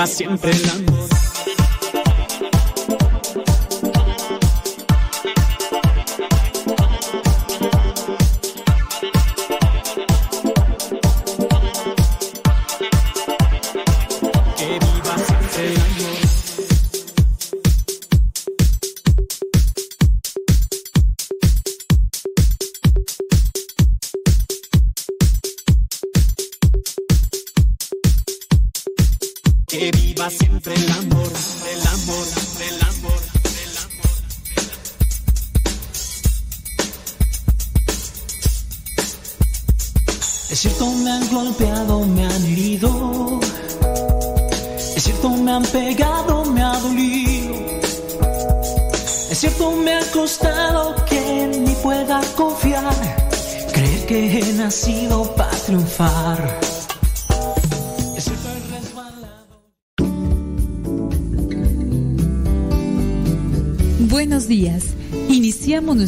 va siempre la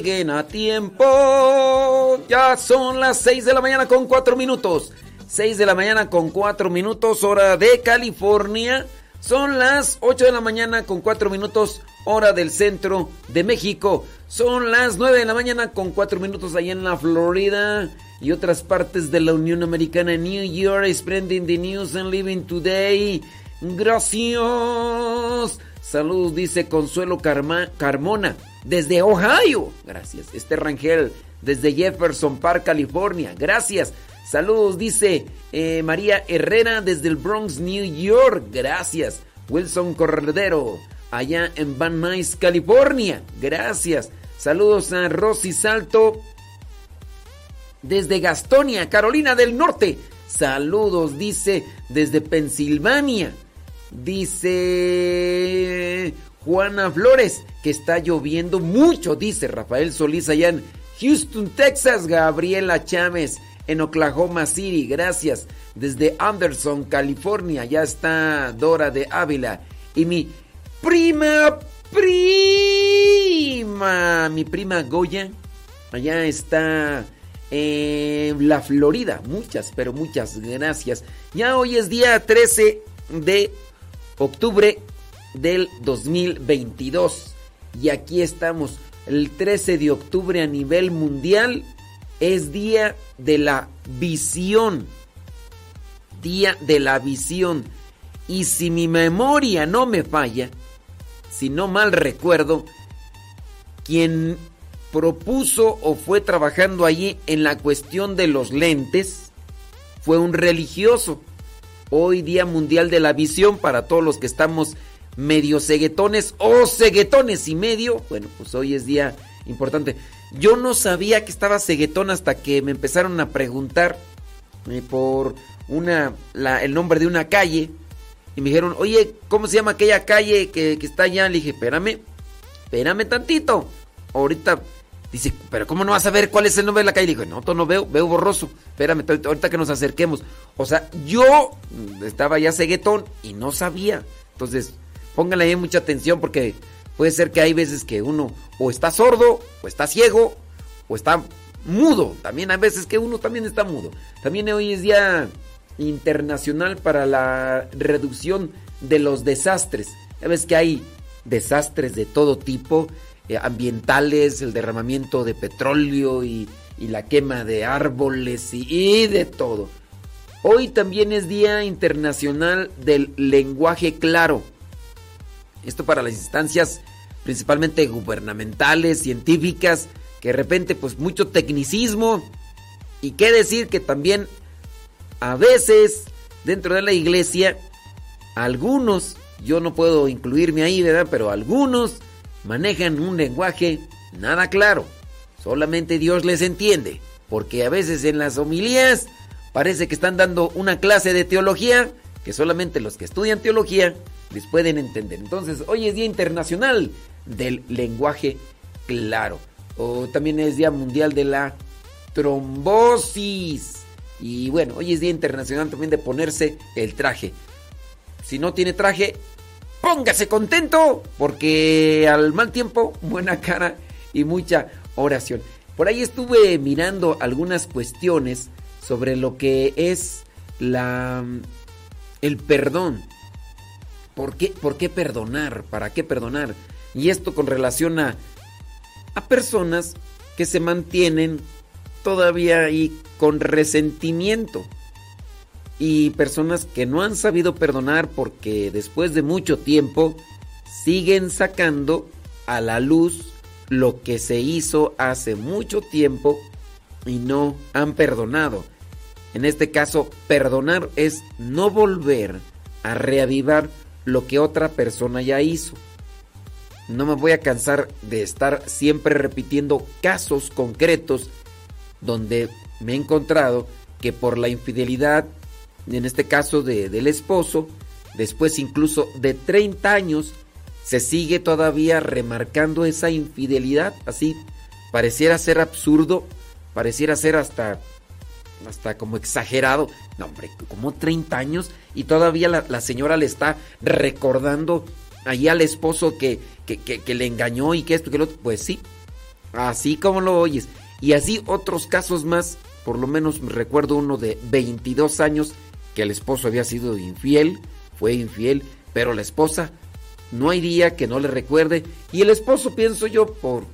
Lleguen a tiempo. Ya son las 6 de la mañana con 4 minutos. 6 de la mañana con 4 minutos, hora de California. Son las 8 de la mañana con 4 minutos, hora del centro de México. Son las 9 de la mañana con 4 minutos allá en la Florida y otras partes de la Unión Americana. New York, spreading the news and living today. Gracias. Saludos, dice Consuelo Carmona desde Ohio. Gracias. Este Rangel desde Jefferson Park, California. Gracias. Saludos, dice eh, María Herrera desde el Bronx, New York. Gracias. Wilson Cordero, allá en Van Nuys, California. Gracias. Saludos a Rosy Salto desde Gastonia, Carolina del Norte. Saludos, dice, desde Pensilvania. Dice Juana Flores, que está lloviendo mucho, dice Rafael Solís allá en Houston, Texas. Gabriela Chávez en Oklahoma City, gracias. Desde Anderson, California, ya está Dora de Ávila. Y mi prima, prima, mi prima Goya, allá está en la Florida. Muchas, pero muchas gracias. Ya hoy es día 13 de octubre del 2022. Y aquí estamos, el 13 de octubre a nivel mundial es día de la visión. Día de la visión. Y si mi memoria no me falla, si no mal recuerdo, quien propuso o fue trabajando allí en la cuestión de los lentes fue un religioso. Hoy Día Mundial de la Visión para todos los que estamos medio ceguetones o ceguetones y medio. Bueno, pues hoy es día importante. Yo no sabía que estaba ceguetón hasta que me empezaron a preguntar eh, por una, el nombre de una calle. Y me dijeron, oye, ¿cómo se llama aquella calle que, que está allá? Le dije, espérame, espérame tantito. Ahorita Dice, pero ¿cómo no vas a ver cuál es el nombre de la calle? Le digo, no, no veo, veo borroso. Espérame, ahorita que nos acerquemos. O sea, yo estaba ya ceguetón y no sabía. Entonces, pónganle ahí mucha atención porque puede ser que hay veces que uno o está sordo, o está ciego, o está mudo. También hay veces que uno también está mudo. También hoy es día internacional para la reducción de los desastres. Ya ves que hay desastres de todo tipo eh, ambientales, el derramamiento de petróleo y, la quema de árboles y, de todo. Hoy también es Día Internacional del Lenguaje Claro. Esto para las instancias principalmente gubernamentales, científicas, que de repente pues mucho tecnicismo. Y qué decir que también a veces dentro de la iglesia, algunos, yo no puedo incluirme ahí, ¿verdad? Pero algunos manejan un lenguaje nada claro. Solamente Dios les entiende. Porque a veces en las homilías parece que están dando una clase de teología que solamente los que estudian teología les pueden entender. Entonces, hoy es Día Internacional del Lenguaje Claro. O también es Día Mundial de la Trombosis. Y bueno, hoy es Día Internacional también de ponerse el traje. Si no tiene traje, póngase contento, porque al mal tiempo, buena cara y mucha oración. Por ahí estuve mirando algunas cuestiones sobre lo que es la el perdón. ¿Por qué, ¿Por qué perdonar? ¿Para qué perdonar? Y esto con relación a, a personas que se mantienen todavía ahí con resentimiento y personas que no han sabido perdonar porque después de mucho tiempo siguen sacando a la luz lo que se hizo hace mucho tiempo y no han perdonado. En este caso, perdonar es no volver a reavivar lo que otra persona ya hizo. No me voy a cansar de estar siempre repitiendo casos concretos donde me he encontrado que por la infidelidad en este caso del esposo, después incluso de 30 años, se sigue todavía remarcando esa infidelidad, así pareciera ser absurdo, pareciera ser hasta, hasta como exagerado. No, hombre, como 30 años y todavía la, señora le está recordando ahí al esposo que, que, que, le engañó y que esto, que lo otro. Pues sí, así como lo oyes. Y así otros casos más, por lo menos recuerdo uno de 22 años que el esposo había sido infiel, fue infiel, pero la esposa no hay día que no le recuerde y el esposo pienso yo por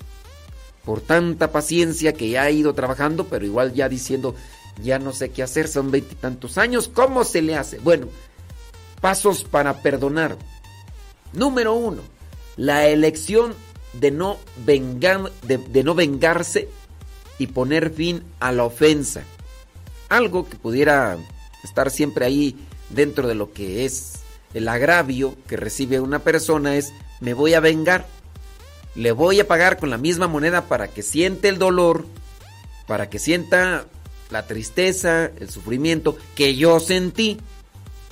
por tanta paciencia que ya ha ido trabajando, pero igual ya diciendo ya no sé qué hacer, son veintitantos años, ¿cómo se le hace? Bueno, pasos para perdonar. Número uno, la elección de no, vengar, de no vengarse y poner fin a la ofensa. Algo que pudiera estar siempre ahí dentro de lo que es el agravio que recibe una persona es me voy a vengar, le voy a pagar con la misma moneda para que siente el dolor, para que sienta la tristeza, el sufrimiento que yo sentí.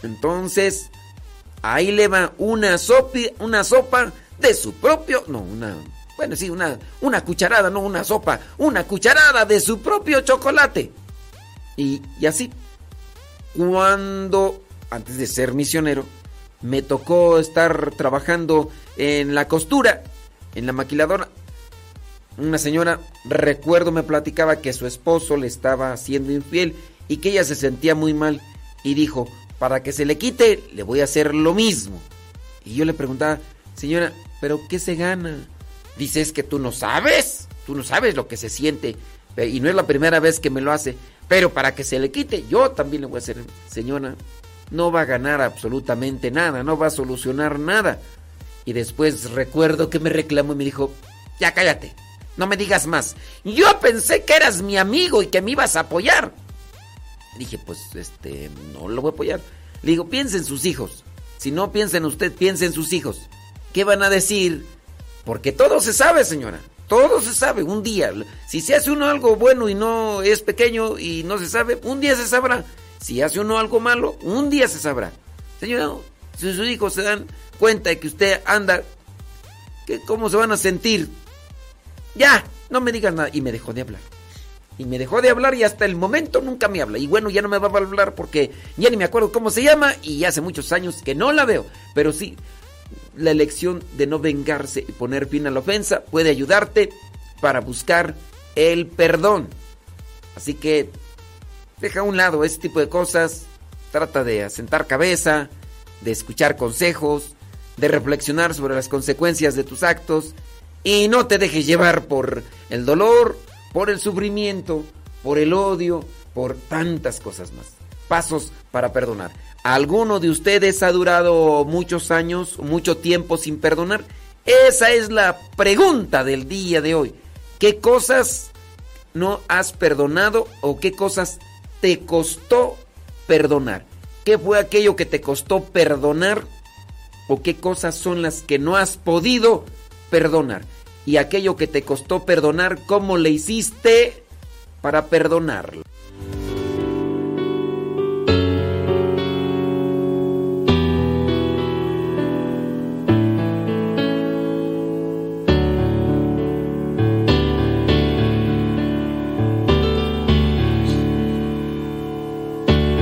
Entonces, ahí le va una sopa, una sopa de su propio, no, una, bueno, sí, una, una cucharada, no una sopa, una cucharada de su propio chocolate. Y, y así, cuando, antes de ser misionero, me tocó estar trabajando en la costura, en la maquiladora. Una señora, recuerdo, me platicaba que su esposo le estaba haciendo infiel y que ella se sentía muy mal y dijo, para que se le quite, le voy a hacer lo mismo. Y yo le preguntaba, señora, ¿pero qué se gana? Dices que tú no sabes, tú no sabes lo que se siente. Y no es la primera vez que me lo hace. Pero para que se le quite, yo también le voy a hacer, señora, no va a ganar absolutamente nada, no va a solucionar nada. Y después recuerdo que me reclamó y me dijo, ya cállate, no me digas más. Yo pensé que eras mi amigo y que me ibas a apoyar. Dije, pues, este, no lo voy a apoyar. Le digo, piense en sus hijos. Si no piensa en usted, piense en sus hijos. ¿Qué van a decir? Porque todo se sabe, señora. Todo se sabe. Un día. Si se hace uno algo bueno y no es pequeño y no se sabe, un día se sabrá. Si hace uno algo malo, un día se sabrá. Señora, si sus hijos se dan cuenta de que usted anda, ¿cómo se van a sentir? Ya, no me digas nada. Y me dejó de hablar. Y me dejó de hablar y hasta el momento nunca me habla. Y bueno, ya no me va a hablar porque ya ni me acuerdo cómo se llama y hace muchos años que no la veo. Pero sí, la elección de no vengarse y poner fin a la ofensa puede ayudarte para buscar el perdón. Así que deja a un lado ese tipo de cosas. Trata de asentar cabeza, de escuchar consejos, de reflexionar sobre las consecuencias de tus actos y no te dejes llevar por el dolor por el sufrimiento, por el odio, por tantas cosas más. Pasos para perdonar. ¿Alguno de ustedes ha durado muchos años, mucho tiempo sin perdonar? Esa es la pregunta del día de hoy. ¿Qué cosas no has perdonado o qué cosas te costó perdonar? ¿Qué fue aquello que te costó perdonar o qué cosas son las que no has podido perdonar? y aquello que te costó perdonar, ¿cómo le hiciste para perdonarlo?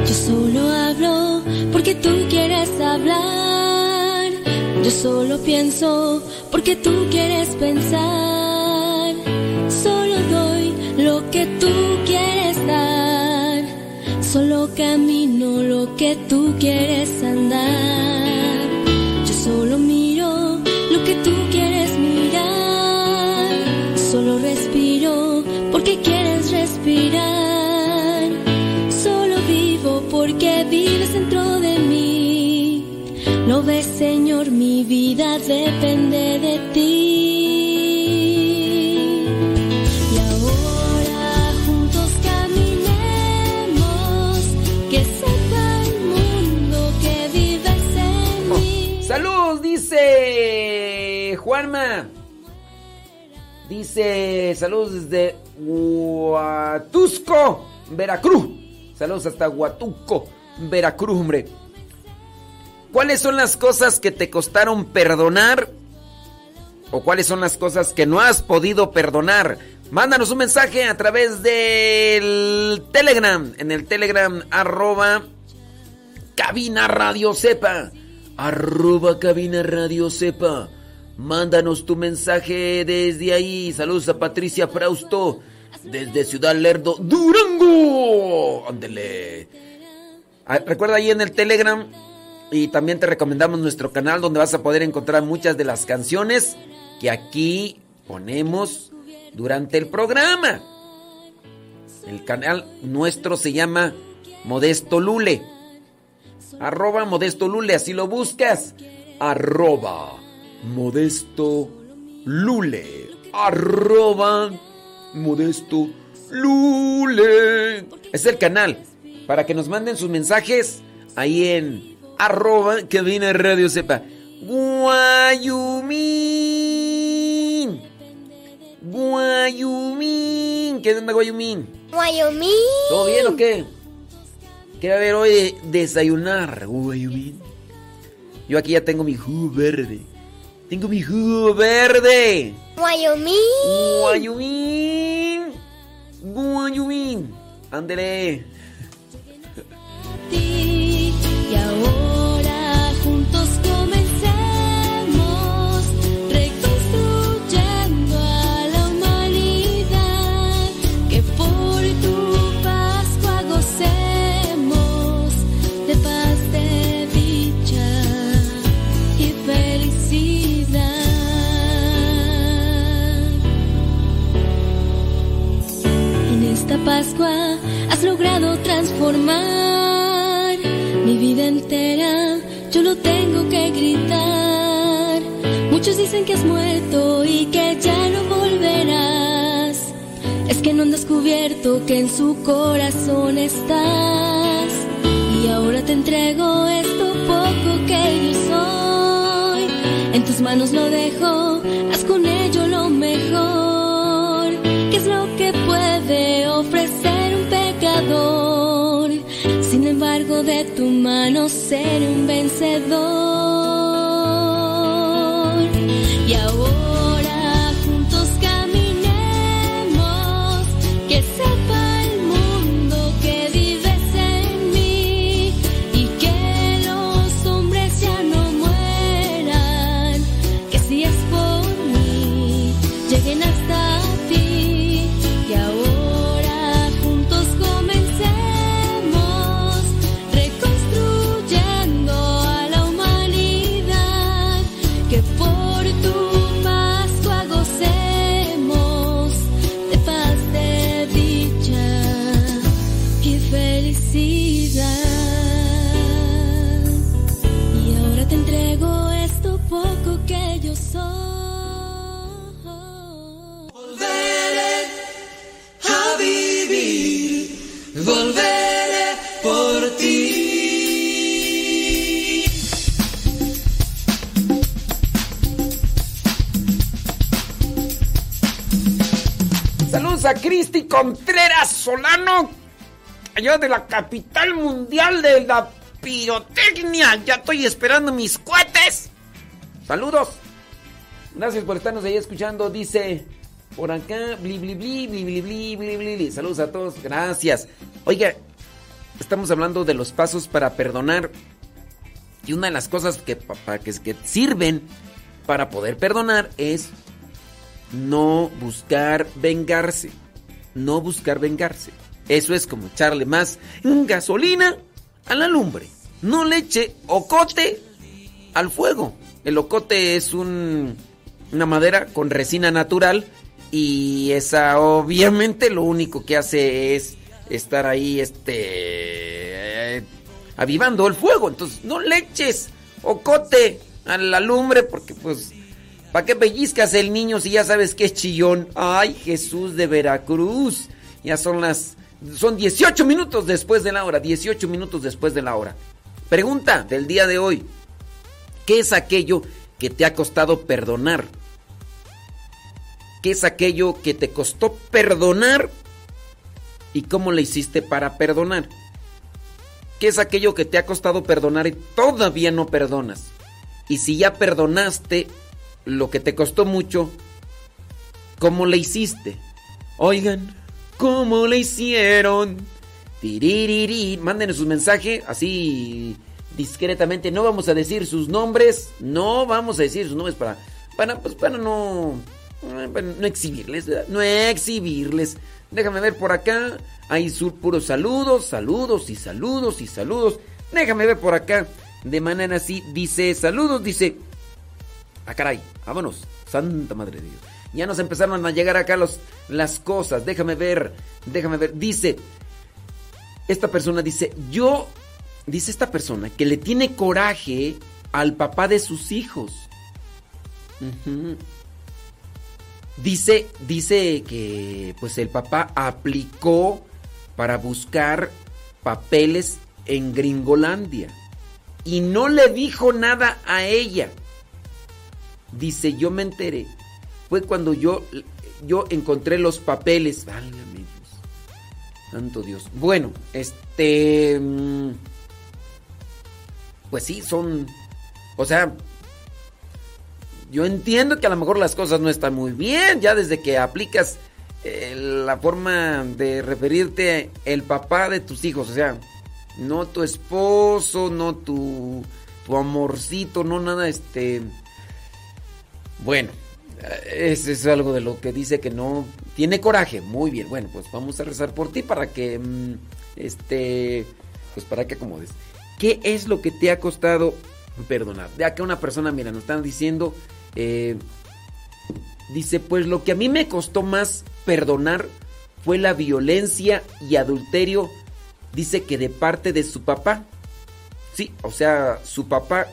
Yo solo hablo porque tú quieres hablar. Yo solo pienso porque tú quieres pensar. Solo doy lo que tú quieres dar. Solo camino lo que tú quieres andar. Yo solo miro lo que tú quieres mirar. Solo respiro porque quieres respirar. Señor, mi vida depende de ti. Y ahora juntos caminemos, que sepa el mundo que vives en mí. ¡Salud! Dice Juanma. Dice saludos desde Huatusco, Veracruz. Saludos hasta Huatuco, Veracruz, hombre. ¿Cuáles son las cosas que te costaron perdonar? ¿O cuáles son las cosas que no has podido perdonar? Mándanos un mensaje a través del Telegram. En el Telegram arroba cabina radio sepa. Arroba cabina radio sepa. Mándanos tu mensaje desde ahí. Saludos a Patricia Frausto. Desde Ciudad Lerdo, Durango. Ándele. Ah, Recuerda ahí en el Telegram y también te recomendamos nuestro canal donde vas a poder encontrar muchas de las canciones que aquí ponemos durante el programa. El canal nuestro se llama Modesto Lule. Arroba Modesto Lule, así lo buscas. Arroba Modesto Lule. Arroba Modesto Lule. Es el canal para que nos manden sus mensajes ahí en arroba que viene Radio Sepa. Guayumín. Guayumín. ¿Qué onda, Guayumín? Wyoming. ¿Todo bien o qué? ¿Qué va a haber hoy de desayunar, Guayumín? Yo aquí ya tengo mi jugo verde. Tengo mi jugo verde. Wyoming. Guayumín. Guayumín. Ándele. Pascua has logrado transformar vida entera. Yo lo tengo que gritar. Muchos dicen que has muerto y que ya no volverás. Es que no han descubierto que en su corazón estás. Y ahora te entrego esto poco que yo soy. En tus manos lo dejo, haz con de tu mano ser un vencedor. Cristi Contreras Solano, allá de la capital mundial de la pirotecnia. Ya estoy esperando mis cohetes. Saludos. Gracias por estarnos ahí escuchando. Dice por acá, bli bli bli, bli bli bli bli bli Saludos a todos. Gracias. Oiga, estamos hablando de los pasos para perdonar. Y una de las cosas que, que sirven para poder perdonar es no buscar vengarse. No buscar vengarse. Eso es como echarle más gasolina a la lumbre. No le eche ocote al fuego. El ocote es un, una madera con resina natural y esa obviamente lo único que hace es estar ahí este eh, avivando el fuego. Entonces no le eches ocote a la lumbre porque pues ¿Para qué pellizcas el niño si ya sabes que es chillón? Ay, Jesús de Veracruz. Ya son las... Son 18 minutos después de la hora. 18 minutos después de la hora. Pregunta del día de hoy. ¿Qué es aquello que te ha costado perdonar? ¿Qué es aquello que te costó perdonar? ¿Y cómo le hiciste para perdonar? ¿Qué es aquello que te ha costado perdonar y todavía no perdonas? Y si ya perdonaste lo que te costó mucho, ¿cómo le hiciste? Oigan, ¿cómo le hicieron? Tiririri. Mándenos un mensaje así discretamente. No vamos a decir sus nombres. No vamos a decir sus nombres para, para, pues, para no, para no exhibirles. No exhibirles. Déjame ver por acá. Hay sur puros saludos, saludos y saludos y saludos. Déjame ver por acá. De manera así, dice saludos, dice. Ah, caray, vámonos. Santa Madre de Dios. Ya nos empezaron a llegar acá los, las cosas. Déjame ver, déjame ver. Dice, esta persona dice, yo, dice esta persona, que le tiene coraje al papá de sus hijos. Dice, dice que pues el papá aplicó para buscar papeles en Gringolandia y no le dijo nada a ella. Dice, yo me enteré. Fue cuando yo, yo encontré los papeles. Válgame Dios. Santo Dios. Bueno, este... mm, Pues sí, son... O sea... Yo entiendo que a lo mejor las cosas no están muy bien. Ya desde que aplicas eh, la forma de referirte el papá de tus hijos. O sea, no tu esposo, no tu, tu amorcito, no nada, este... Bueno, eso es algo de lo que dice que no tiene coraje. Muy bien, bueno, pues vamos a rezar por ti para que, mm, este, pues para que acomodes. ¿Qué es lo que te ha costado perdonar? De acá una persona, mira, nos están diciendo, eh, dice, pues lo que a mí me costó más perdonar fue la violencia y adulterio, dice que de parte de su papá. Sí, o sea, su papá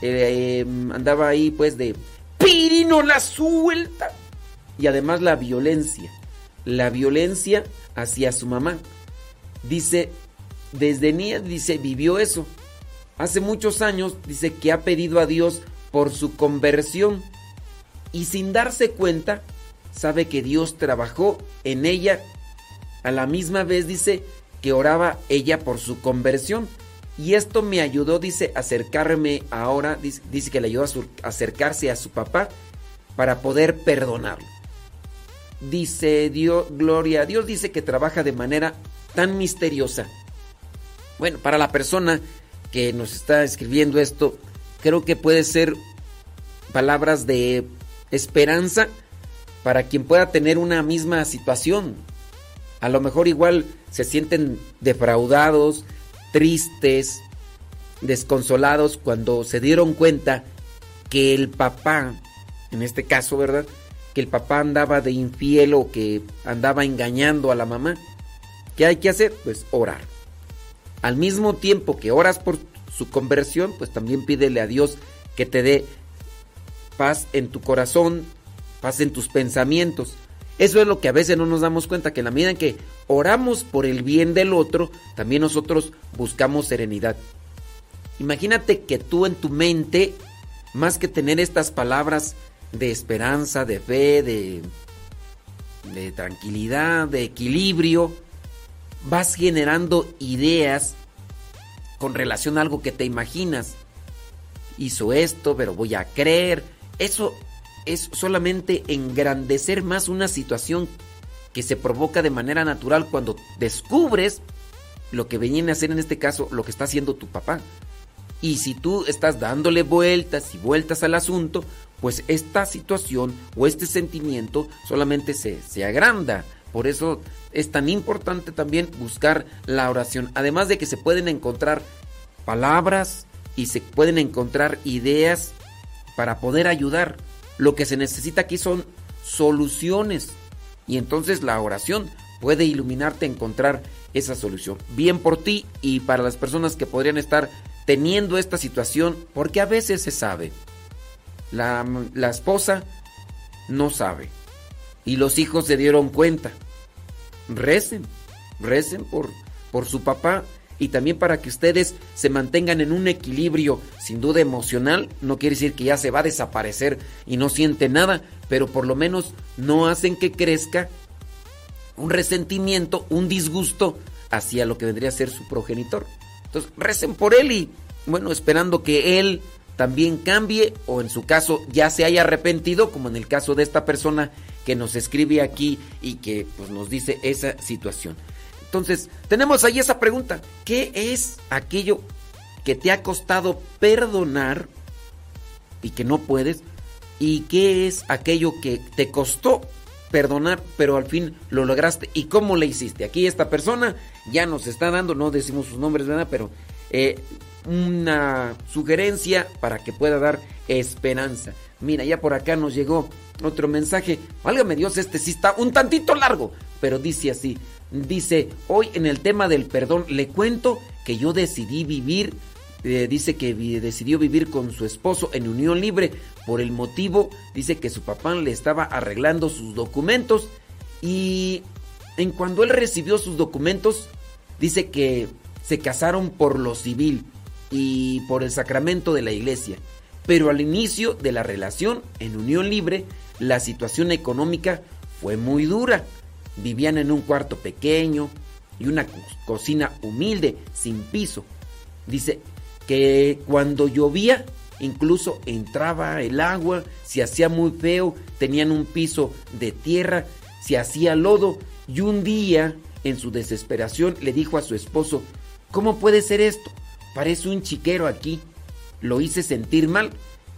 eh, eh, andaba ahí pues de Pirino la suelta. Y además la violencia. la violencia hacia su mamá. Dice, desde niña, dice, vivió eso. Hace muchos años, dice que ha pedido a Dios por su conversión y sin darse cuenta, sabe que Dios trabajó en ella. A la misma vez dice que oraba ella por su conversión. Y esto me ayudó, dice, acercarme ahora, dice, que le ayudó a, acercarse a su papá para poder perdonarlo. Dice Dios, gloria a Dios, dice que trabaja de manera tan misteriosa. Bueno, para la persona que nos está escribiendo esto, creo que puede ser palabras de esperanza para quien pueda tener una misma situación. A lo mejor igual se sienten defraudados, tristes, desconsolados cuando se dieron cuenta que el papá, en este caso, ¿verdad? Que el papá andaba de infiel o que andaba engañando a la mamá. ¿Qué hay que hacer? Pues orar. Al mismo tiempo que oras por su conversión, pues también pídele a Dios que te dé paz en tu corazón, paz en tus pensamientos. Eso es lo que a veces no nos damos cuenta, que en la medida en que oramos por el bien del otro, también nosotros buscamos serenidad. Imagínate que tú en tu mente, más que tener estas palabras de esperanza, de fe, de, de tranquilidad, de equilibrio, vas generando ideas con relación a algo que te imaginas. Hizo esto, pero voy a creer. Eso es solamente engrandecer más una situación que se provoca de manera natural cuando descubres lo que viene a hacer en este caso, lo que está haciendo tu papá. Y si tú estás dándole vueltas y vueltas al asunto, pues esta situación o este sentimiento solamente se, se agranda. Por eso es tan importante también buscar la oración. Además de que se pueden encontrar palabras y se pueden encontrar ideas para poder ayudar. Lo que se necesita aquí son soluciones. Y entonces la oración puede iluminarte a encontrar esa solución. Bien por ti y para las personas que podrían estar teniendo esta situación, porque a veces se sabe. La, la esposa no sabe. Y los hijos se dieron cuenta. Recen, recen por, por su papá y también para que ustedes se mantengan en un equilibrio sin duda emocional. No quiere decir que ya se va a desaparecer y no siente nada, pero por lo menos no hacen que crezca un resentimiento, un disgusto hacia lo que vendría a ser su progenitor. Entonces, recen por él y, bueno, esperando que él también cambie o en su caso ya se haya arrepentido, como en el caso de esta persona que nos escribe aquí y que pues, nos dice esa situación. Entonces, tenemos ahí esa pregunta. ¿Qué es aquello que te ha costado perdonar y que no puedes? ¿Y qué es aquello que te costó perdonar, pero al fin lo lograste? ¿Y cómo le hiciste? Aquí esta persona ya nos está dando, no decimos sus nombres, ¿verdad? Pero eh, una sugerencia para que pueda dar esperanza. Mira, ya por acá nos llegó otro mensaje. Válgame Dios, este sí está un tantito largo, pero dice así. Dice, hoy en el tema del perdón, le cuento que yo decidí vivir, eh, dice que decidió vivir con su esposo en unión libre por el motivo, dice que su papá le estaba arreglando sus documentos y en cuando él recibió sus documentos, dice que se casaron por lo civil y por el sacramento de la iglesia. Pero al inicio de la relación en unión libre, la situación económica fue muy dura Vivían en un cuarto pequeño y una cocina humilde, sin piso. Dice que cuando llovía, incluso entraba el agua, se hacía muy feo, tenían un piso de tierra, se hacía lodo y un día, en su desesperación, le dijo a su esposo, ¿cómo puede ser esto? Parece un chiquero aquí. Lo hice sentir mal.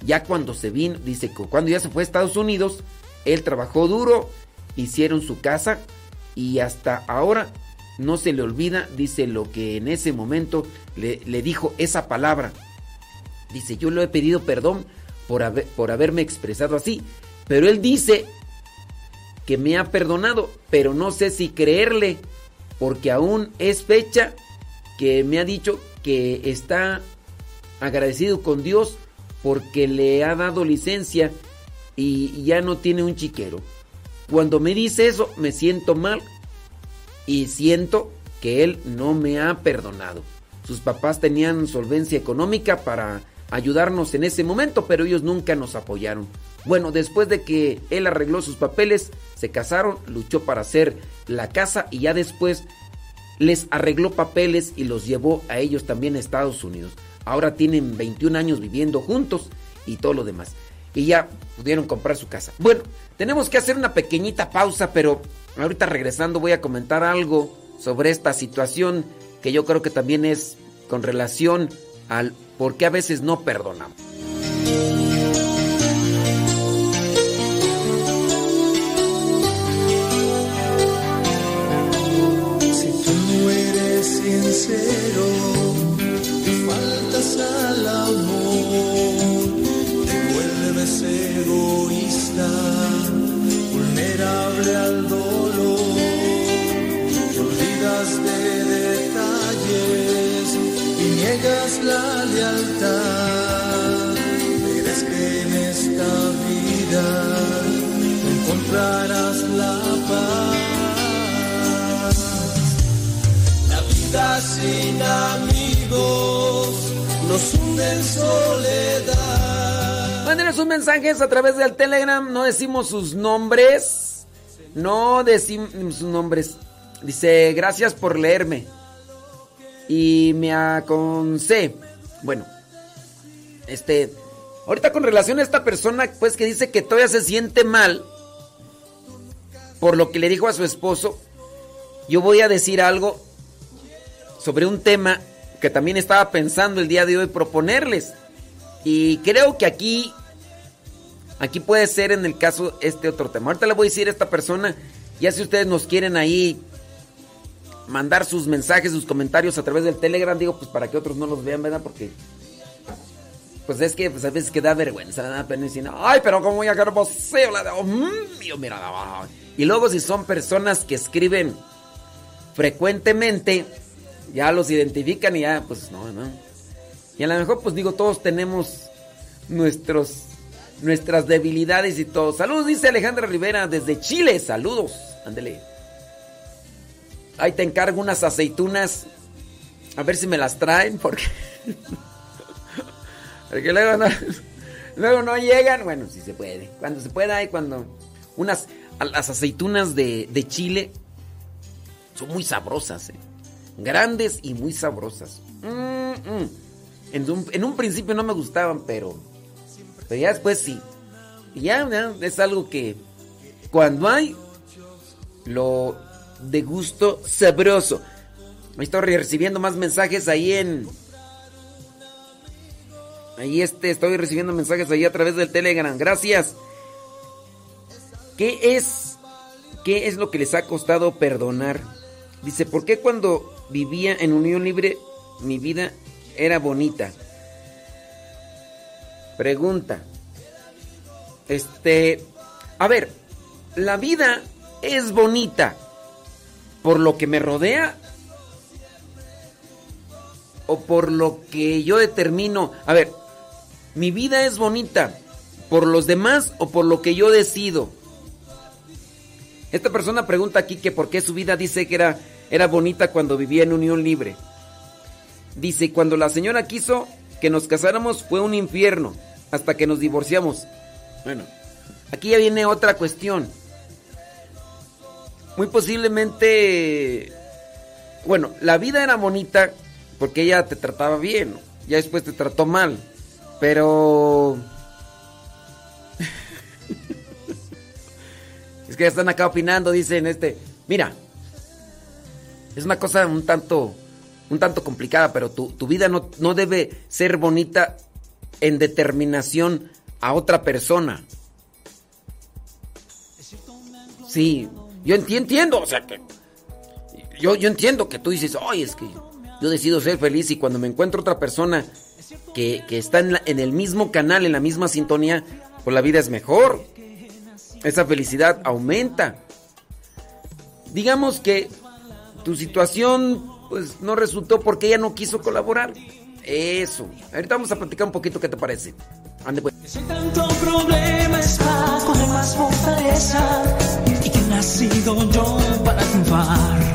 Ya cuando se vino, dice que cuando ya se fue a Estados Unidos, él trabajó duro hicieron su casa y hasta ahora no se le olvida, dice lo que en ese momento le, dijo esa palabra. Dice, yo le he pedido perdón por, haber, por haberme expresado así, pero él dice que me ha perdonado, pero no sé si creerle, porque aún es fecha que me ha dicho que está agradecido con Dios porque le ha dado licencia y ya no tiene un chiquero. Cuando me dice eso, me siento mal y siento que él no me ha perdonado. Sus papás tenían solvencia económica para ayudarnos en ese momento, pero ellos nunca nos apoyaron. Bueno, después de que él arregló sus papeles, se casaron, luchó para hacer la casa y ya después les arregló papeles y los llevó a ellos también a Estados Unidos. Ahora tienen 21 años viviendo juntos y todo lo demás. Y ya pudieron comprar su casa. Bueno, tenemos que hacer una pequeñita pausa, pero ahorita regresando voy a comentar algo sobre esta situación que yo creo que también es con relación al por qué a veces no perdonamos. sincero, vulnerable al dolor, olvidas de detalles y niegas la lealtad. Verás que en esta vida encontrarás la paz. sin amigos nos hunde soledad. Mándenos sus mensajes a través del Telegram, no decimos sus nombres. No decimos sus nombres. Dice, gracias por leerme. Y me aconse. Bueno, este. Ahorita con relación a esta persona, pues que dice que todavía se siente mal por lo que le dijo a su esposo, yo voy a decir algo sobre un tema que también estaba pensando el día de hoy proponerles. Y creo que aquí, aquí puede ser en el caso este otro tema. Ahorita le voy a decir a esta persona, ya si ustedes nos quieren ahí mandar sus mensajes, sus comentarios a través del Telegram, digo, pues para que otros no los vean, ¿verdad? Porque pues es que pues, a veces que da vergüenza, pena decir, ay, pero cómo voy a quedar mira, y luego si son personas que escriben frecuentemente, ya los identifican y ya, pues no, no. Y a lo mejor, pues digo, todos tenemos nuestros, nuestras debilidades y todo. Saludos, dice Alejandra Rivera desde Chile. Saludos. Ándele. Ahí te encargo unas aceitunas. A ver si me las traen, porque. porque luego no, luego no llegan. Bueno, si se puede. Cuando se pueda, y cuando. Unas. Las aceitunas de, de Chile son muy sabrosas, ¿eh? grandes y muy sabrosas. En, un, principio no me gustaban, pero, pero ya después sí. Y ya, es algo que cuando hay, lo de gusto sabroso. Estoy recibiendo más mensajes ahí en... Ahí este, estoy recibiendo mensajes ahí a través del Telegram. Gracias. ¿Qué es? ¿Qué es lo que les ha costado perdonar? Dice, ¿por qué cuando vivía en unión libre, mi vida era bonita. Pregunta. Este, a ver, la vida es bonita por lo que me rodea o por lo que yo determino. A ver, mi vida es bonita por los demás o por lo que yo decido. Esta persona pregunta aquí que por qué su vida dice que era era bonita cuando vivía en unión libre. Dice, cuando la señora quiso que nos casáramos fue un infierno hasta que nos divorciamos. Bueno, aquí ya viene otra cuestión. Muy posiblemente, bueno, la vida era bonita porque ella te trataba bien, ya después te trató mal, pero... es que ya están acá opinando, dicen este, mira, es una cosa un tanto, un tanto complicada, pero tu, vida no, no debe ser bonita en determinación a otra persona. Sí, yo entiendo, o sea que yo, yo entiendo que tú dices, ay, es que yo decido ser feliz y cuando me encuentro otra persona que, está en, en, el mismo canal, en la misma sintonía, pues la vida es mejor. Esa felicidad aumenta. Digamos que tu situación pues no resultó porque ella no quiso colaborar. Eso. Ahorita vamos a platicar un poquito qué te parece. Ande pues. tanto problema es más, con más fortaleza. nacido yo para triunfar.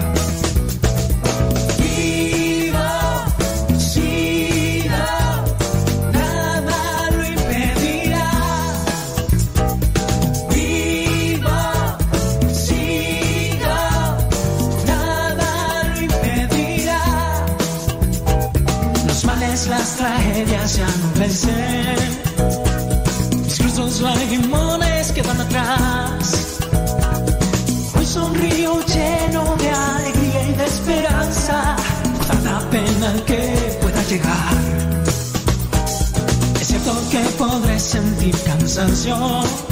Cansancio.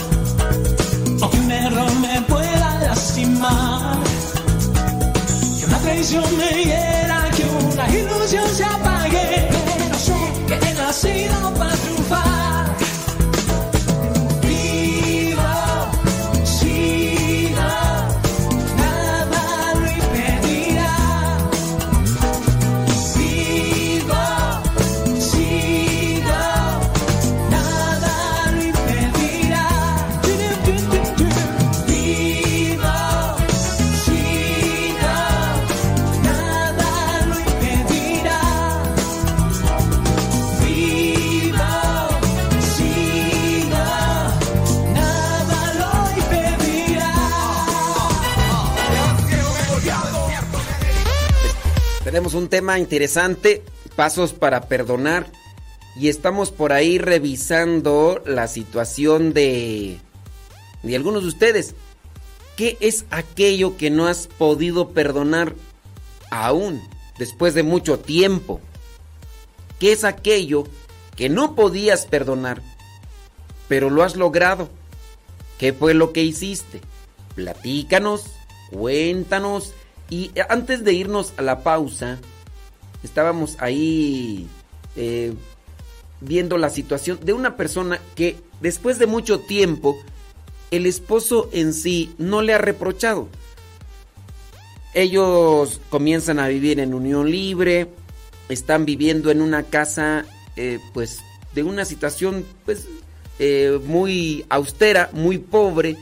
Un tema interesante, pasos para perdonar. Y estamos por ahí revisando la situación de, de algunos de ustedes. ¿Qué es aquello que no has podido perdonar aún después de mucho tiempo? ¿Qué es aquello que no podías perdonar, pero lo has logrado? ¿Qué fue lo que hiciste? Platícanos, cuéntanos y antes de irnos a la pausa, estábamos ahí eh, viendo la situación de una persona que después de mucho tiempo, el esposo en sí no le ha reprochado. Ellos comienzan a vivir en unión libre, están viviendo en una casa, eh, pues, de una situación, pues, eh, muy austera, muy pobre.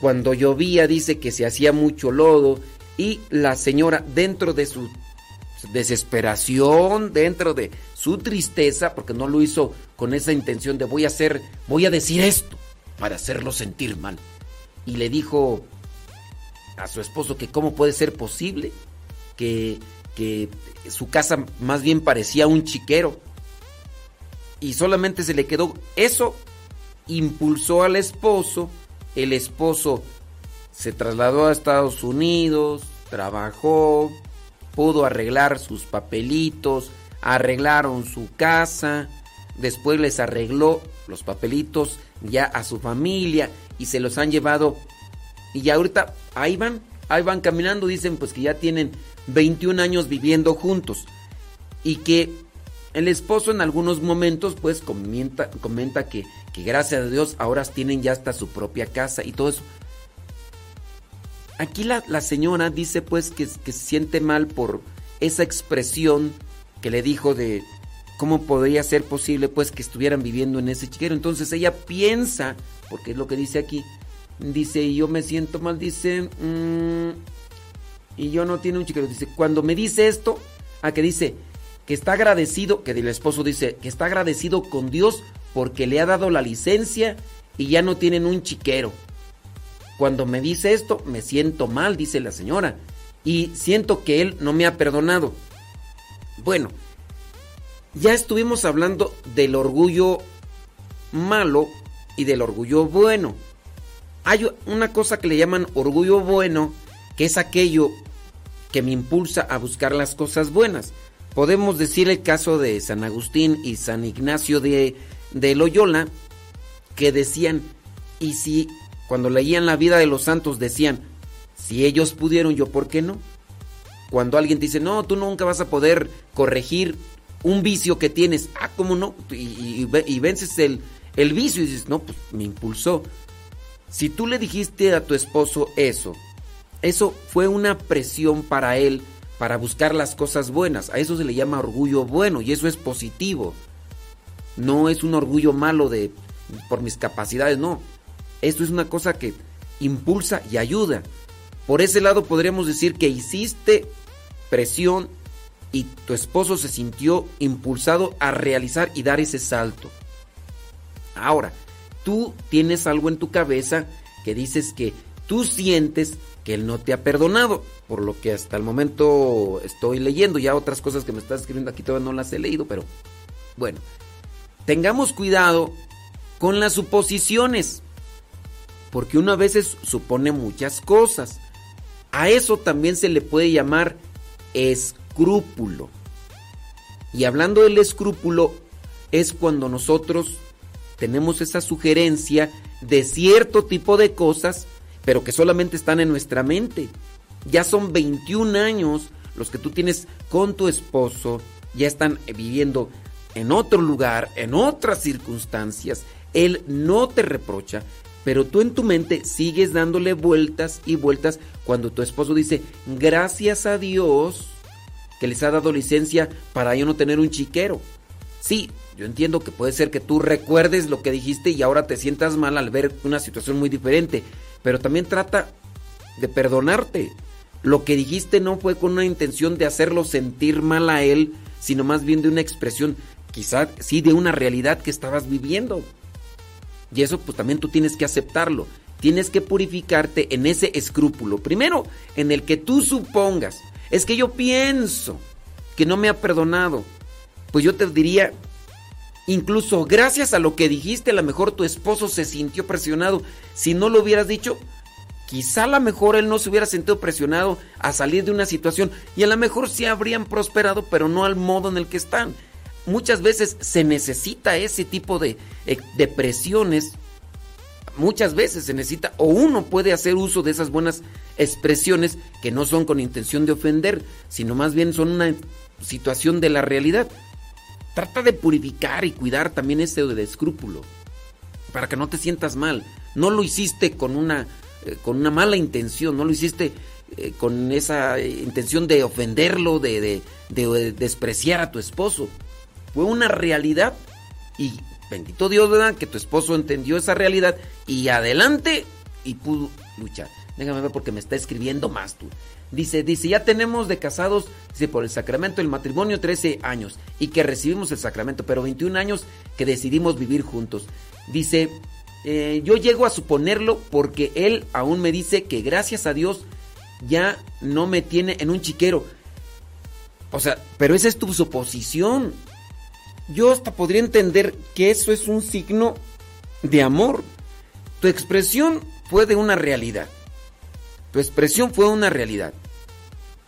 Cuando llovía dice que se hacía mucho lodo y la señora dentro de su desesperación, dentro de su tristeza, porque no lo hizo con esa intención de voy a hacer, voy a decir esto para hacerlo sentir mal. Y le dijo a su esposo que cómo puede ser posible que, que su casa más bien parecía un chiquero. Y solamente se le quedó eso, impulsó al esposo, el esposo se trasladó a Estados Unidos, trabajó, pudo arreglar sus papelitos, arreglaron su casa, después les arregló los papelitos ya a su familia y se los han llevado y ya ahorita ahí van, ahí van caminando, dicen pues que ya tienen 21 años viviendo juntos y que el esposo en algunos momentos pues comenta, comenta que, que gracias a Dios ahora tienen ya hasta su propia casa y todo eso. Aquí la, señora dice pues que, se siente mal por esa expresión que le dijo de cómo podría ser posible pues que estuvieran viviendo en ese chiquero. Entonces ella piensa, porque es lo que dice aquí, dice, y yo me siento mal, dice, mm, y yo no tiene un chiquero. Dice, cuando me dice esto, a que dice que está agradecido, que el esposo dice que está agradecido con Dios porque le ha dado la licencia y ya no tienen un chiquero. Cuando me dice esto, me siento mal, dice la señora, y siento que él no me ha perdonado. Bueno, ya estuvimos hablando del orgullo malo y del orgullo bueno. Hay una cosa que le llaman orgullo bueno, que es aquello que me impulsa a buscar las cosas buenas. Podemos decir el caso de San Agustín y San Ignacio de, de Loyola, que decían, y si cuando leían la vida de los santos decían, si ellos pudieron, yo por qué no. Cuando alguien dice, no, tú nunca vas a poder corregir un vicio que tienes, ah, ¿cómo no? Y, vences el, el vicio y dices, no, pues me impulsó. Si tú le dijiste a tu esposo eso, eso fue una presión para él para buscar las cosas buenas. A eso se le llama orgullo bueno y eso es positivo. No es un orgullo malo de por mis capacidades, no. Esto es una cosa que, impulsa y ayuda. Por ese lado podríamos decir que hiciste presión y tu esposo se sintió impulsado a realizar y dar ese salto. Ahora, tú tienes algo en tu cabeza que dices que tú sientes que él no te ha perdonado, por lo que hasta el momento estoy leyendo, ya otras cosas que me estás escribiendo aquí todavía no las he leído, pero bueno, tengamos cuidado con las suposiciones, porque uno a veces supone muchas cosas. A eso también se le puede llamar escrúpulo. Y hablando del escrúpulo, es cuando nosotros tenemos esa sugerencia de cierto tipo de cosas, pero que solamente están en nuestra mente. Ya son 21 años los que tú tienes con tu esposo, ya están viviendo en otro lugar, en otras circunstancias. Él no te reprocha, pero tú en tu mente sigues dándole vueltas y vueltas cuando tu esposo dice, gracias a Dios que les ha dado licencia para yo no tener un chiquero. Sí, yo entiendo que puede ser que tú recuerdes lo que dijiste y ahora te sientas mal al ver una situación muy diferente, pero también trata de perdonarte. Lo que dijiste no fue con una intención de hacerlo sentir mal a él, sino más bien de una expresión, quizá sí, de una realidad que estabas viviendo. Y eso pues también tú tienes que aceptarlo. Tienes que purificarte en ese escrúpulo. Primero, en el que tú supongas. Es que yo pienso que no me ha perdonado. Pues yo te diría, incluso gracias a lo que dijiste, a lo mejor tu esposo se sintió presionado. Si no lo hubieras dicho, quizá a lo mejor él no se hubiera sentido presionado a salir de una situación y a lo mejor sí habrían prosperado, pero no al modo en el que están muchas veces se necesita ese tipo de, eh, de presiones. Muchas veces se necesita, o uno puede hacer uso de esas buenas expresiones que no son con intención de ofender, sino más bien son una situación de la realidad. Trata de purificar y cuidar también ese de escrúpulo, para que no te sientas mal. No lo hiciste con una, eh, con una mala intención, no lo hiciste eh, con esa intención de ofenderlo, de, de, de despreciar a tu esposo fue una realidad y bendito Dios, ¿verdad? Que tu esposo entendió esa realidad y adelante y pudo luchar. Déjame ver porque me está escribiendo más tú. Dice, dice, ya tenemos de casados, dice, por el sacramento del matrimonio 13 años y que recibimos el sacramento, pero 21 años que decidimos vivir juntos. Dice, eh, yo llego a suponerlo porque él aún me dice que gracias a Dios ya no me tiene en un chiquero. O sea, pero esa es tu suposición yo hasta podría entender que eso es un signo de amor. Tu expresión fue de una realidad. Tu expresión fue una realidad.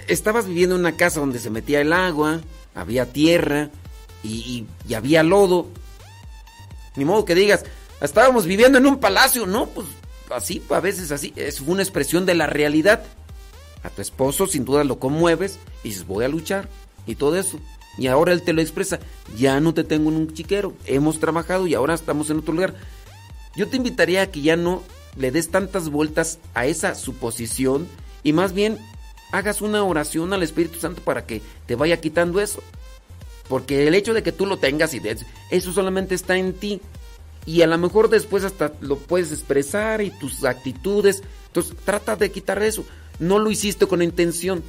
Estabas viviendo en una casa donde se metía el agua, había tierra y, había lodo. Ni modo que digas, estábamos viviendo en un palacio. No, pues así, a veces así. Es una expresión de la realidad. A tu esposo sin duda lo conmueves y dices, voy a luchar y todo eso. Y ahora él te lo expresa, ya no te tengo en un chiquero, hemos trabajado y ahora estamos en otro lugar. Yo te invitaría a que ya no le des tantas vueltas a esa suposición y más bien hagas una oración al Espíritu Santo para que te vaya quitando eso. Porque el hecho de que tú lo tengas y eso solamente está en ti. Y a lo mejor después hasta lo puedes expresar y tus actitudes. Entonces trata de quitar eso. No lo hiciste con intención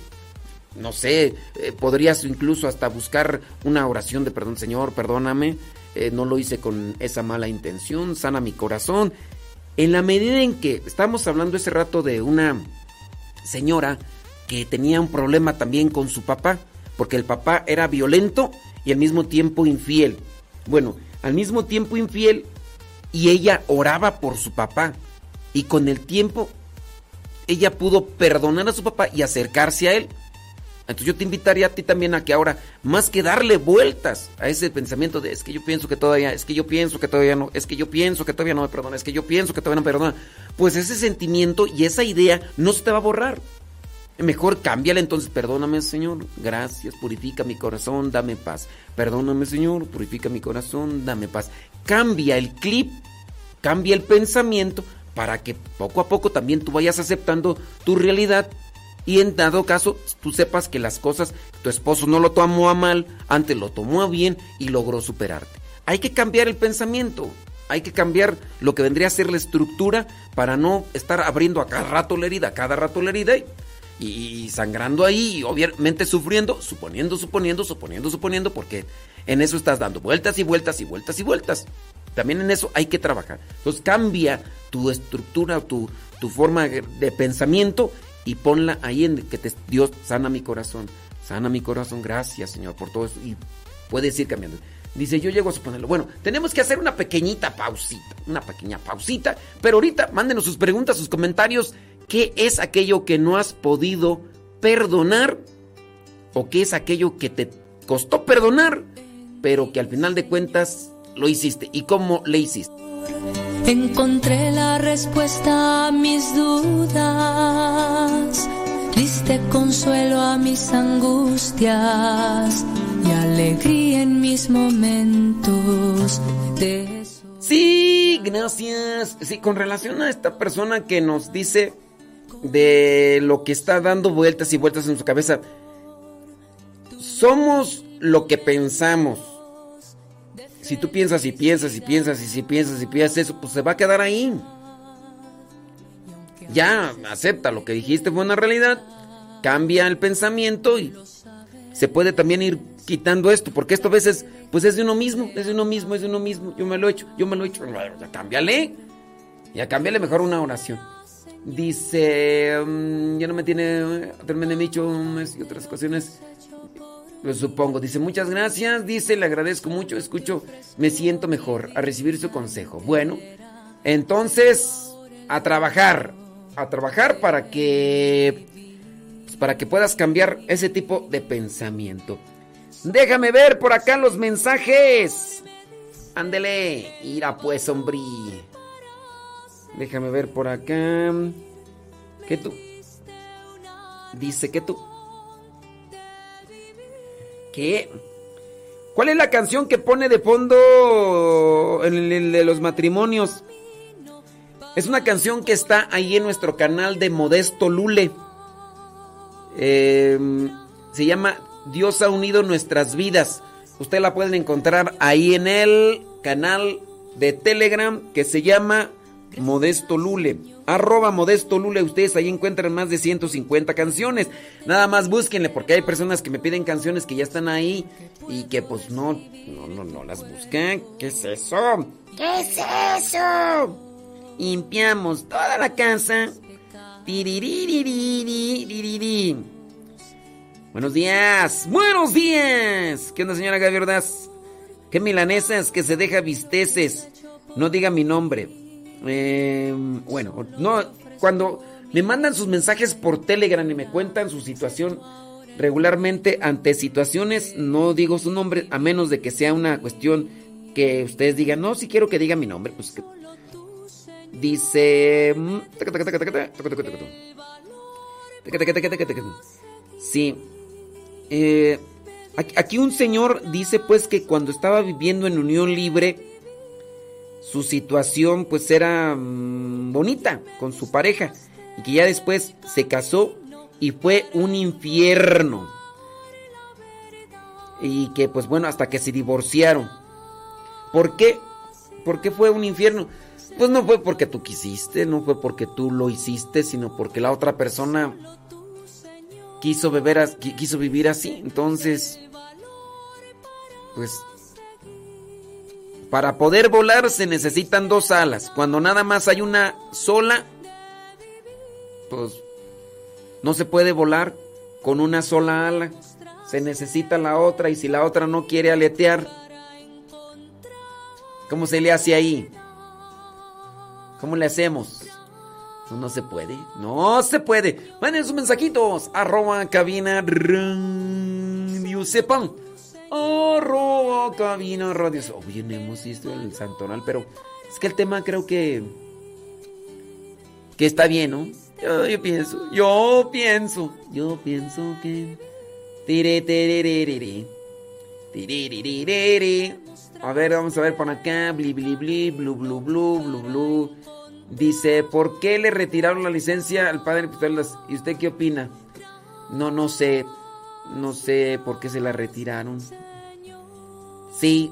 no sé, eh, podrías incluso hasta buscar una oración de perdón, Señor, perdóname, eh, no lo hice con esa mala intención, sana mi corazón. En la medida en que estamos hablando ese rato de una señora que tenía un problema también con su papá, porque el papá era violento y al mismo tiempo infiel. Bueno, al mismo tiempo infiel y ella oraba por su papá. Y con el tiempo ella pudo perdonar a su papá y acercarse a él. Entonces yo te invitaría a ti también a que ahora, más que darle vueltas a ese pensamiento de es que yo pienso que todavía, es que yo pienso que todavía no, es que yo pienso que todavía no me perdona, es que yo pienso que todavía no me perdona, pues ese sentimiento y esa idea no se te va a borrar. Mejor cámbiala entonces, perdóname Señor, gracias, purifica mi corazón, dame paz. Perdóname Señor, purifica mi corazón, dame paz. Cambia el clip, cambia el pensamiento para que poco a poco también tú vayas aceptando tu realidad y en dado caso tú sepas que las cosas, tu esposo no lo tomó a mal, antes lo tomó a bien y logró superarte. Hay que cambiar el pensamiento. Hay que cambiar lo que vendría a ser la estructura para no estar abriendo a cada rato la herida, a cada rato la herida y, y sangrando ahí y obviamente sufriendo, suponiendo, suponiendo, suponiendo, suponiendo, porque en eso estás dando vueltas y vueltas y vueltas y vueltas. También en eso hay que trabajar. Entonces cambia tu estructura, tu, tu forma de pensamiento y ponla ahí en que te, Dios sana mi corazón. Sana mi corazón, gracias Señor por todo eso. Y puedes ir cambiando. Dice, yo llego a suponerlo. Bueno, tenemos que hacer una pequeñita pausita, una pequeña pausita, pero ahorita mándenos sus preguntas, sus comentarios. ¿Qué es aquello que no has podido perdonar? ¿O qué es aquello que te costó perdonar, pero que al final de cuentas lo hiciste? ¿Y cómo le hiciste? Encontré la respuesta a mis dudas, diste consuelo a mis angustias y alegría en mis momentos de Sí, gracias. Sí, con relación a esta persona que nos dice de lo que está dando vueltas y vueltas en su cabeza, somos lo que pensamos. Si tú piensas y piensas y piensas y si piensas y piensas eso, pues se va a quedar ahí. Ya, acepta lo que dijiste fue una realidad, cambia el pensamiento y se puede también ir quitando esto, porque esto a veces, pues es de uno mismo, es de uno mismo, es de uno mismo. Yo me lo he hecho, yo me lo he hecho. Ya cámbiale, ya cámbiale mejor una oración. Dice, um, ya no me tiene, terminé dicho y otras ocasiones. Lo supongo. Dice, muchas gracias. Dice, le agradezco mucho. Escucho, me siento mejor a recibir su consejo. Bueno, entonces, a trabajar. A trabajar para que. Pues, para que puedas cambiar ese tipo de pensamiento. Déjame ver por acá los mensajes. Ándele. Ira pues, hombre. Déjame ver por acá. ¿Qué tú? Dice que tú. ¿Qué? ¿Cuál es la canción que pone de fondo en el de los matrimonios? Es una canción que está ahí en nuestro canal de Modesto Lule. Em, se llama Dios ha unido nuestras vidas. Usted la pueden encontrar ahí en el canal de Telegram que se llama Modesto Lule. Arroba Modesto Lule. Ustedes ahí encuentran más de 150 canciones. Nada más búsquenle porque hay personas que me piden canciones que ya están ahí y que pues no, no, no, no las buscan. ¿Qué es eso? ¿Qué es eso? Limpiamos toda la casa. Buenos días. Buenos días. ¿Qué onda, señora Gaby Ordaz? ¿Qué milanesas que se deja visteces? No diga mi nombre. Eh, bueno, no, cuando me mandan sus mensajes por Telegram y me cuentan su situación regularmente ante situaciones, no digo su nombre, a menos de que sea una cuestión que ustedes digan, no, si quiero que diga mi nombre, pues que... Dice... Sí. Eh, aquí un señor dice pues que cuando estaba viviendo en unión libre, su situación pues era mm, bonita con su pareja y que ya después se casó y fue un infierno. Y que pues bueno, hasta que se divorciaron. ¿Por qué? ¿Por qué fue un infierno? Pues no fue porque tú quisiste, no fue porque tú lo hiciste, sino porque la otra persona quiso beber, quiso vivir así. Entonces, pues para poder volar se necesitan dos alas. Cuando nada más hay una sola, pues no se puede volar con una sola ala. Se necesita la otra y si la otra no quiere aletear, ¿cómo se le hace ahí? ¿Cómo le hacemos? No, no se puede. No se puede. Manden sus mensajitos. Arroba cabina sepan arroba cabina radio. Oye, no hemos visto el santonal, pero es que el tema creo que. que está bien, ¿no? Yo, pienso, yo pienso, yo pienso que. A ver, vamos a ver por acá. Bli, bli, bli, blu, blu, blu, blu, blu. Dice, ¿por qué le retiraron la licencia al padre Pistolas? ¿Y usted qué opina? No, no sé. No sé por qué se la retiraron. Sí.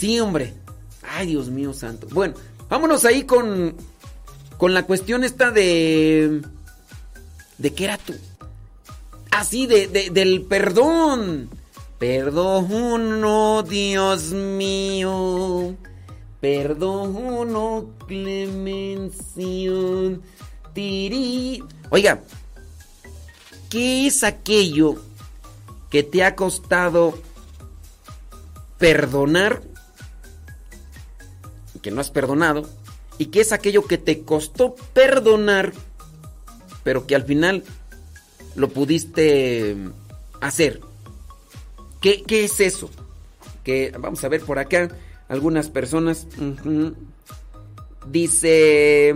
Sí, hombre. Ay, Dios mío santo. Bueno, vámonos ahí con, con la cuestión esta de... ¿De qué era tú? Así, de, del perdón. Perdón, Dios mío. Perdón, clemención. Tiri. Oiga, ¿qué es aquello que te ha costado perdonar? Que perdonado. ¿Y qué es aquello que te costó perdonar, pero que al final lo pudiste hacer? ¿Qué, qué es eso? Que vamos a ver por acá algunas personas. Dice...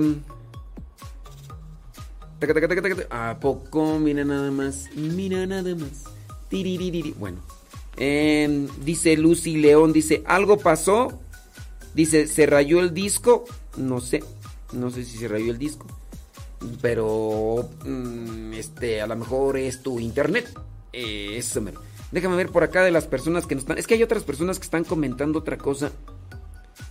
¿A poco? Mira nada más. Mira nada más. Bueno. Em, dice Lucy León, dice, ¿algo pasó? Dice, ¿se rayó el disco? No sé. No sé si se rayó el disco. Pero... Mm, este, a lo mejor es tu internet. eso me... Déjame ver por acá de las personas que nos están... Es que hay otras personas que están comentando otra cosa.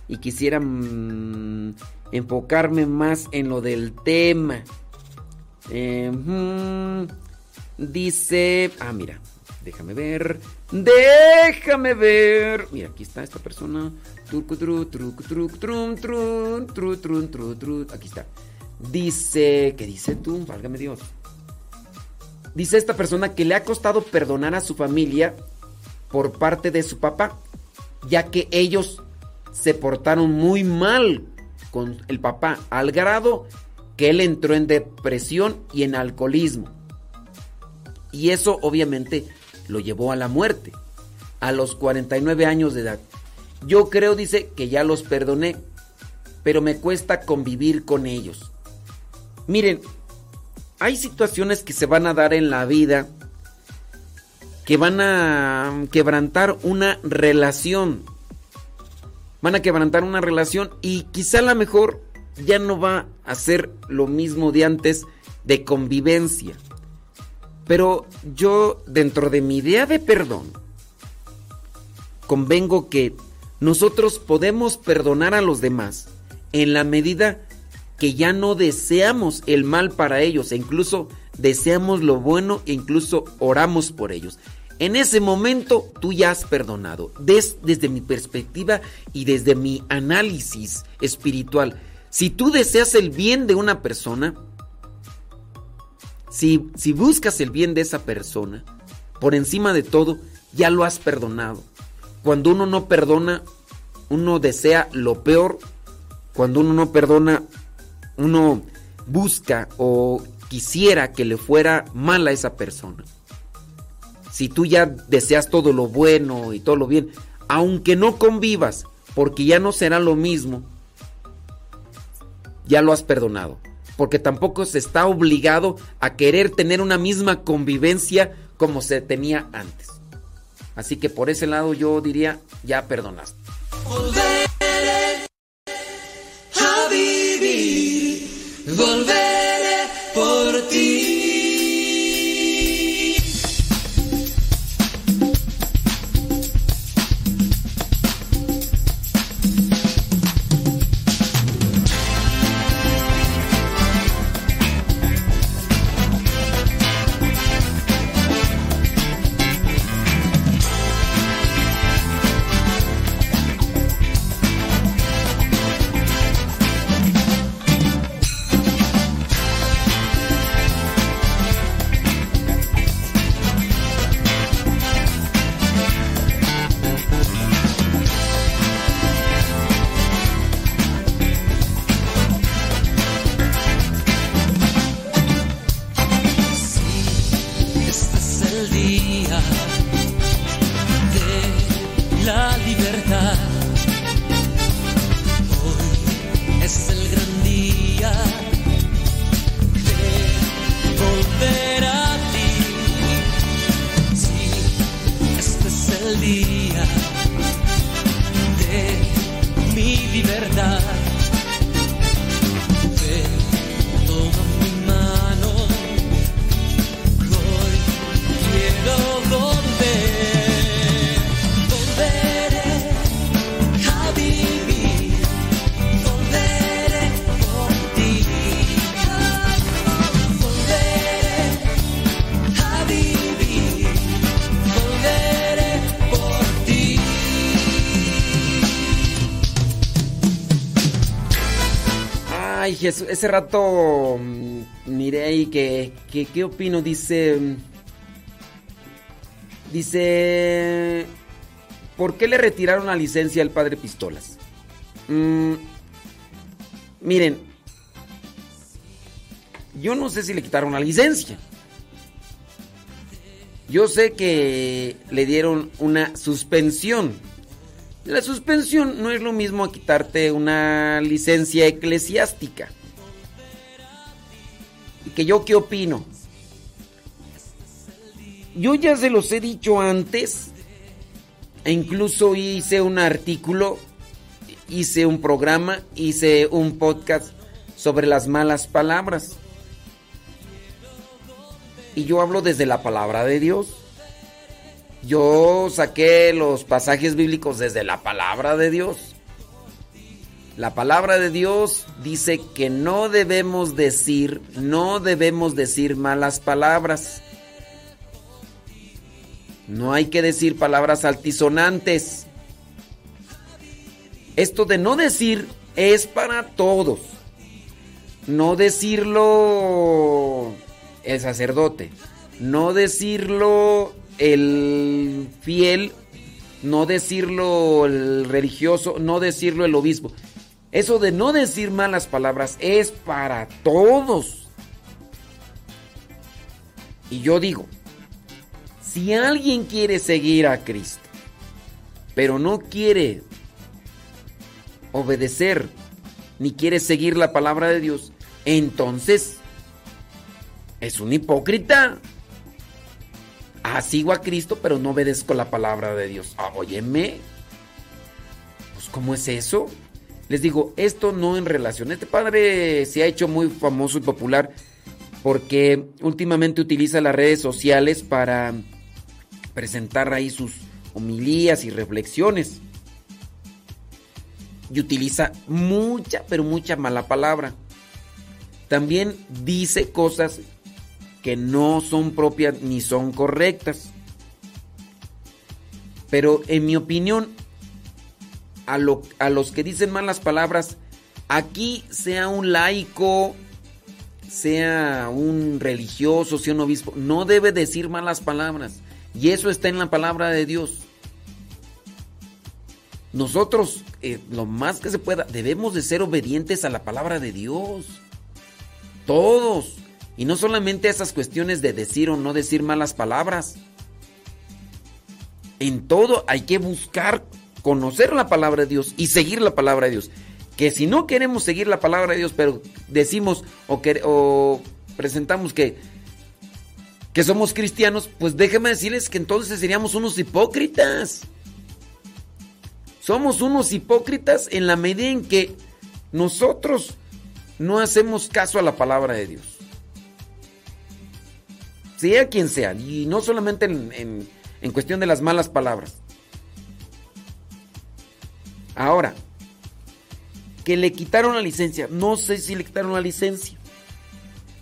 Y quisiera mm, enfocarme más en lo del tema. Em, dice... Ah, mira. Déjame ver. Déjame ver. Mira, aquí está esta persona. Aquí está. Dice... ¿Qué dice tú? Válgame Dios. Dice esta persona que le ha costado perdonar a su familia por parte de su papá, ya que ellos se portaron muy mal con el papá, al grado que él entró en depresión y en alcoholismo. Y eso obviamente lo llevó a la muerte, a los 49 años de edad. Yo creo, dice, que ya los perdoné, pero me cuesta convivir con ellos. Miren, hay situaciones que se van a dar en la vida que van a quebrantar una relación. Van a quebrantar una relación y quizá a lo mejor ya no va a ser lo mismo de antes de convivencia. Pero yo, dentro de mi idea de perdón, convengo que nosotros podemos perdonar a los demás en la medida que ya no deseamos el mal para ellos e incluso deseamos lo bueno e incluso oramos por ellos. En ese momento tú ya has perdonado. desde mi perspectiva y desde mi análisis espiritual, si tú deseas el bien de una persona, si, buscas el bien de esa persona, por encima de todo, ya lo has perdonado. Cuando uno no perdona, uno desea lo peor. Cuando uno no perdona, uno busca o quisiera que le fuera mal a esa persona. Si tú ya deseas todo lo bueno y todo lo bien, aunque no convivas, porque ya no será lo mismo, ya lo has perdonado. Porque tampoco se está obligado a querer tener una misma convivencia como se tenía antes. Así que por ese lado yo diría, ya perdonaste. volveré ese rato mm, miré que, que, ¿qué opino? Dice, mm, dice, ¿por qué le retiraron la licencia al padre Pistolas? Mm, miren, yo no sé si le quitaron la licencia. Yo sé que le dieron una suspensión. La suspensión no es lo mismo a quitarte una licencia eclesiástica. ¿Y que yo qué opino? Yo ya se los he dicho antes, e incluso hice un artículo, hice un programa, hice un podcast sobre las malas palabras. Y yo hablo desde la palabra de Dios. Yo saqué los pasajes bíblicos desde la palabra de Dios. La palabra de Dios dice que no debemos decir, no debemos decir malas palabras. No hay que decir palabras altisonantes. Esto de no decir es para todos. No decirlo el sacerdote. No decirlo el fiel, no decirlo el religioso, no decirlo el obispo. Eso de no decir malas palabras es para todos. Y yo digo, si alguien quiere seguir a Cristo, pero no quiere obedecer ni quiere seguir la palabra de Dios, entonces es un hipócrita. Ah, sigo a Cristo, pero no obedezco la palabra de Dios. Ah, óyeme. Pues, ¿cómo es eso? Les digo, esto no en relación. Este padre se ha hecho muy famoso y popular porque últimamente utiliza las redes sociales para presentar ahí sus homilías y reflexiones. Y utiliza mucha, pero mucha mala palabra. También dice cosas que no son propias ni son correctas. Pero en mi opinión, a, a los que dicen malas palabras, aquí sea un laico, sea un religioso, sea un obispo, no debe decir malas palabras. Y eso está en la palabra de Dios. Nosotros, eh, lo más que se pueda, debemos de ser obedientes a la palabra de Dios. Todos. Y no solamente esas cuestiones de decir o no decir malas palabras. En todo hay que buscar conocer la palabra de Dios y seguir la palabra de Dios. Que si no queremos seguir la palabra de Dios, pero decimos o, o presentamos que, que somos cristianos, pues déjenme decirles que entonces seríamos unos hipócritas. Somos unos hipócritas en la medida en que nosotros no hacemos caso a la palabra de Dios sea quien sea, y no solamente en, cuestión de las malas palabras. Ahora, que le quitaron la licencia, no sé si le quitaron la licencia.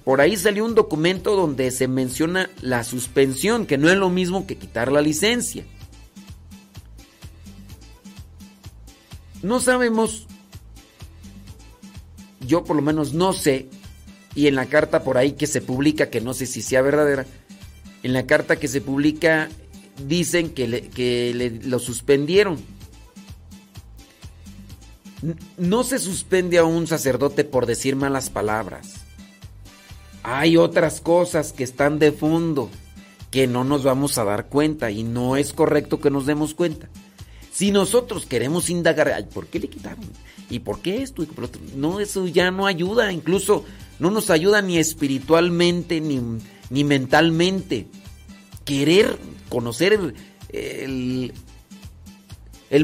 Por ahí salió un documento donde se menciona la suspensión, que no es lo mismo que quitar la licencia. No sabemos, yo por lo menos no sé y en la carta por ahí que se publica, que no sé si sea verdadera, en la carta que se publica dicen que, le, lo suspendieron. No se suspende a un sacerdote por decir malas palabras. Hay otras cosas que están de fondo que no nos vamos a dar cuenta y no es correcto que nos demos cuenta. Si nosotros queremos indagar, ¿por qué le quitaron? ¿Y por qué esto? No, eso ya no ayuda. Incluso no nos ayuda ni espiritualmente ni, mentalmente. Querer conocer el,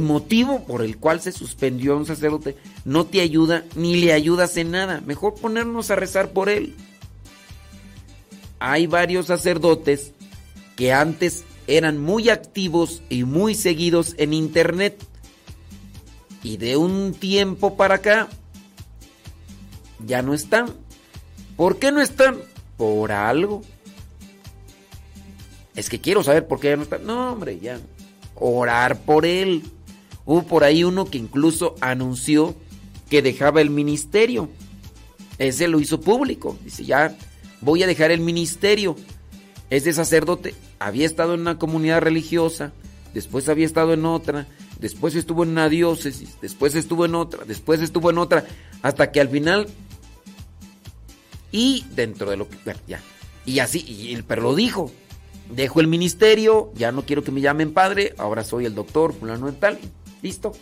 motivo por el cual se suspendió a un sacerdote no te ayuda ni le ayudas en nada. Mejor ponernos a rezar por él. Hay varios sacerdotes que antes eran muy activos y muy seguidos en internet. Y de un tiempo para acá ya no están. ¿Por qué no están? Por algo. Es que quiero saber por qué ya no están. No, hombre, ya. Orar por él. Hubo por ahí uno que incluso anunció que dejaba el ministerio. ese lo hizo público. Dice, ya voy a dejar el ministerio. Ese sacerdote había estado en una comunidad religiosa, después había estado en otra, después estuvo en una diócesis, después estuvo en otra, después estuvo en otra, hasta que al final... Y dentro de lo que... ya. Y así, y, pero lo dijo. Dejo el ministerio, ya no quiero que me llamen padre, ahora soy el doctor fulano de tal. Listo.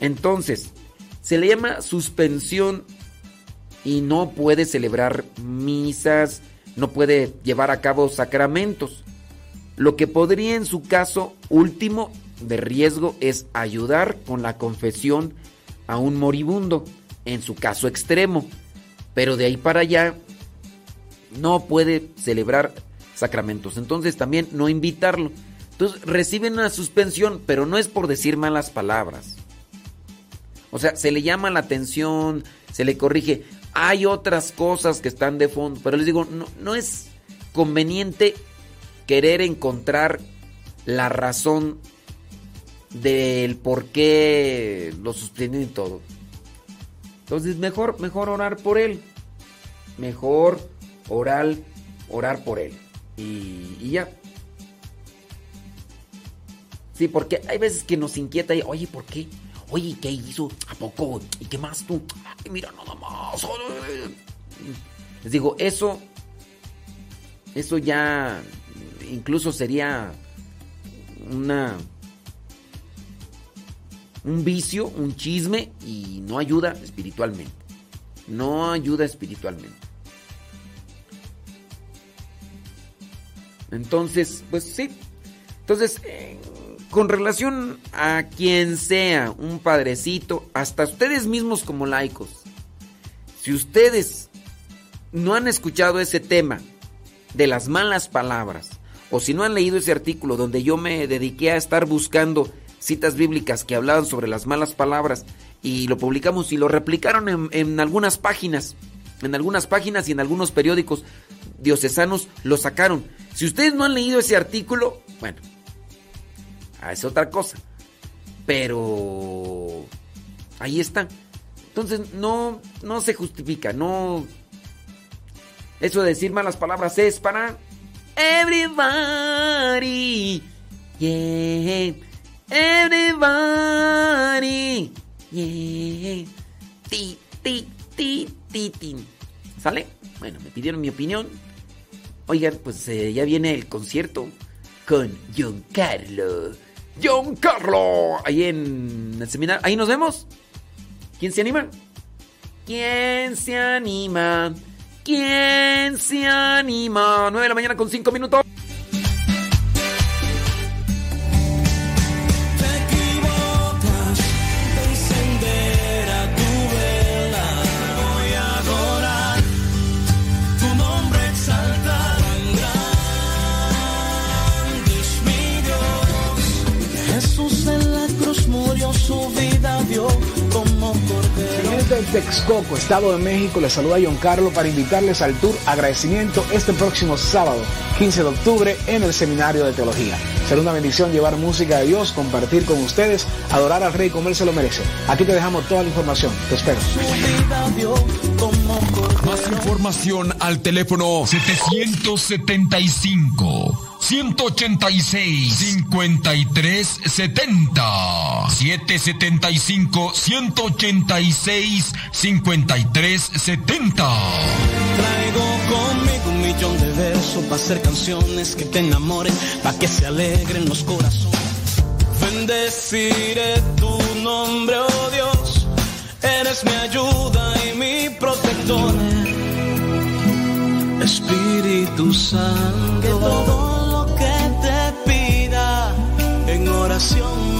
Entonces, se le llama suspensión y no puede celebrar misas, no puede llevar a cabo sacramentos. Lo que podría en su caso último de riesgo es ayudar con la confesión a un moribundo, en su caso extremo. Pero de ahí para allá no puede celebrar sacramentos. Entonces también no invitarlo. Entonces reciben una suspensión, pero no es por decir malas palabras. O sea, se le llama la atención, se le corrige. Hay otras cosas que están de fondo, pero les digo, no, es conveniente querer encontrar la razón del por qué lo suspenden y todo. Entonces, mejor, mejor orar por él. Mejor orar, orar por él. Y ya. Sí, porque hay veces que nos inquieta y, oye, ¿por qué? Oye, ¿qué hizo? ¿A poco? ¿Y qué más tú? Ay, mira, nada más. Les digo, eso, eso ya incluso sería una un vicio, un chisme y no ayuda espiritualmente. No ayuda espiritualmente. Entonces, pues sí. Entonces, con relación a quien sea un padrecito, hasta ustedes mismos como laicos, si ustedes no han escuchado ese tema de las malas palabras, o si no han leído ese artículo donde yo me dediqué a estar buscando citas bíblicas que hablaban sobre las malas palabras y lo publicamos y lo replicaron en, algunas páginas, en algunas páginas y en algunos periódicos diocesanos lo sacaron. Si ustedes no han leído ese artículo, bueno, Ah, es otra cosa. Pero ahí está. Entonces no, no se justifica, no... Eso de decir malas palabras es para everybody. Yeah. Everybody. Yeah. Ti, ti, ti, ti, ti. ¿Sale? Bueno, me pidieron mi opinión. Oigan, pues eh, ya viene el concierto con John Carlos. John Carlos. Ahí en el seminario. Ahí nos vemos. ¿Quién se anima? ¿Quién se anima? ¿Quién se anima? 9 de la mañana con 5 minutos. Texcoco, Estado de México, les saluda John Carlos para invitarles al tour agradecimiento este próximo sábado, 15 de octubre, en el Seminario de Teología. Será una bendición llevar música de Dios, compartir con ustedes, adorar al Rey como Él se lo merece. Aquí te dejamos toda la información. Te espero. Más información al teléfono 775. 186 53 70 775 186 53 70 Traigo conmigo un millón de versos para hacer canciones que te enamoren, para que se alegren los corazones. Bendeciré tu nombre, oh Dios, eres mi ayuda y mi protector. Espíritu Santo me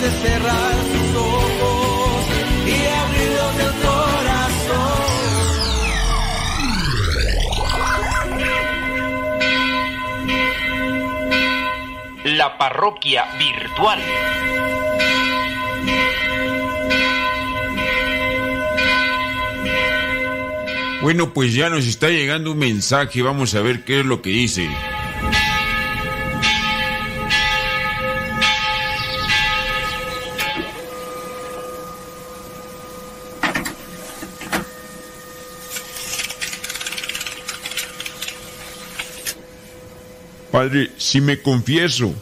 De cerrar sus ojos y abrirlos del corazón. La parroquia virtual. Bueno, pues ya nos está llegando un mensaje, vamos a ver qué es lo que dice. Padre, si me confieso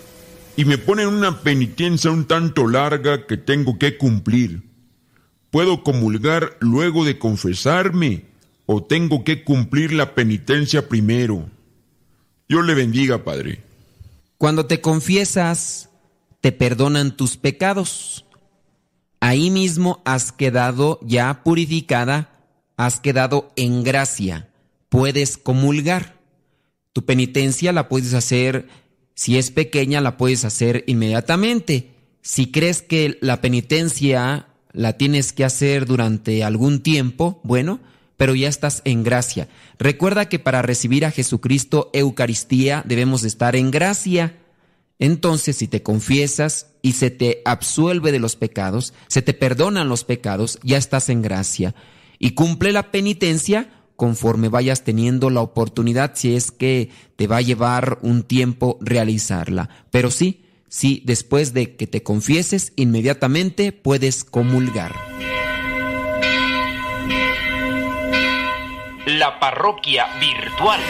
y me ponen una penitencia un tanto larga que tengo que cumplir, ¿puedo comulgar luego de confesarme o tengo que cumplir la penitencia primero? Dios le bendiga, Padre. Cuando te confiesas, te perdonan tus pecados. Ahí mismo has quedado ya purificada, has quedado en gracia. Puedes comulgar. Tu penitencia la puedes hacer, si es pequeña, la puedes hacer inmediatamente. Si crees que la penitencia la tienes que hacer durante algún tiempo, bueno, pero ya estás en gracia. Recuerda que para recibir a Jesucristo Eucaristía debemos de estar en gracia. Entonces, si te confiesas y se te absuelve de los pecados, se te perdonan los pecados, ya estás en gracia. Y cumple la penitencia conforme vayas teniendo la oportunidad, si es que te va a llevar un tiempo realizarla. Pero sí, sí, después de que te confieses, inmediatamente puedes comulgar. La parroquia virtual.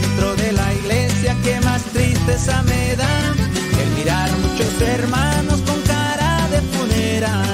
Dentro de la iglesia que más tristeza me da el mirar muchos hermanos con cara de funeral.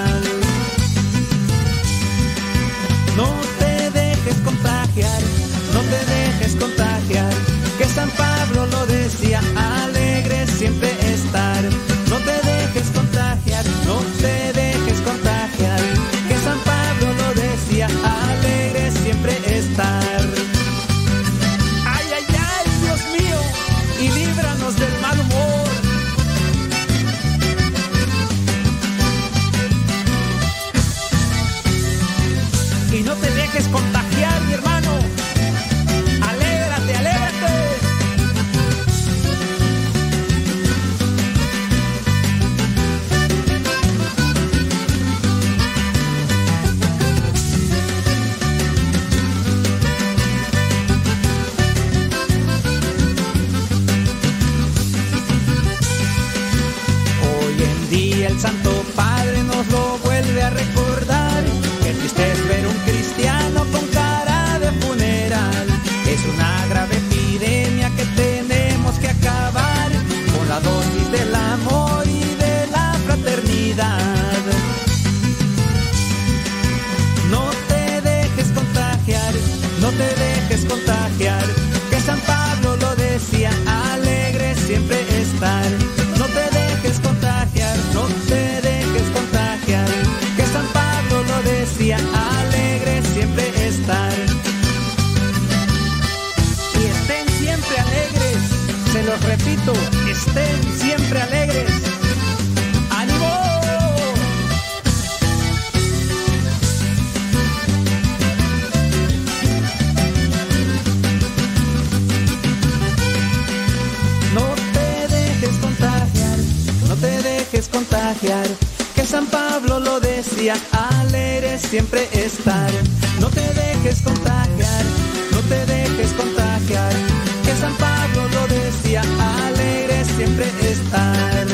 Siempre estar. No te dejes contagiar, no te dejes contagiar. Que San Pablo lo decía, alegre siempre estar.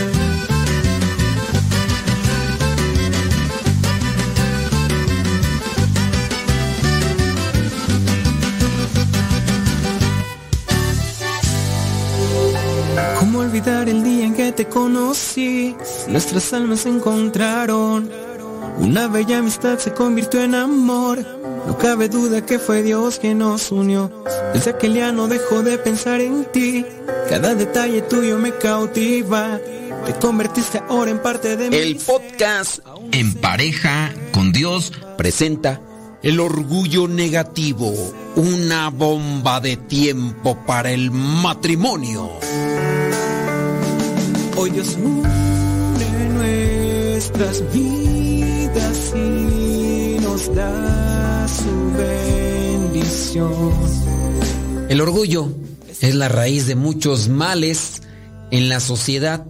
¿Cómo olvidar el día en que te conocí? Nuestras almas se encontraron. Una bella amistad se convirtió en amor. No cabe duda que fue Dios quien nos unió. Desde aquel día no dejo de pensar en ti. Cada detalle tuyo me cautiva. Te convertiste ahora en parte de mi El podcast En pareja con Dios presenta El orgullo negativo, una bomba de tiempo para el matrimonio. Hoy Dios une nuestras vidas El orgullo es la raíz de muchos males en la sociedad,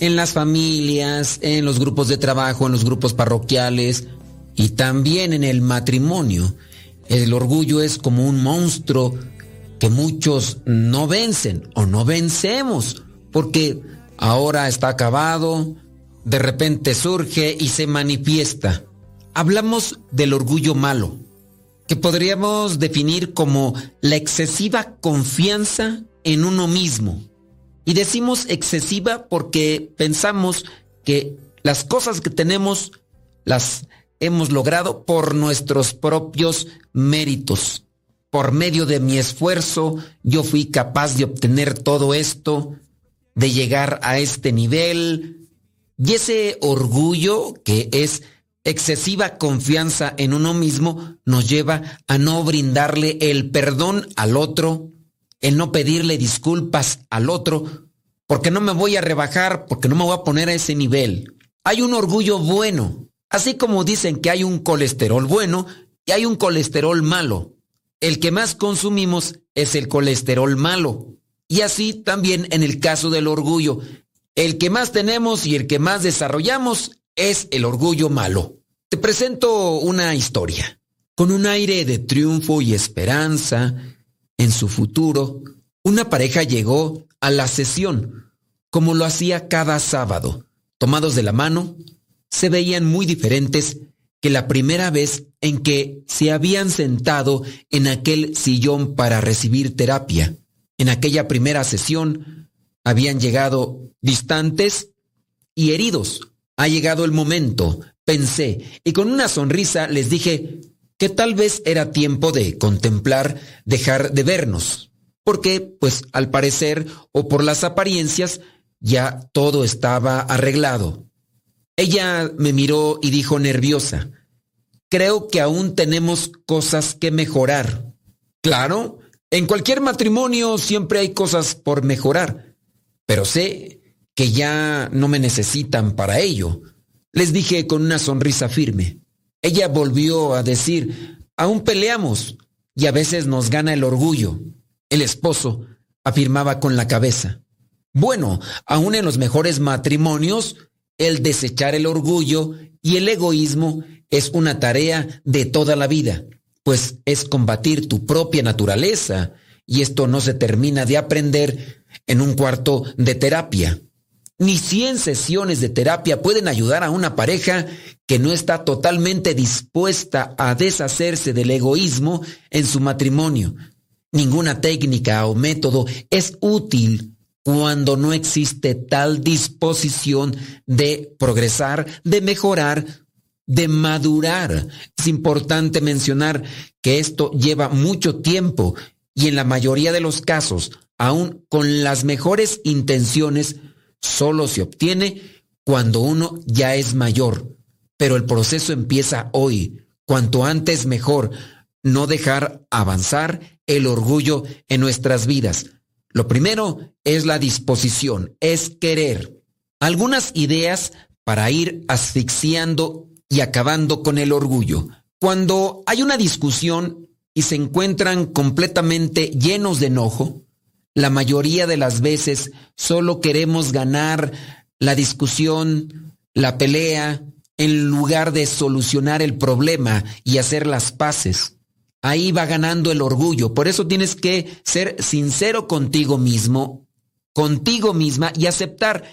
en las familias, en los grupos de trabajo, en los grupos parroquiales y también en el matrimonio. El orgullo es como un monstruo que muchos no vencen o no vencemos porque ahora está acabado, de repente surge y se manifiesta. Hablamos del orgullo malo, que podríamos definir como la excesiva confianza en uno mismo. Y decimos excesiva porque pensamos que las cosas que tenemos las hemos logrado por nuestros propios méritos. Por medio de mi esfuerzo, yo fui capaz de obtener todo esto, de llegar a este nivel. Y ese orgullo que es excesiva confianza en uno mismo nos lleva a no brindarle el perdón al otro, el no pedirle disculpas al otro, porque no me voy a rebajar, porque no me voy a poner a ese nivel. Hay un orgullo bueno, así como dicen que hay un colesterol bueno y hay un colesterol malo. el que más consumimos es el colesterol malo. Y así también en el caso del orgullo. El que más tenemos y el que más desarrollamos es el orgullo malo. Te presento una historia. Con un aire de triunfo y esperanza en su futuro, una pareja llegó a la sesión, como lo hacía cada sábado. Tomados de la mano, se veían muy diferentes que la primera vez en que se habían sentado en aquel sillón para recibir terapia. En aquella primera sesión habían llegado distantes y heridos. Ha llegado el momento, pensé, y con una sonrisa les dije que tal vez era tiempo de contemplar dejar de vernos, porque, pues, al parecer o por las apariencias, ya todo estaba arreglado. Ella me miró y dijo nerviosa, creo que aún tenemos cosas que mejorar. Claro, en cualquier matrimonio siempre hay cosas por mejorar, pero sé que ya no me necesitan para ello. Les dije con una sonrisa firme. Ella volvió a decir, aún peleamos y a veces nos gana el orgullo. El esposo afirmaba con la cabeza. Bueno, aún en los mejores matrimonios el desechar el orgullo y el egoísmo es una tarea de toda la vida, pues es combatir tu propia naturaleza y esto no se termina de aprender en un cuarto de terapia. Ni 100 sesiones de terapia pueden ayudar a una pareja que no está totalmente dispuesta a deshacerse del egoísmo en su matrimonio. Ninguna técnica o método es útil cuando no existe tal disposición de progresar, de mejorar, de madurar. Es importante mencionar que esto lleva mucho tiempo y en la mayoría de los casos, aun con las mejores intenciones, solo se obtiene cuando uno ya es mayor. Pero el proceso empieza hoy, cuanto antes mejor, no dejar avanzar el orgullo en nuestras vidas lo primero es la disposición, es querer. Algunas ideas para ir asfixiando y acabando con el orgullo. Cuando hay una discusión y se encuentran completamente llenos de enojo, la mayoría de las veces solo queremos ganar la discusión, la pelea, en lugar de solucionar el problema y hacer las paces ahí va ganando el orgullo. Por eso tienes que ser sincero contigo mismo, contigo misma y aceptar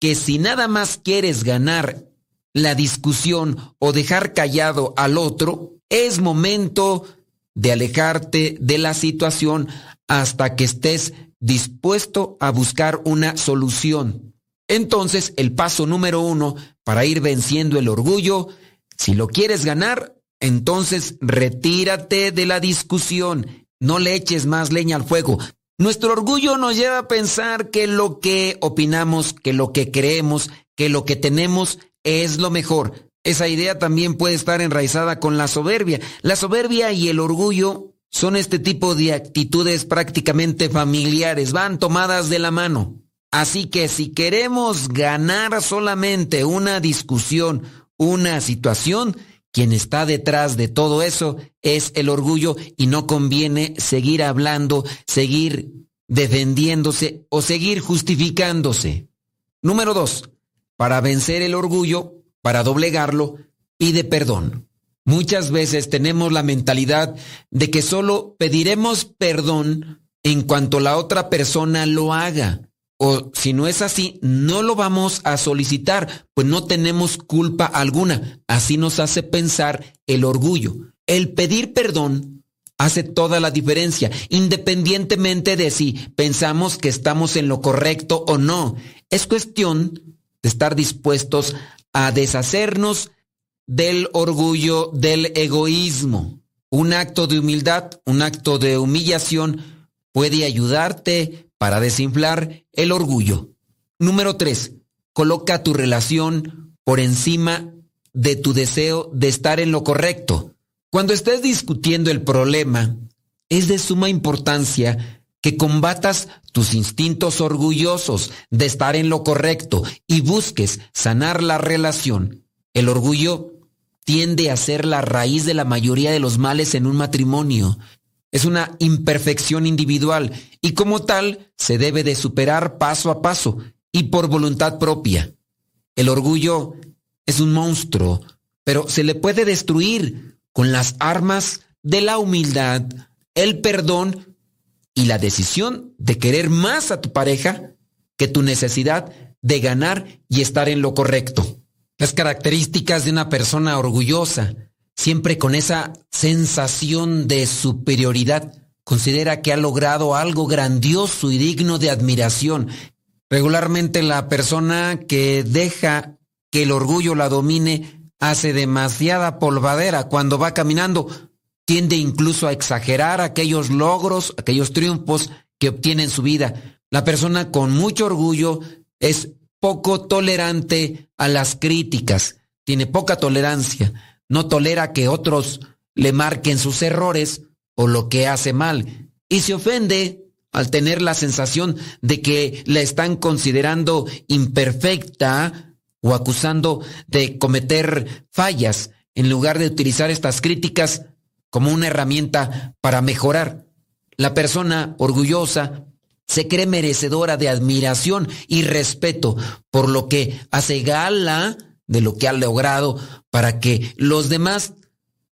que si nada más quieres ganar la discusión o dejar callado al otro, es momento de alejarte de la situación hasta que estés dispuesto a buscar una solución. Entonces, el paso número uno para ir venciendo el orgullo, si lo quieres ganar, entonces retírate de la discusión, no le eches más leña al fuego. Nuestro orgullo nos lleva a pensar que lo que opinamos, que lo que creemos, que lo que tenemos es lo mejor. Esa idea también puede estar enraizada con la soberbia. La soberbia y el orgullo son este tipo de actitudes prácticamente familiares, van tomadas de la mano. Así que si queremos ganar solamente una discusión, una situación, quien está detrás de todo eso es el orgullo y no conviene seguir hablando, seguir defendiéndose o seguir justificándose. Número dos, para vencer el orgullo, para doblegarlo, pide perdón. Muchas veces tenemos la mentalidad de que solo pediremos perdón en cuanto la otra persona lo haga. O si no es así, no lo vamos a solicitar, pues no tenemos culpa alguna. Así nos hace pensar el orgullo. El pedir perdón hace toda la diferencia, independientemente de si pensamos que estamos en lo correcto o no. Es cuestión de estar dispuestos a deshacernos del orgullo, del egoísmo. Un acto de humildad, un acto de humillación puede ayudarte para desinflar el orgullo. Número 3. Coloca tu relación por encima de tu deseo de estar en lo correcto. Cuando estés discutiendo el problema, es de suma importancia que combatas tus instintos orgullosos de estar en lo correcto y busques sanar la relación. El orgullo tiende a ser la raíz de la mayoría de los males en un matrimonio. es una imperfección individual y como tal se debe de superar paso a paso y por voluntad propia. El orgullo es un monstruo, pero se le puede destruir con las armas de la humildad, el perdón y la decisión de querer más a tu pareja que tu necesidad de ganar y estar en lo correcto. Las características de una persona orgullosa, siempre con esa sensación de superioridad, considera que ha logrado algo grandioso y digno de admiración. Regularmente la persona que deja que el orgullo la domine hace demasiada polvadera cuando va caminando, tiende incluso a exagerar aquellos logros, aquellos triunfos que obtiene en su vida. La persona con mucho orgullo es poco tolerante a las críticas, tiene poca tolerancia, no tolera que otros le marquen sus errores o lo que hace mal. Y se ofende al tener la sensación de que la están considerando imperfecta o acusando de cometer fallas en lugar de utilizar estas críticas como una herramienta para mejorar. La persona orgullosa se cree merecedora de admiración y respeto por lo que hace gala de lo que ha logrado para que los demás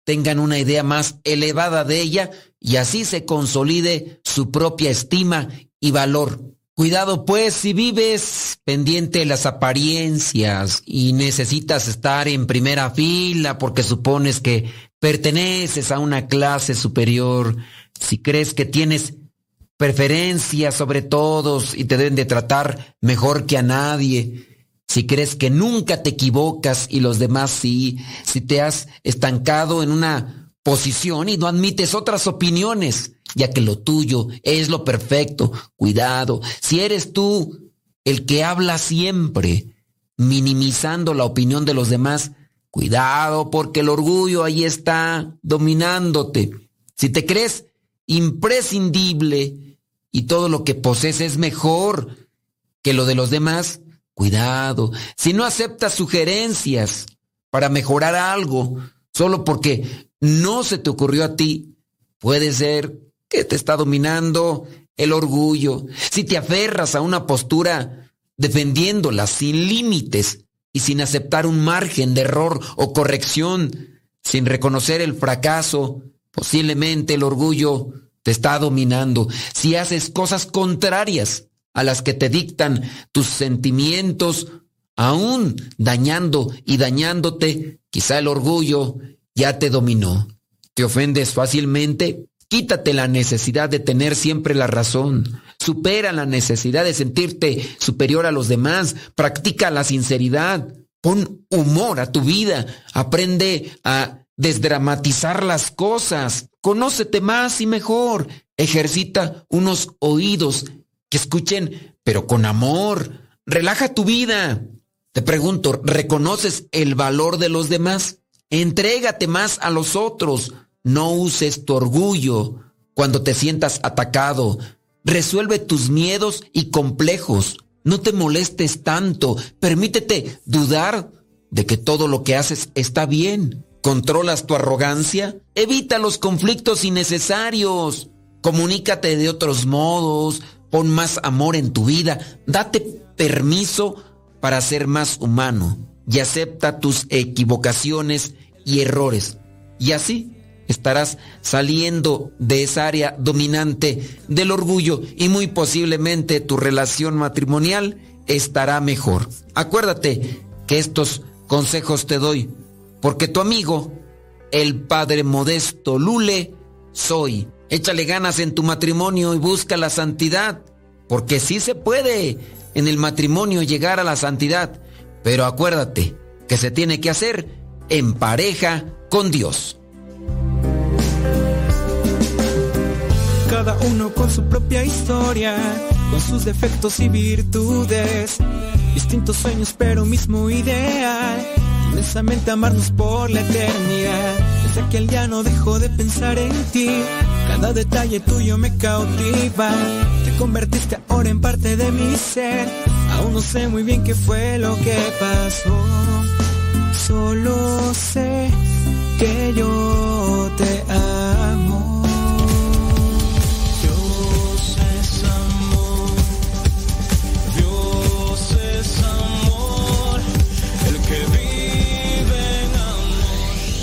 tengan una idea más elevada de ella y así se consolide su propia estima y valor. Cuidado pues si vives pendiente de las apariencias y necesitas estar en primera fila porque supones que perteneces a una clase superior, si crees que tienes preferencia sobre todos y te deben de tratar mejor que a nadie, si crees que nunca te equivocas y los demás sí, si te has estancado en una posición y no admites otras opiniones, ya que lo tuyo es lo perfecto, cuidado, si eres tú el que habla siempre, minimizando la opinión de los demás, Cuidado porque el orgullo ahí está dominándote. Si te crees imprescindible y todo lo que posees es mejor que lo de los demás, cuidado. Si no aceptas sugerencias para mejorar algo solo porque no se te ocurrió a ti, puede ser que te está dominando el orgullo. Si te aferras a una postura defendiéndola sin límites, y sin aceptar un margen de error o corrección, sin reconocer el fracaso, posiblemente el orgullo te está dominando. Si haces cosas contrarias a las que te dictan tus sentimientos, aún dañando y dañándote, quizá el orgullo ya te dominó. Te ofendes fácilmente, quítate la necesidad de tener siempre la razón. Supera la necesidad de sentirte superior a los demás. Practica la sinceridad. Pon humor a tu vida. Aprende a desdramatizar las cosas. Conócete más y mejor. Ejercita unos oídos que escuchen, pero con amor. Relaja tu vida. Te pregunto, ¿reconoces el valor de los demás? Entrégate más a los otros. No uses tu orgullo cuando te sientas atacado. Resuelve tus miedos y complejos. No te molestes tanto. Permítete dudar de que todo lo que haces está bien. ¿Controlas tu arrogancia? Evita los conflictos innecesarios. Comunícate de otros modos. Pon más amor en tu vida. Date permiso para ser más humano. Y acepta tus equivocaciones y errores. Y así estarás saliendo de esa área dominante del orgullo y muy posiblemente tu relación matrimonial estará mejor. Acuérdate que estos consejos te doy porque tu amigo, el padre modesto Lule, soy. Échale ganas en tu matrimonio y busca la santidad, porque sí se puede en el matrimonio llegar a la santidad, pero acuérdate que se tiene que hacer en pareja con Dios. cada uno con su propia historia, con sus defectos y virtudes. Distintos sueños, pero mismo ideal. Inmensamente amarnos por la eternidad. Desde aquel día no dejo de pensar en ti. Cada detalle tuyo me cautiva. Te convertiste ahora en parte de mi ser. Aún no sé muy bien qué fue lo que pasó. Solo sé que yo te amo.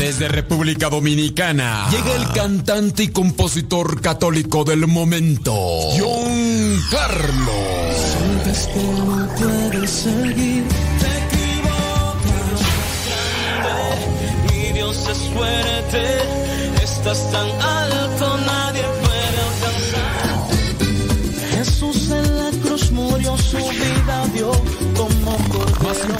Desde República Dominicana llega el cantante y compositor católico del momento, John Carlos. Sientes que no puedes seguir, te equivocas. Grande, Mi Dios es fuerte, estás tan alto, nadie puede alcanzar. Jesús en la cruz murió, su vida dio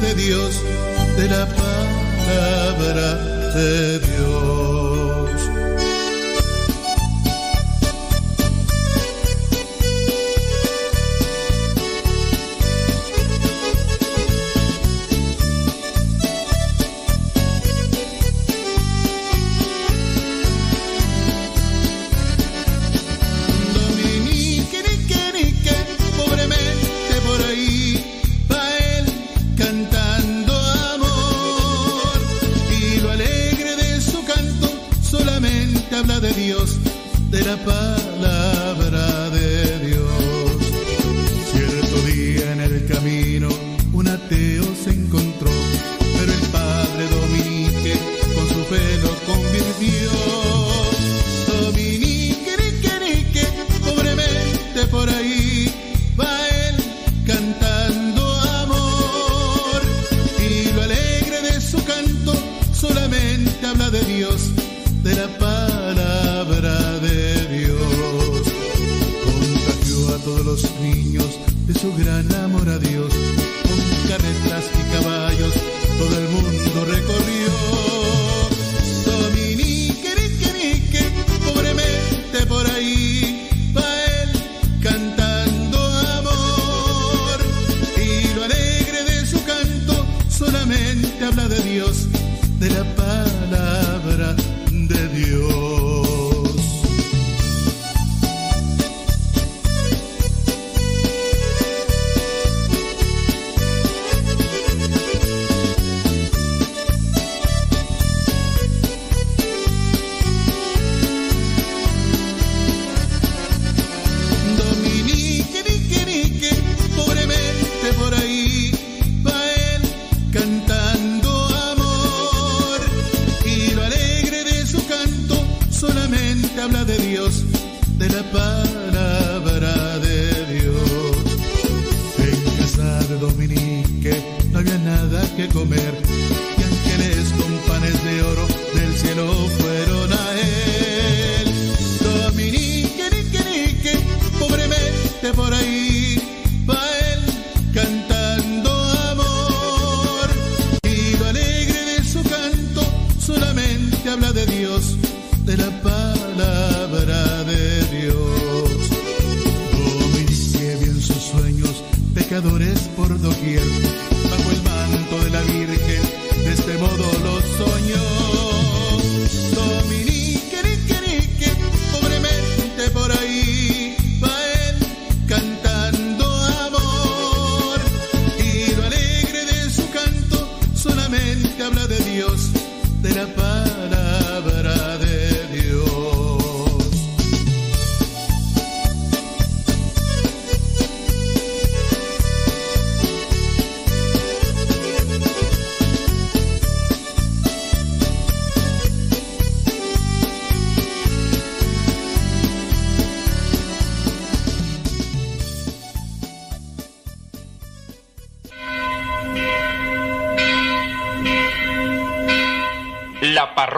De Dios, de la palabra de Dios.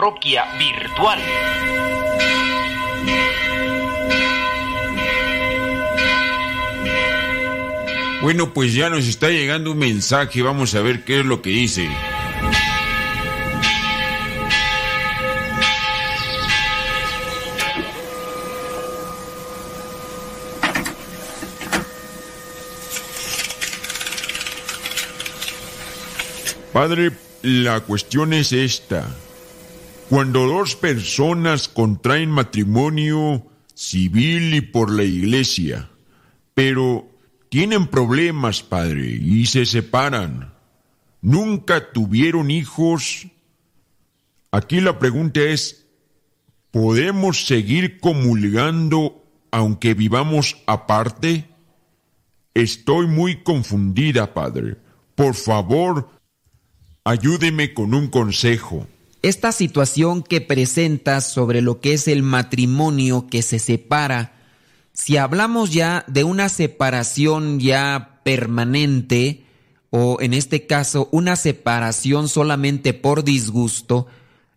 Parroquia virtual. Bueno, pues ya nos está llegando un mensaje, vamos a ver qué es lo que dice. Padre, la cuestión es esta. Cuando dos personas contraen matrimonio civil y por la iglesia, pero tienen problemas, padre, y se separan, nunca tuvieron hijos, aquí la pregunta es, ¿podemos seguir comulgando aunque vivamos aparte? Estoy muy confundida, padre. Por favor, ayúdeme con un consejo. Esta situación que presentas sobre lo que es el matrimonio que se separa, si hablamos ya de una separación ya permanente, o en este caso una separación solamente por disgusto,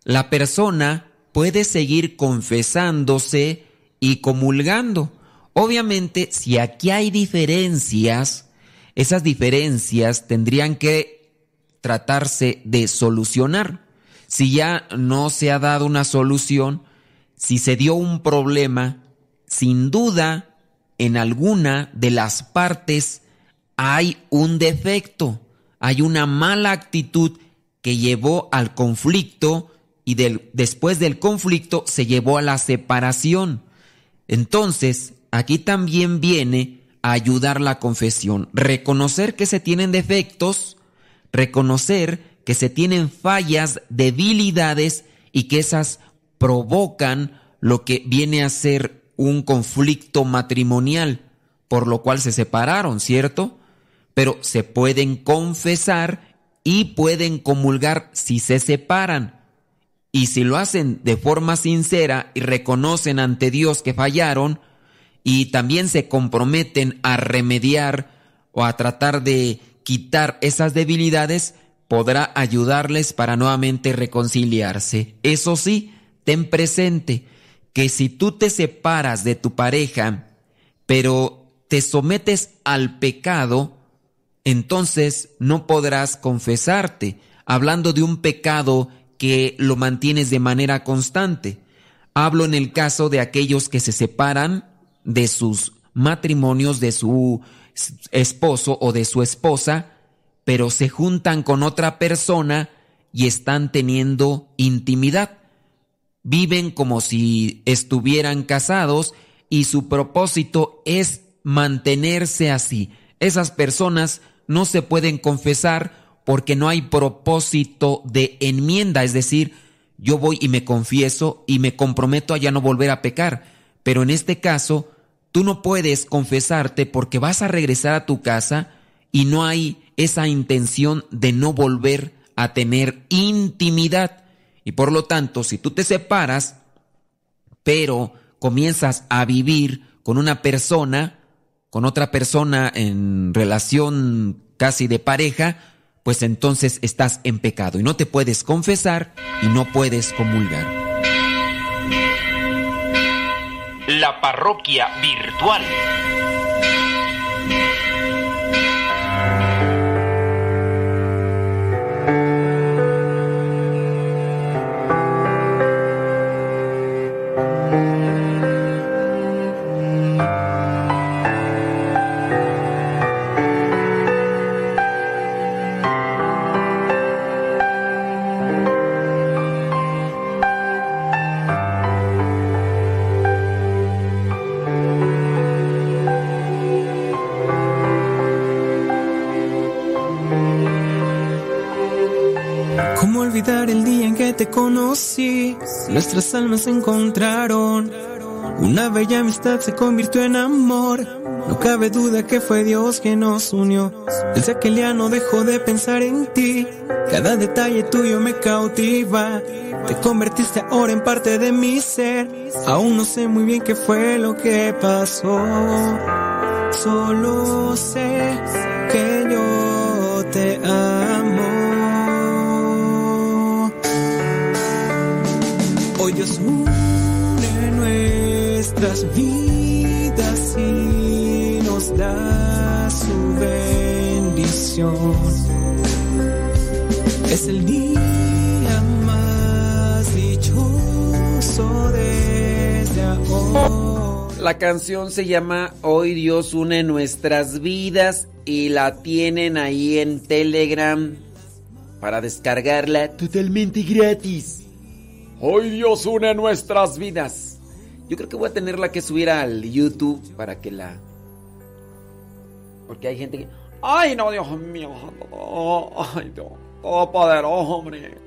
la persona puede seguir confesándose y comulgando. Obviamente, si aquí hay diferencias, esas diferencias tendrían que tratarse de solucionar. Si ya no se ha dado una solución, si se dio un problema, sin duda, en alguna de las partes hay un defecto, hay una mala actitud que llevó al conflicto y después del conflicto se llevó a la separación. Entonces, aquí también viene a ayudar la confesión, reconocer que se tienen defectos, reconocer que se tienen fallas, debilidades y que esas provocan lo que viene a ser un conflicto matrimonial, por lo cual se separaron, ¿cierto? Pero se pueden confesar y pueden comulgar si se separan. Y si lo hacen de forma sincera y reconocen ante Dios que fallaron, y también se comprometen a remediar o a tratar de quitar esas debilidades, podrá ayudarles para nuevamente reconciliarse. Eso sí, ten presente que si tú te separas de tu pareja, pero te sometes al pecado, entonces no podrás confesarte, hablando de un pecado que lo mantienes de manera constante. Hablo en el caso de aquellos que se separan de sus matrimonios, de su esposo o de su esposa, pero se juntan con otra persona y están teniendo intimidad. Viven como si estuvieran casados y su propósito es mantenerse así. Esas personas no se pueden confesar porque no hay propósito de enmienda, es decir, yo voy y me confieso y me comprometo a ya no volver a pecar, pero en este caso tú no puedes confesarte porque vas a regresar a tu casa y no hay esa intención de no volver a tener intimidad. Y por lo tanto, si tú te separas, pero comienzas a vivir con una persona, con otra persona en relación casi de pareja, pues entonces estás en pecado y no te puedes confesar y no puedes comulgar. La parroquia virtual. Te conocí, nuestras almas se encontraron. Una bella amistad se convirtió en amor. No cabe duda que fue Dios quien nos unió. Desde aquel día no dejo de pensar en ti. Cada detalle tuyo me cautiva. Te convertiste ahora en parte de mi ser. Aún no sé muy bien qué fue lo que pasó. Solo sé que yo te amo. Hoy Dios une nuestras vidas y nos da su bendición. Es el día más dichoso desde ahora. La canción se llama Hoy Dios une nuestras vidas y la tienen ahí en Telegram para descargarla totalmente gratis. Hoy Dios une nuestras vidas. Yo creo que voy a tenerla que subir al YouTube para que la... Porque hay gente que... Ay, no, Dios mío. Ay, Dios. Todopoderoso, hombre.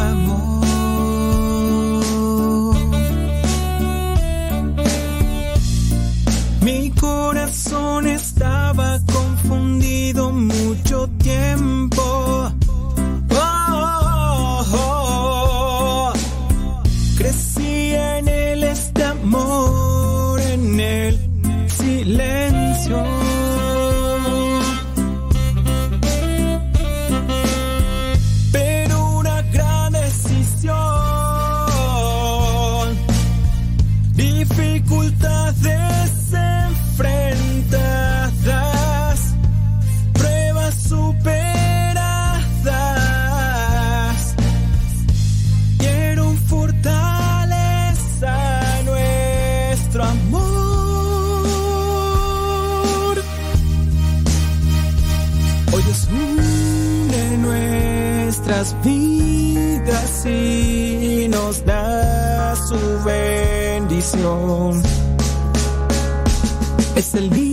Estaba confundido mucho tiempo. Es el día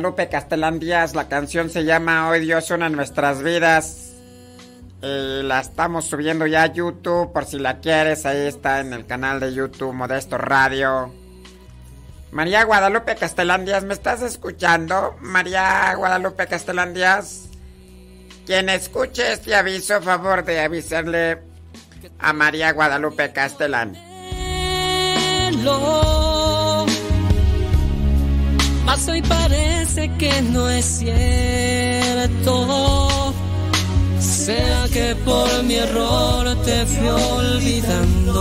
Guadalupe Castelán Díaz, la canción se llama Hoy Dios una nuestras vidas. Y la estamos subiendo ya a YouTube, por si la quieres, ahí está en el canal de YouTube Modesto Radio. María Guadalupe Castelán Díaz, ¿me estás escuchando? María Guadalupe Castelán Díaz. Quien escuche este aviso, favor de avisarle a María Guadalupe Castelán. Mas hoy parece que no es cierto. Sea que por mi error te fui olvidando.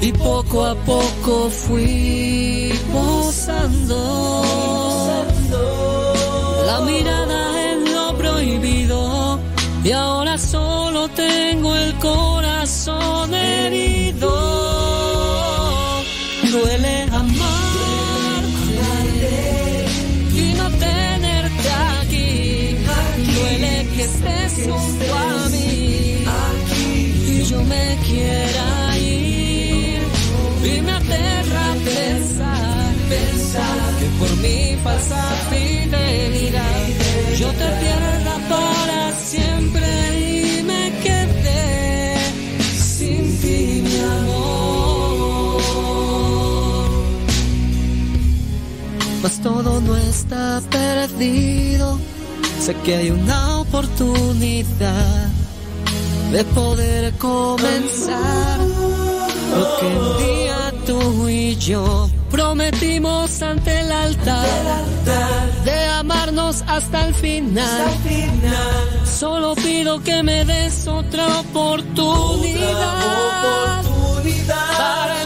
Y poco a poco fui posando. La mirada en lo prohibido. Y ahora solo tengo el corazón herido. Duele amar y no tenerte aquí. Duele que estés junto a mí y yo me quiera ir. Y me aterra pensar, que por mi falsa fidelidad yo te pierda para siempre Mas todo no está perdido. Sé que hay una oportunidad de poder comenzar lo que un día tú y yo prometimos ante el altar de amarnos hasta el final. Solo pido que me des otra oportunidad, para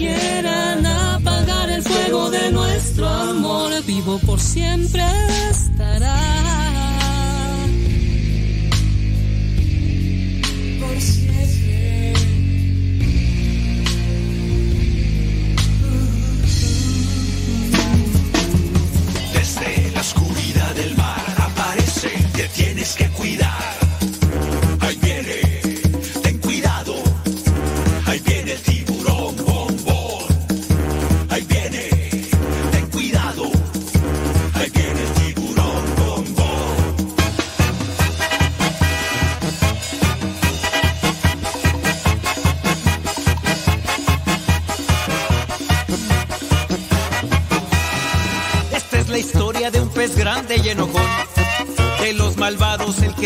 quieran apagar el fuego de nuestro amor, vivo por siempre estará.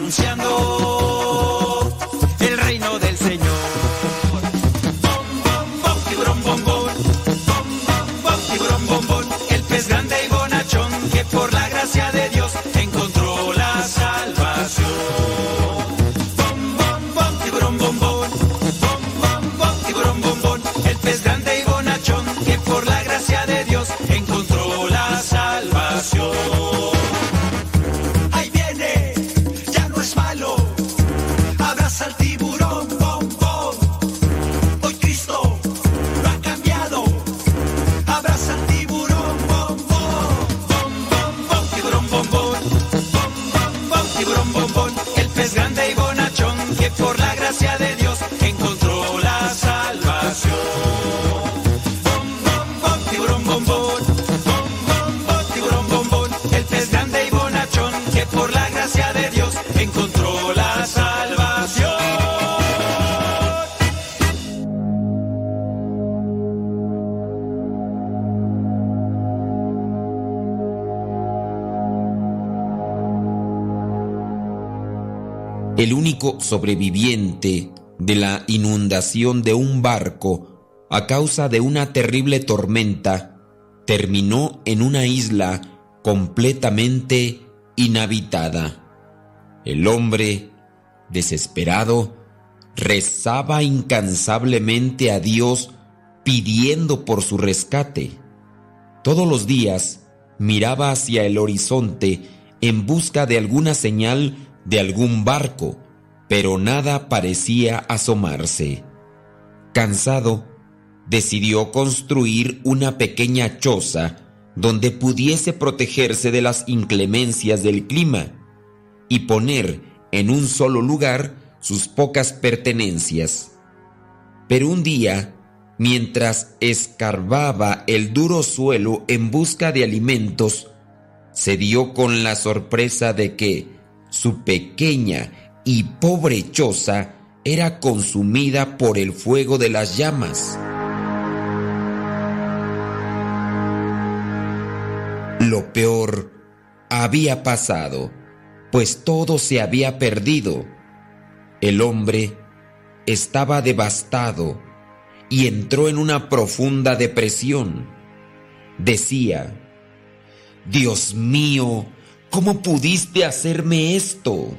Anunciando sobreviviente de la inundación de un barco a causa de una terrible tormenta terminó en una isla completamente inhabitada. El hombre, desesperado, rezaba incansablemente a Dios pidiendo por su rescate. Todos los días miraba hacia el horizonte en busca de alguna señal de algún barco, pero nada parecía asomarse. Cansado, decidió construir una pequeña choza donde pudiese protegerse de las inclemencias del clima y poner en un solo lugar sus pocas pertenencias. Pero un día, mientras escarbaba el duro suelo en busca de alimentos, se dio con la sorpresa de que su pequeña y pobre choza era consumida por el fuego de las llamas. Lo peor había pasado, pues todo se había perdido. El hombre estaba devastado y entró en una profunda depresión. Decía, Dios mío, ¿cómo pudiste hacerme esto?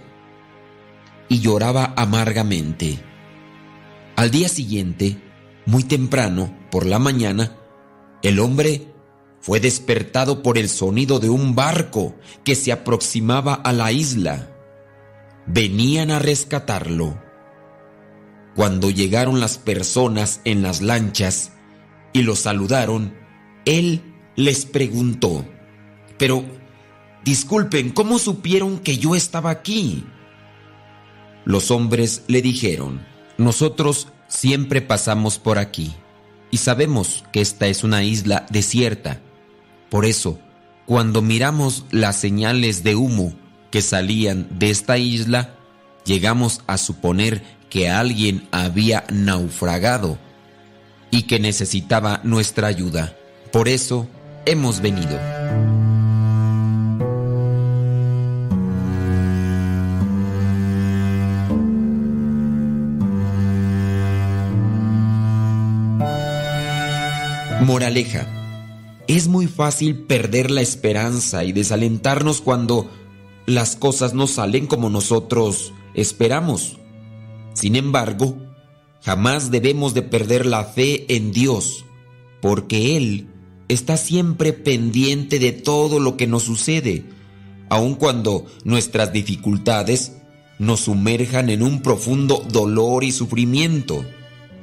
Y lloraba amargamente. Al día siguiente, muy temprano, por la mañana, el hombre fue despertado por el sonido de un barco que se aproximaba a la isla. Venían a rescatarlo. Cuando llegaron las personas en las lanchas y lo saludaron, él les preguntó, pero, disculpen, ¿cómo supieron que yo estaba aquí? Los hombres le dijeron, nosotros siempre pasamos por aquí y sabemos que esta es una isla desierta. Por eso, cuando miramos las señales de humo que salían de esta isla, llegamos a suponer que alguien había naufragado y que necesitaba nuestra ayuda. Por eso hemos venido. Moraleja. Es muy fácil perder la esperanza y desalentarnos cuando las cosas no salen como nosotros esperamos. Sin embargo, jamás debemos de perder la fe en Dios, porque Él está siempre pendiente de todo lo que nos sucede, aun cuando nuestras dificultades nos sumerjan en un profundo dolor y sufrimiento.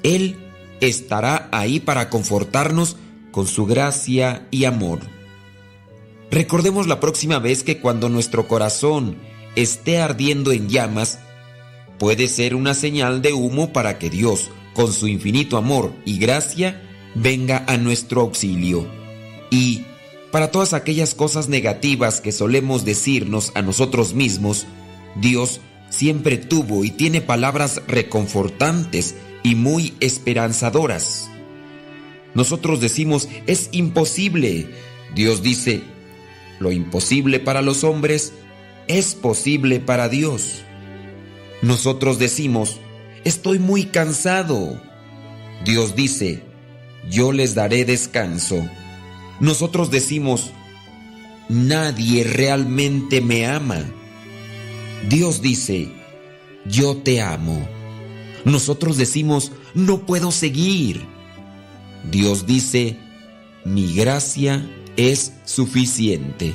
Él estará ahí para confortarnos con su gracia y amor. Recordemos la próxima vez que cuando nuestro corazón esté ardiendo en llamas, puede ser una señal de humo para que Dios, con su infinito amor y gracia, venga a nuestro auxilio. Y para todas aquellas cosas negativas que solemos decirnos a nosotros mismos, Dios siempre tuvo y tiene palabras reconfortantes y muy esperanzadoras. Nosotros decimos, es imposible. Dios dice, lo imposible para los hombres es posible para Dios. Nosotros decimos, estoy muy cansado. Dios dice, yo les daré descanso. Nosotros decimos, nadie realmente me ama. Dios dice, yo te amo. Nosotros decimos, no puedo seguir. Dios dice, mi gracia es suficiente.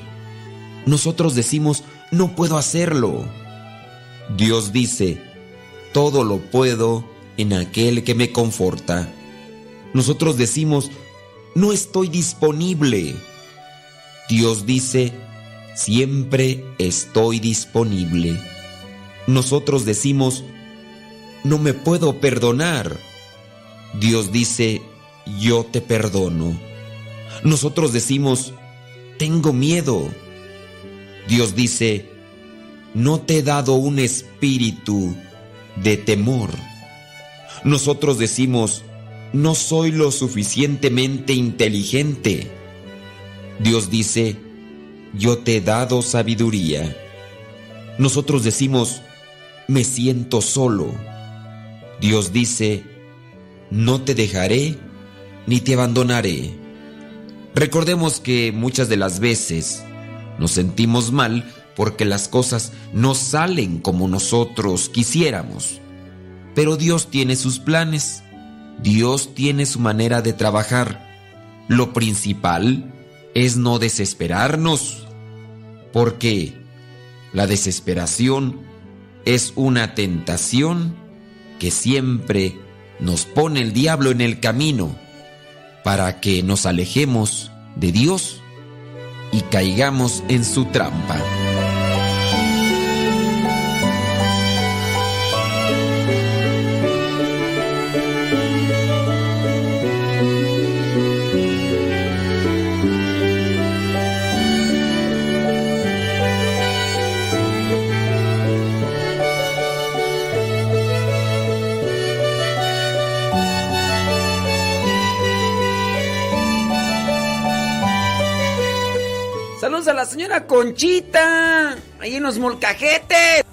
Nosotros decimos, no puedo hacerlo. Dios dice, todo lo puedo en aquel que me conforta. Nosotros decimos, no estoy disponible. Dios dice, siempre estoy disponible. Nosotros decimos, no me puedo perdonar. Dios dice, yo te perdono. Nosotros decimos, tengo miedo. Dios dice, no te he dado un espíritu de temor. Nosotros decimos, no soy lo suficientemente inteligente. Dios dice, yo te he dado sabiduría. Nosotros decimos, me siento solo. Dios dice, no te dejaré ni te abandonaré. Recordemos que muchas de las veces nos sentimos mal porque las cosas no salen como nosotros quisiéramos. Pero Dios tiene sus planes, Dios tiene su manera de trabajar. Lo principal es no desesperarnos, porque la desesperación es una tentación que siempre nos pone el diablo en el camino para que nos alejemos de Dios y caigamos en su trampa. A la señora Conchita, ahí en los molcajetes.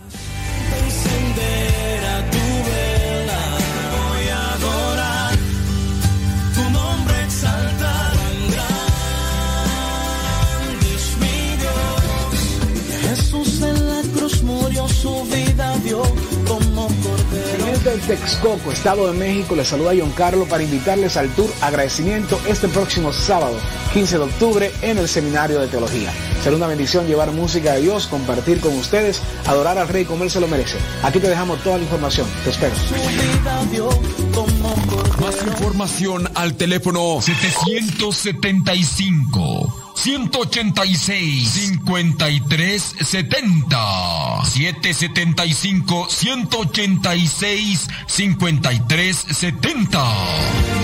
Cordero. Gente de Texcoco, Estado de México, les saluda John Carlos para invitarles al tour agradecimiento este próximo sábado, 15 de octubre, en el Seminario de Teología. Será una bendición llevar música de Dios, compartir con ustedes, adorar al Rey como Él se lo merece. Aquí te dejamos toda la información. Te espero. Más información al teléfono 775 186 53 70 775 186 53 70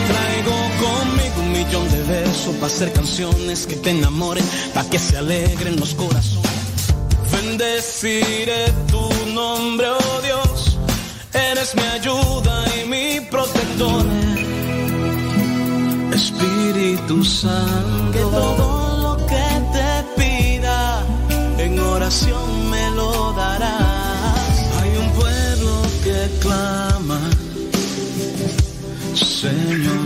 Traigo conmigo un millón de besos para hacer canciones que te enamoren, para que se alegren los corazones. Bendeciré tu nombre, oh Dios, eres mi ayuda y mi protector. Espíritu Santo, que todo lo que te pida en oración me lo darás. Hay un pueblo que clama. Señor,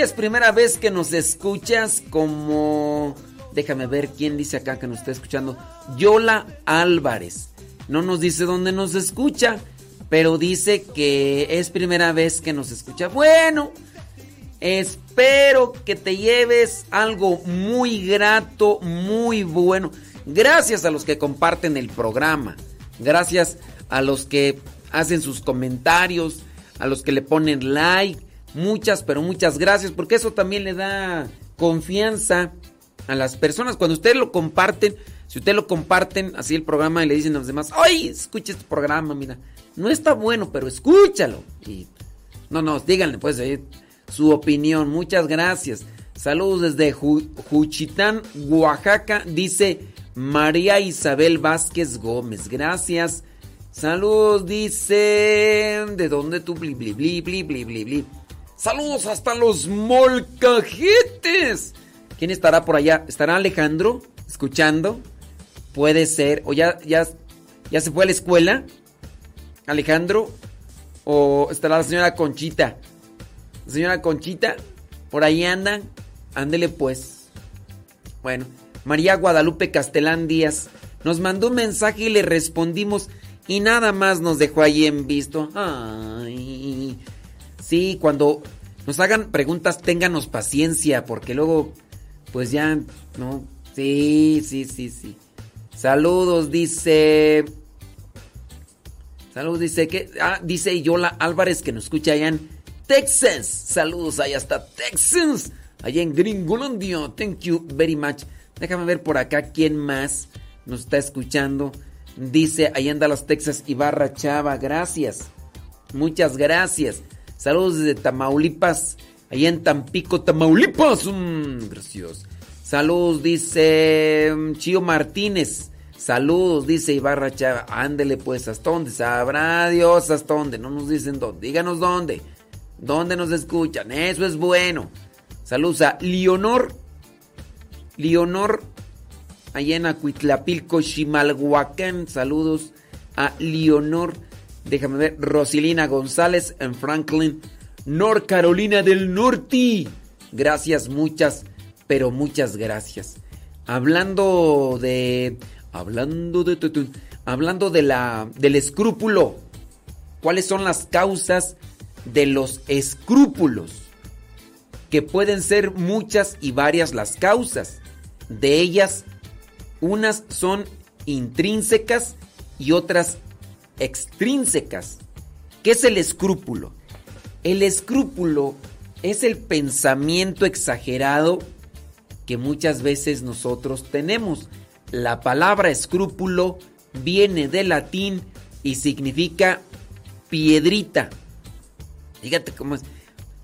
es primera vez que nos escuchas como... Déjame ver quién dice acá que nos está escuchando. Yola Álvarez. No nos dice dónde nos escucha, pero dice que es primera vez que nos escucha. Bueno, espero que te lleves algo muy grato, muy bueno. Gracias a los que comparten el programa. Gracias a los que hacen sus comentarios, a los que le ponen like. Muchas, pero muchas gracias, porque eso también le da confianza a las personas. Cuando ustedes lo comparten, si ustedes lo comparten así el programa y le dicen a los demás, ¡ay! Escucha este programa, mira. No está bueno, pero escúchalo. Y no, no, díganle pues eh, su opinión. Muchas gracias. Saludos desde Juchitán, Oaxaca, dice María Isabel Vázquez Gómez. Gracias. Saludos, dice. ¿De dónde tú? Bli, bli, bli, bli, bli, bli, bli. Saludos hasta los molcajetes. ¿Quién estará por allá? ¿Estará Alejandro escuchando? Puede ser. ¿O ya, ya, ya se fue a la escuela? Alejandro. ¿O estará la señora Conchita? señora Conchita, por ahí anda. Ándele pues. Bueno, María Guadalupe Castelán Díaz nos mandó un mensaje y le respondimos y nada más nos dejó ahí en visto. Ay. Sí, cuando nos hagan preguntas, ténganos paciencia, porque luego, pues ya, no. Sí, sí, sí, sí. Saludos, dice. Saludos, dice que. Ah, dice Yola Álvarez que nos escucha allá en Texas. Saludos allá hasta Texas. Allá en Gringolandia. Thank you very much. Déjame ver por acá quién más nos está escuchando. Dice, ahí anda los Texas Ibarra Chava. Gracias. Muchas gracias. Saludos desde Tamaulipas. Allá en Tampico, Tamaulipas. Mm, gracias. Saludos, dice mm, Chío Martínez. Saludos, dice Ibarra Chava. Ándele pues, ¿hasta dónde? Sabrá Dios hasta dónde. No nos dicen dónde. Díganos dónde. ¿Dónde nos escuchan? Eso es bueno. Saludos a Leonor. Leonor, allá en Acuitlapilco, Chimalhuacán. Saludos a Leonor. Déjame ver. Rosilina González en Franklin, North Carolina del Norte. Gracias, muchas, pero muchas gracias. Hablando de. Hablando de. Hablando de la. del escrúpulo. ¿Cuáles son las causas de los escrúpulos? Que pueden ser muchas y varias las causas. De ellas, unas son intrínsecas y otras extrínsecas. ¿Qué es el escrúpulo? El escrúpulo es el pensamiento exagerado que muchas veces nosotros tenemos. La palabra escrúpulo viene del latín y significa piedrita. Fíjate cómo es.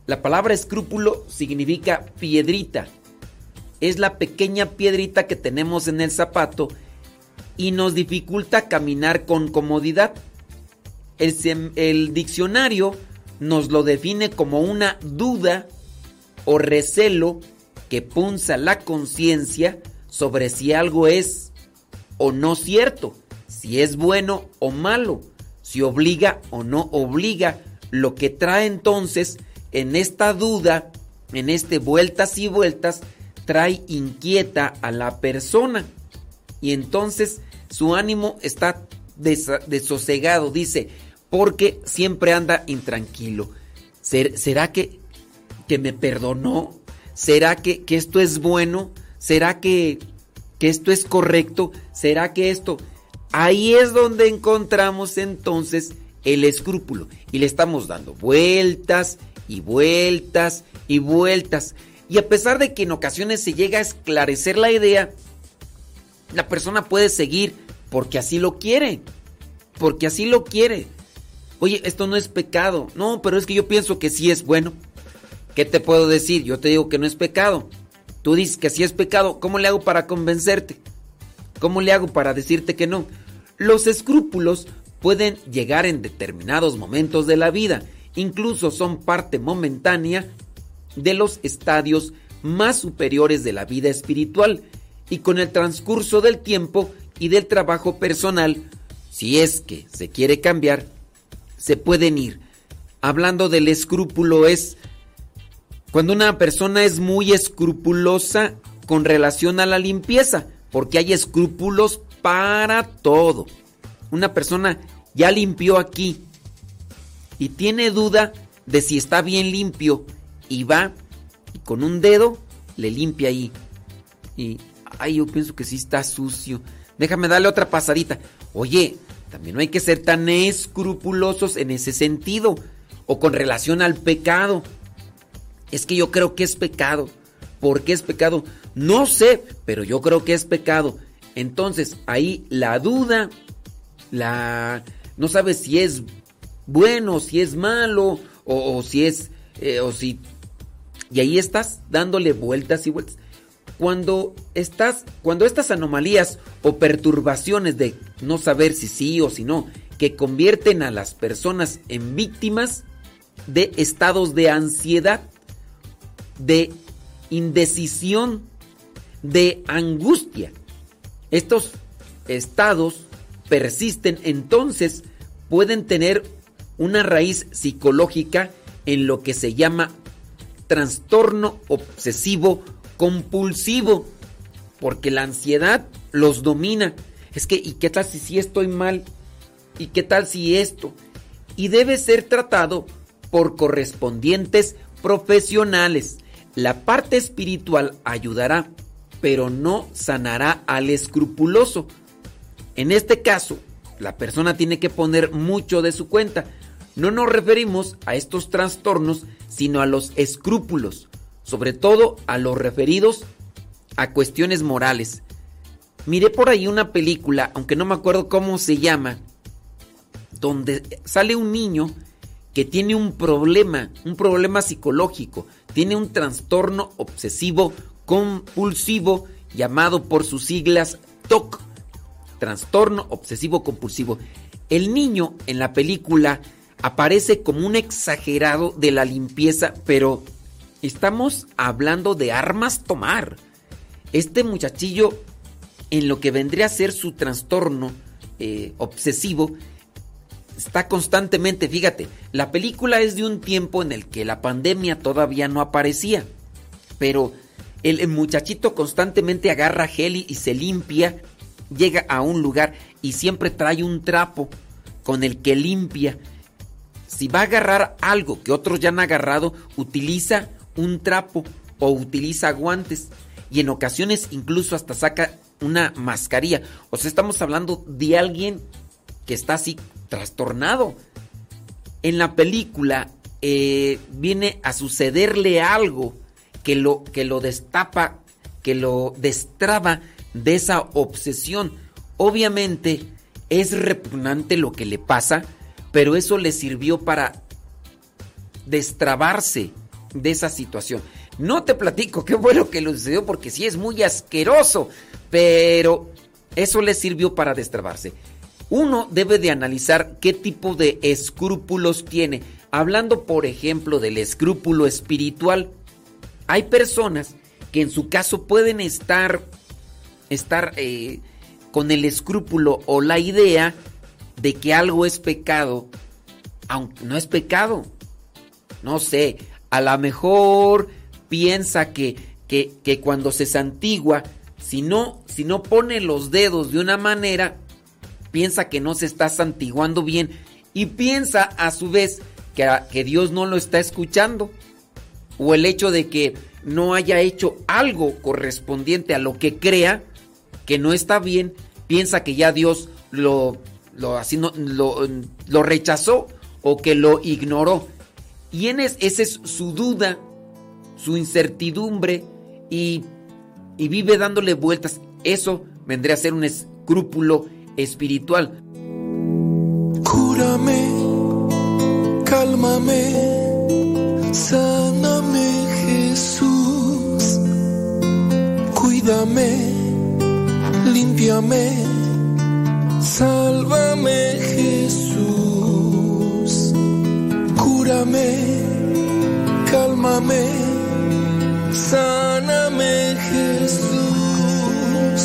La palabra escrúpulo significa piedrita. Es la pequeña piedrita que tenemos en el zapato y nos dificulta caminar con comodidad. El, diccionario nos lo define como una duda o recelo que punza la conciencia sobre si algo es o no cierto, si es bueno o malo, si obliga o no obliga, lo que trae entonces en esta duda, en este vueltas y vueltas, trae inquieta a la persona. Y entonces su ánimo está desosegado, dice, porque siempre anda intranquilo. ¿Será que, que me perdonó? ¿Será que, que esto es bueno? ¿Será que, que esto es correcto? ¿Será que esto... Ahí es donde encontramos entonces el escrúpulo y le estamos dando vueltas y vueltas y vueltas. Y a pesar de que en ocasiones se llega a esclarecer la idea, la persona puede seguir porque así lo quiere. Porque así lo quiere. Oye, esto no es pecado. No, pero es que yo pienso que sí es bueno. ¿Qué te puedo decir? Yo te digo que no es pecado. Tú dices que sí es pecado. ¿Cómo le hago para convencerte? ¿Cómo le hago para decirte que no? Los escrúpulos pueden llegar en determinados momentos de la vida. Incluso son parte momentánea de los estadios más superiores de la vida espiritual. Y con el transcurso del tiempo y del trabajo personal, si es que se quiere cambiar, se pueden ir. Hablando del escrúpulo es Cuando una persona es muy escrupulosa con relación a la limpieza, porque hay escrúpulos para todo. Una persona ya limpió aquí y tiene duda de si está bien limpio y va y con un dedo le limpia ahí. Y, ay, yo pienso que sí está sucio. Déjame darle otra pasadita. Oye, también no hay que ser tan escrupulosos en ese sentido o con relación al pecado. Es que yo creo que es pecado. ¿Por qué es pecado? No sé, pero yo creo que es pecado. Entonces, ahí la duda, la no sabes si es bueno, si es malo o, si es eh, o si y ahí estás dándole vueltas y vueltas. Cuando estás cuando estas anomalías o perturbaciones de no saber si sí o si no que convierten a las personas en víctimas de estados de ansiedad, de indecisión, de angustia. Estos estados persisten, entonces pueden tener una raíz psicológica en lo que se llama trastorno obsesivo compulsivo, porque la ansiedad los domina. Es que, ¿y qué tal si, estoy mal? ¿Y qué tal si esto? Y debe ser tratado por correspondientes profesionales. La parte espiritual ayudará, pero no sanará al escrupuloso. En este caso, la persona tiene que poner mucho de su cuenta. No nos referimos a estos trastornos, sino a los escrúpulos, sobre todo a los referidos a cuestiones morales. Miré por ahí una película, aunque no me acuerdo cómo se llama, donde sale un niño que tiene un problema, un problema psicológico, tiene un trastorno obsesivo compulsivo llamado por sus siglas TOC, trastorno obsesivo compulsivo. El niño en la película aparece como un exagerado de la limpieza, pero estamos hablando de armas tomar. Este muchachillo, en lo que vendría a ser su trastorno eh, obsesivo, está constantemente, fíjate, la película es de un tiempo en el que la pandemia todavía no aparecía, pero el muchachito constantemente agarra gel y se limpia, llega a un lugar y siempre trae un trapo con el que limpia. Si va a agarrar algo que otros ya han agarrado, utiliza un trapo o utiliza guantes y en ocasiones incluso hasta saca una mascarilla. O sea, estamos hablando de alguien que está así trastornado. En la película eh, viene a sucederle algo que lo, que lo destapa, que lo destraba de esa obsesión. Obviamente es repugnante lo que le pasa, pero eso le sirvió para destrabarse de esa situación. No te platico qué fue lo que le sucedió porque sí es muy asqueroso, pero eso le sirvió para destrabarse. Uno debe de analizar qué tipo de escrúpulos tiene. Hablando, por ejemplo, del escrúpulo espiritual, hay personas que en su caso pueden estar, estar eh, con el escrúpulo o la idea de que algo es pecado, aunque no es pecado. No sé, a lo mejor piensa que, que, que cuando se santigua, si no, si no pone los dedos de una manera, piensa que no se está santiguando bien y piensa a su vez que, que Dios no lo está escuchando. O el hecho de que no haya hecho algo correspondiente a lo que crea que no está bien, piensa que ya Dios lo, lo, así no, lo, lo rechazó o que lo ignoró. Y en es, esa es su duda, su incertidumbre y, y vive dándole vueltas. Eso vendría a ser un escrúpulo espiritual. Cúrame, cálmame, sáname Jesús, cuídame, límpiame, sálvame Jesús, cálmame, sáname Jesús,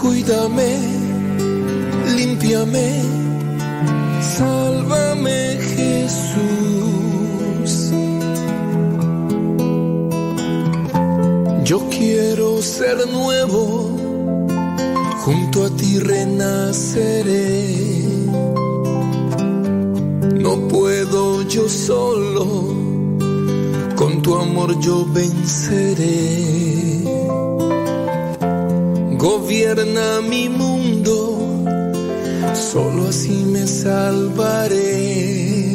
cuídame límpiame, sálvame Jesús. Yo quiero ser nuevo, junto a ti renaceré. No puedo yo solo, con tu amor yo venceré. Gobierna mi mundo, solo así me salvaré.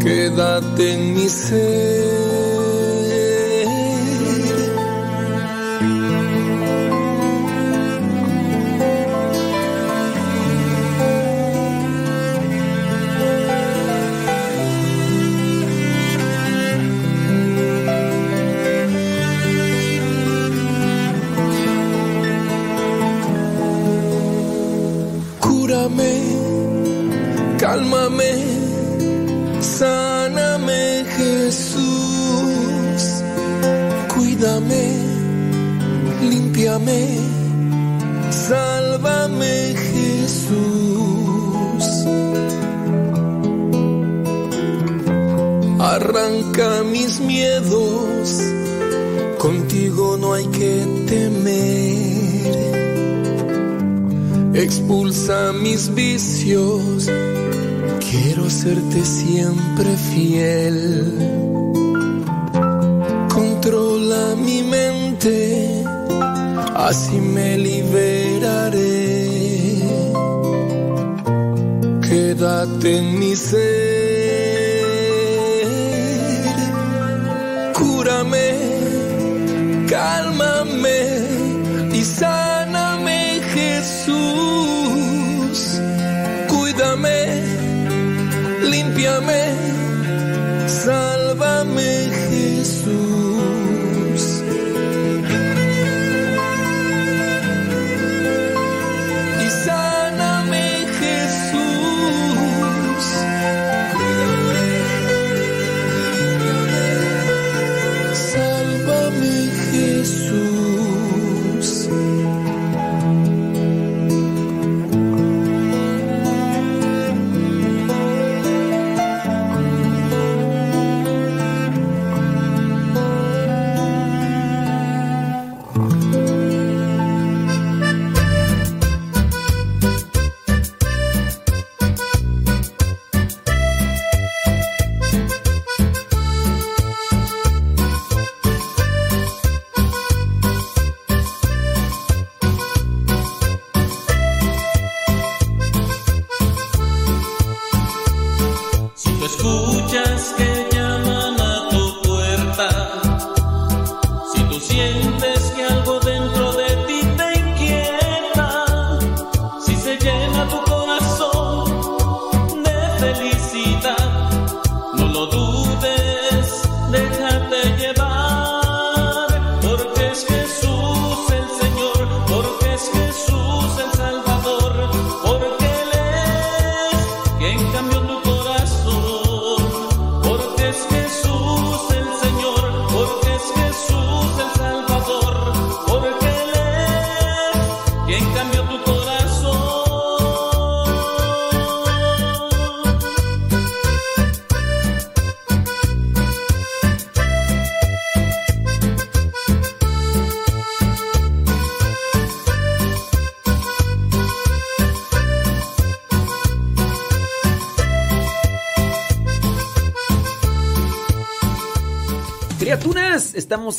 Quédate en mi ser. Arranca mis miedos, contigo no hay que temer. Expulsa mis vicios, quiero serte siempre fiel. Controla mi mente, así me liberaré. Quédate en mi ser, cúrame, cálmame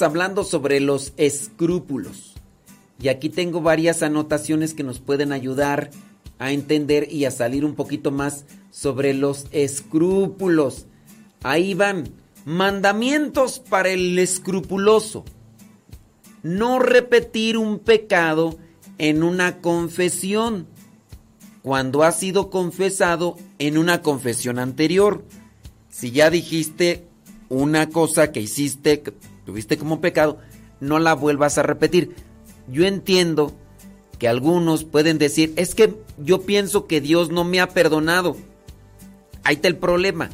hablando sobre los escrúpulos. Y aquí tengo varias anotaciones que nos pueden ayudar a entender y a salir un poquito más sobre los escrúpulos. Ahí van. Mandamientos para el escrupuloso. No repetir un pecado en una confesión cuando ha sido confesado en una confesión anterior. Si ya dijiste una cosa que hiciste, tuviste como pecado, no la vuelvas a repetir. Yo entiendo que algunos pueden decir, es que yo pienso que Dios no me ha perdonado. Ahí está el problema.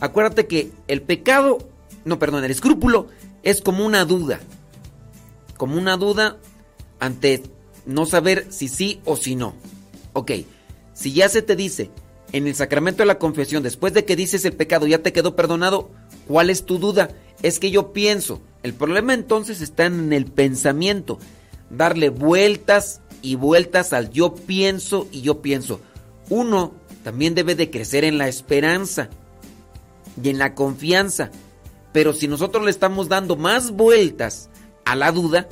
Acuérdate que el pecado, no, perdón, el escrúpulo es como una duda. Como una duda ante no saber si sí o si no. Ok, si ya se te dice en el sacramento de la confesión, después de que dices el pecado ya te quedó perdonado, ¿cuál es tu duda? Es que yo pienso, El problema entonces está en el pensamiento. Darle vueltas y vueltas al yo pienso y yo pienso. Uno también debe de crecer en la esperanza y en la confianza. Pero si nosotros le estamos dando más vueltas a la duda,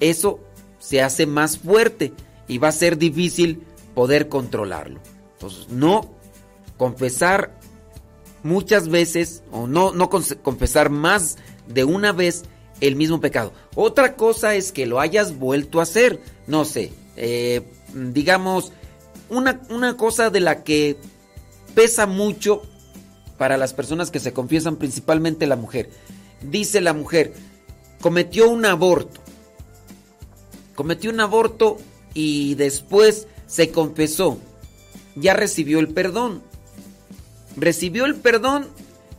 eso se hace más fuerte y va a ser difícil poder controlarlo. Entonces, no confesar muchas veces o no, no confesar más de una vez el mismo pecado. Otra cosa es que lo hayas vuelto a hacer. No sé, eh, digamos, una, una cosa de la que pesa mucho para las personas que se confiesan, principalmente la mujer. Dice la mujer, cometió un aborto. Cometió un aborto y después se confesó. Ya recibió el perdón. Recibió el perdón,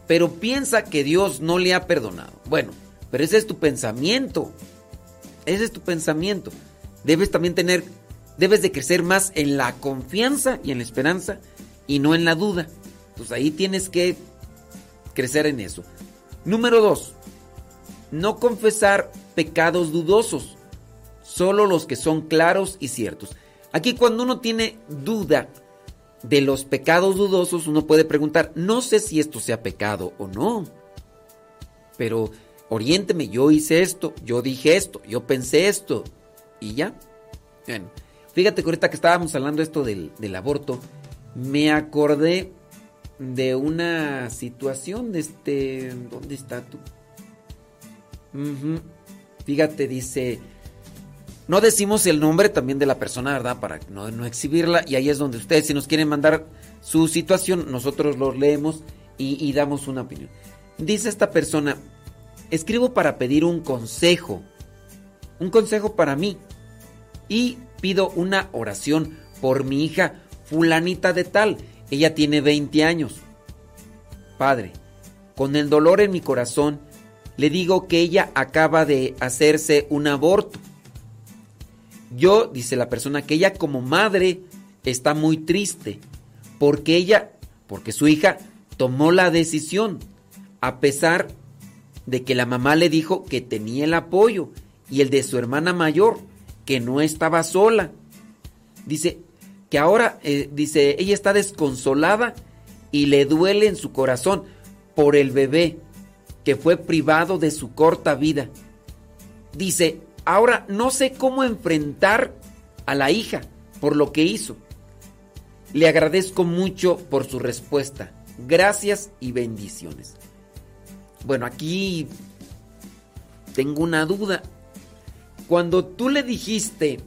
pero piensa que Dios no le ha perdonado. Bueno, pero ese es tu pensamiento. Ese es tu pensamiento. Debes también tener, debes de crecer más en la confianza y en la esperanza y no en la duda. Pues ahí tienes que crecer en eso. Número dos, no confesar pecados dudosos, solo los que son claros y ciertos. Aquí cuando uno tiene duda de los pecados dudosos, uno puede preguntar, no sé si esto sea pecado o no, pero oriénteme, yo hice esto, yo dije esto, yo pensé esto, y ya. Bueno, fíjate que ahorita que estábamos hablando esto del, del aborto, me acordé de una situación, de este, ¿dónde está tú? Fíjate, dice, no decimos el nombre también de la persona, ¿verdad? Para no, no exhibirla, y ahí es donde ustedes, si nos quieren mandar su situación, nosotros lo leemos y, y damos una opinión. Dice esta persona, escribo para pedir un consejo, un consejo para mí, y pido una oración por mi hija fulanita de tal. Ella tiene 20 años. Padre, con el dolor en mi corazón, le digo que ella acaba de hacerse un aborto. Yo, dice la persona, que ella como madre está muy triste porque ella, porque su hija tomó la decisión a pesar de que la mamá le dijo que tenía el apoyo y el de su hermana mayor, que no estaba sola. Dice que ahora, eh, dice, ella está desconsolada y le duele en su corazón por el bebé que fue privado de su corta vida. Dice, ahora no sé cómo enfrentar a la hija por lo que hizo. Le agradezco mucho por su respuesta. Gracias y bendiciones. Bueno, aquí tengo una duda. Cuando tú le dijiste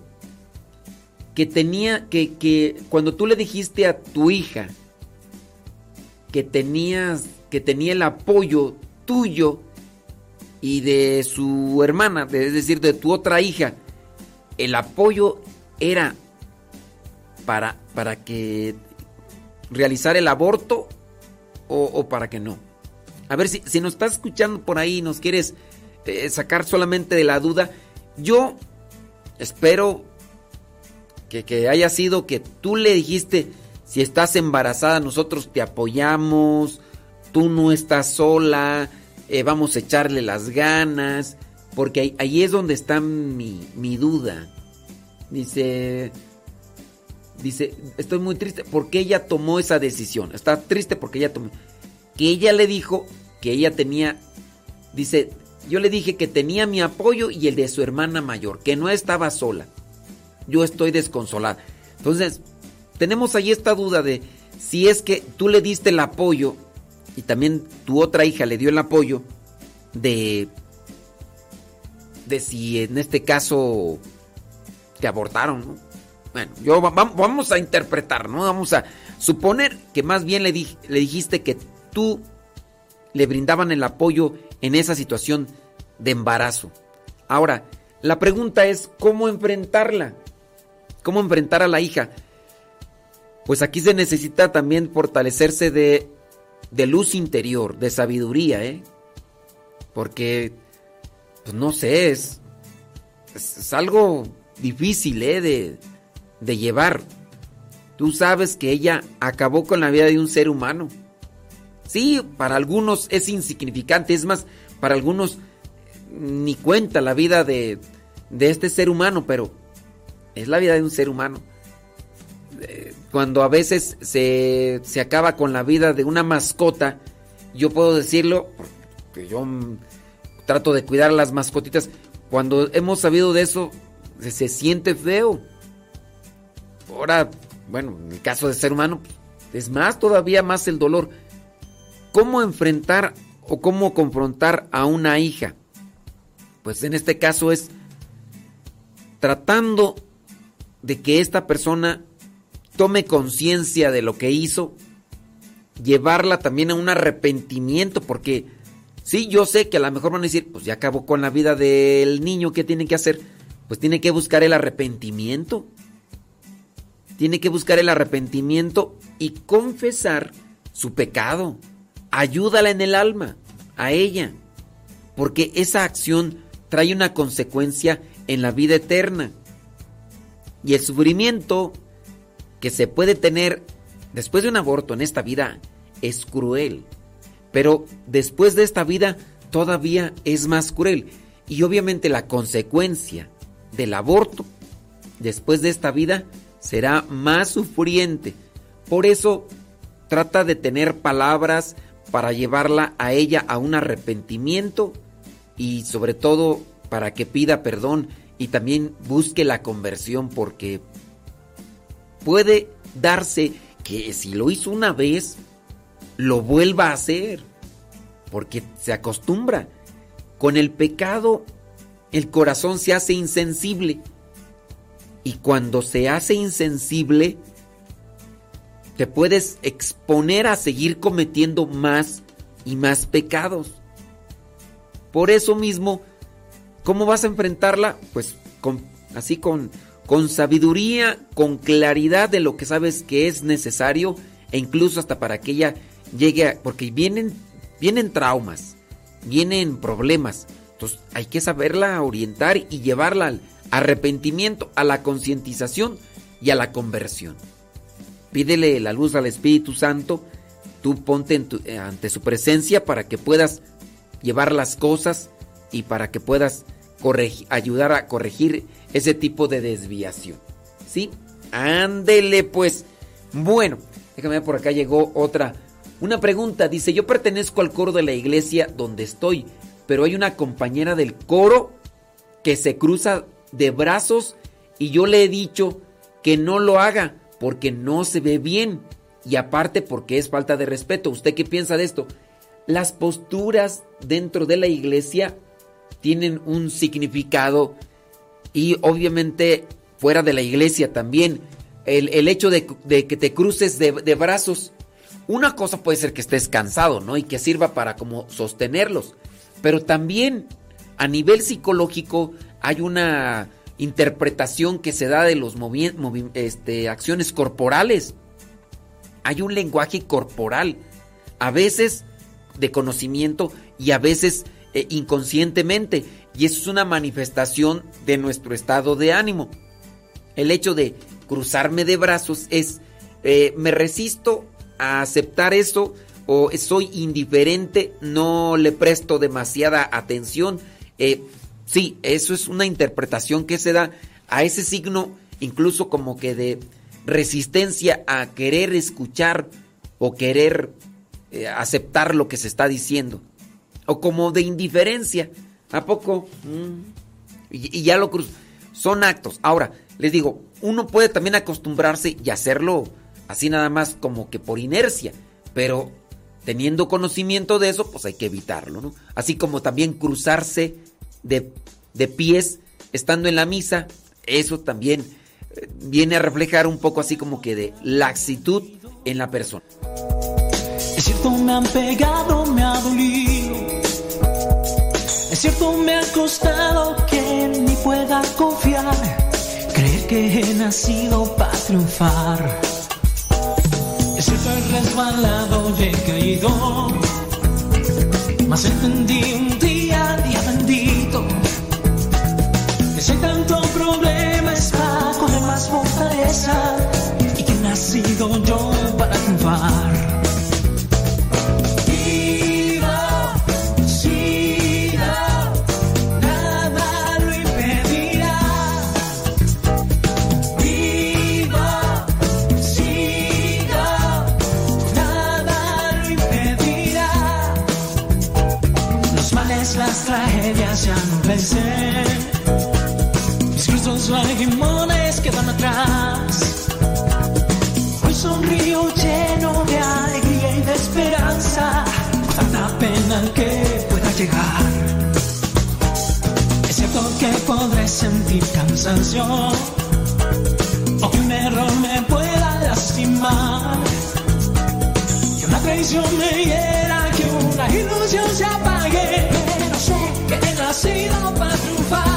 que tenía que, que cuando tú le dijiste a tu hija que tenías que tenía el apoyo tuyo y de su hermana, es decir, de tu otra hija, el apoyo era para, para que realizara el aborto o, o para que no. A ver si, si nos estás escuchando por ahí y nos quieres eh, sacar solamente de la duda, yo espero que, que haya sido que tú le dijiste, si estás embarazada, nosotros te apoyamos, tú no estás sola, eh, vamos a echarle las ganas, porque ahí, ahí es donde está mi, mi duda. Dice, dice, estoy muy triste porque ella tomó esa decisión. Está triste porque ella tomó. Que ella le dijo que ella tenía, dice, yo le dije que tenía mi apoyo y el de su hermana mayor, que no estaba sola. Yo estoy desconsolada. Entonces, tenemos ahí esta duda de si es que tú le diste el apoyo y también tu otra hija le dio el apoyo de de si en este caso te abortaron, ¿no? Bueno, yo va- va- vamos a interpretar, ¿no? Vamos a suponer que más bien le, dij- le dijiste que tú le brindaban el apoyo en esa situación de embarazo. Ahora, la pregunta es cómo enfrentarla. ¿Cómo enfrentar a la hija? Pues aquí se necesita también fortalecerse de, de luz interior, de sabiduría, ¿eh? Porque, pues no sé, es, es, algo difícil, ¿eh? De, de llevar. Tú sabes que ella acabó con la vida de un ser humano. Sí, para algunos es insignificante, es más, para algunos ni cuenta la vida de, de este ser humano, pero es la vida de un ser humano. Eh, Cuando a veces se, se acaba con la vida de una mascota, yo puedo decirlo, porque yo mm, trato de cuidar las mascotitas, cuando hemos sabido de eso, se, se siente feo. Ahora, bueno, en el caso de ser humano, es más, todavía más el dolor. ¿Cómo enfrentar o cómo confrontar a una hija? Pues en este caso es tratando de que esta persona tome conciencia de lo que hizo, llevarla también a un arrepentimiento, porque sí, yo sé que a lo mejor van a decir, pues ya acabó con la vida del niño, ¿qué tiene que hacer? Pues tiene que buscar el arrepentimiento. Tiene que buscar el arrepentimiento y confesar su pecado. Ayúdala en el alma, a ella, porque esa acción trae una consecuencia en la vida eterna. Y el sufrimiento que se puede tener después de un aborto en esta vida es cruel. Pero después de esta vida todavía es más cruel. Y obviamente la consecuencia del aborto después de esta vida será más sufriente. Por eso trata de tener palabras para llevarla a ella a un arrepentimiento y sobre todo para que pida perdón y también busque la conversión porque puede darse que si lo hizo una vez, lo vuelva a hacer, porque se acostumbra. Con el pecado, el corazón se hace insensible. Y cuando se hace insensible, te puedes exponer a seguir cometiendo más y más pecados. Por eso mismo, ¿cómo vas a enfrentarla? Pues con, así con, con sabiduría, con claridad de lo que sabes que es necesario e incluso hasta para que ella llegue a, porque vienen vienen traumas, vienen problemas. Entonces, hay que saberla orientar y llevarla al arrepentimiento, a la concientización y a la conversión. Pídele la luz al Espíritu Santo, tú ponte eh, ante su presencia para que puedas llevar las cosas y para que puedas ayudar a corregir ese tipo de desviación. ¿Sí? Ándele pues. Bueno, déjame ver por acá llegó otra. Una pregunta, dice, yo pertenezco al coro de la iglesia donde estoy, pero hay una compañera del coro que se cruza de brazos y yo le he dicho que no lo haga porque no se ve bien y aparte porque es falta de respeto. ¿Usted qué piensa de esto? Las posturas dentro de la iglesia tienen un significado y obviamente fuera de la iglesia también. El, el hecho de, que te cruces de, de brazos, una cosa puede ser que estés cansado, ¿no? Y que sirva para como sostenerlos. Pero también a nivel psicológico hay una interpretación que se da de los este, acciones corporales. Hay un lenguaje corporal, a veces de conocimiento y a veces eh, inconscientemente. Y eso es una manifestación de nuestro estado de ánimo. El hecho de cruzarme de brazos es, eh, me resisto a aceptar eso o soy indiferente, no le presto demasiada atención. Eh, sí, eso es una interpretación que se da a ese signo, incluso como que de resistencia a querer escuchar o querer eh, aceptar lo que se está diciendo. O como de indiferencia. ¿A poco? Mm. Y, ya lo cruzo. Son actos. Ahora, les digo, uno puede también acostumbrarse y hacerlo así nada más como que por inercia. Pero teniendo conocimiento de eso, pues hay que evitarlo, ¿no? Así como también cruzarse de, de pies estando en la misa, eso también eh, viene a reflejar un poco así como que de laxitud en la persona. Es cierto, me han pegado, me ha dolido. Es cierto, me ha costado que ni pueda confiar. Creer que he nacido para triunfar. Es cierto, he resbalado y he caído. Mas entendí un día sentir cansancio. O que un error me pueda lastimar. Que una traición me hiera, que una ilusión se apague. No sé que he nacido para triunfar.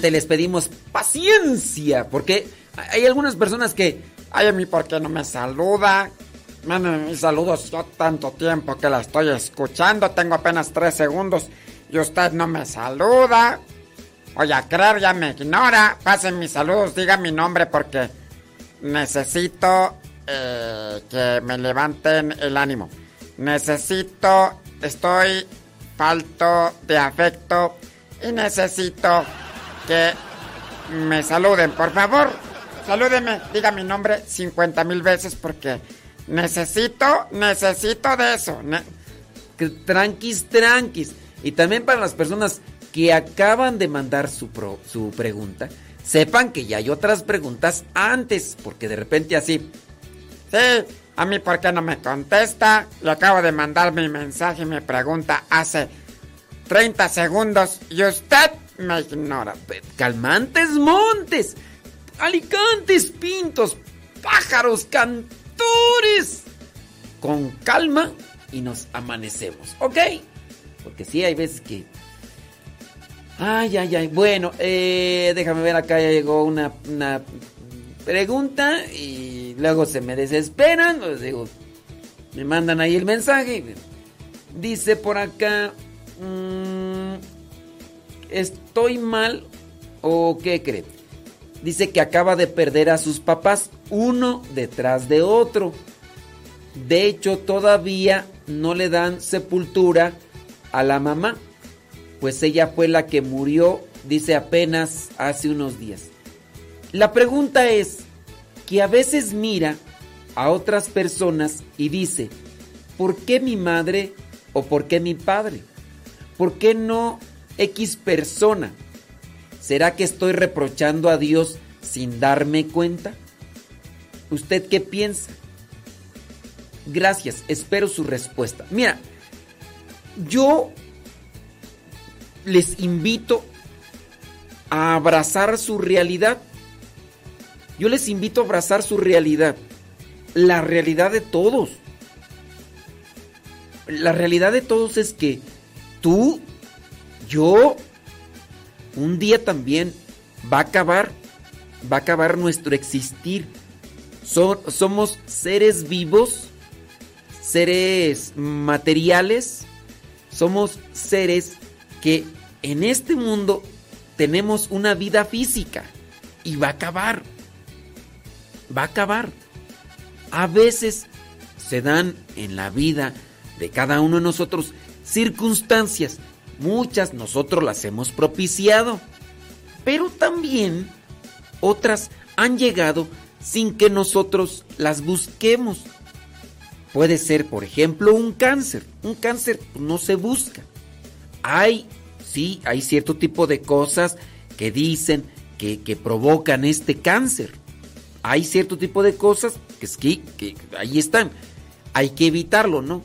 Solamente les pedimos paciencia, porque hay algunas personas que, Ay, a mí, ¿por qué no me saluda? Manden mis saludos, yo tanto tiempo que la estoy escuchando, tengo apenas tres segundos y usted no me saluda. Oye, a creer ya me ignora. Pasen mis saludos, diga mi nombre porque necesito eh, que me levanten el ánimo. Necesito, estoy falto de afecto y necesito que me saluden, por favor. Salúdeme, diga mi nombre 50 mil veces porque necesito, necesito de eso. Ne- tranquis, tranquis. Y también para las personas que acaban de mandar su, pro- su pregunta, sepan que ya hay otras preguntas antes, porque de repente así, Sí, a mí por qué no me contesta. Le acabo de mandar mi mensaje y me pregunta hace 30 segundos y usted me ignora. calmantes montes, alicantes pintos, pájaros cantores. Con calma y nos amanecemos, ¿ok? Porque sí, hay veces que... Ay, ay, ay. Bueno, eh, déjame ver, acá ya llegó una, una pregunta y Luego se me desesperan, pues me mandan ahí el mensaje. Dice por acá, mm, ¿estoy mal o qué cree? Dice que acaba de perder a sus papás uno detrás de otro. De hecho, todavía no le dan sepultura a la mamá, pues ella fue la que murió, dice apenas hace unos días. La pregunta es que a veces mira a otras personas y dice, ¿por qué mi madre o por qué mi padre? ¿Por qué no X persona? ¿Será que estoy reprochando a Dios sin darme cuenta? ¿Usted qué piensa? Gracias, espero su respuesta. Mira, yo les invito a abrazar su realidad. Yo les invito a abrazar su realidad. La realidad de todos. La realidad de todos es que tú, yo, un día también va a acabar, va a acabar nuestro existir. somos seres vivos, seres materiales, somos seres que en este mundo tenemos una vida física y va a acabar. Va a acabar. A veces se dan en la vida de cada uno de nosotros circunstancias. Muchas nosotros las hemos propiciado. Pero también otras han llegado sin que nosotros las busquemos. Puede ser, por ejemplo, un cáncer. Un cáncer no se busca. Hay, sí, hay cierto tipo de cosas que dicen que, que provocan este cáncer. Hay cierto tipo de cosas que, que, que ahí están. Hay que evitarlo, ¿no?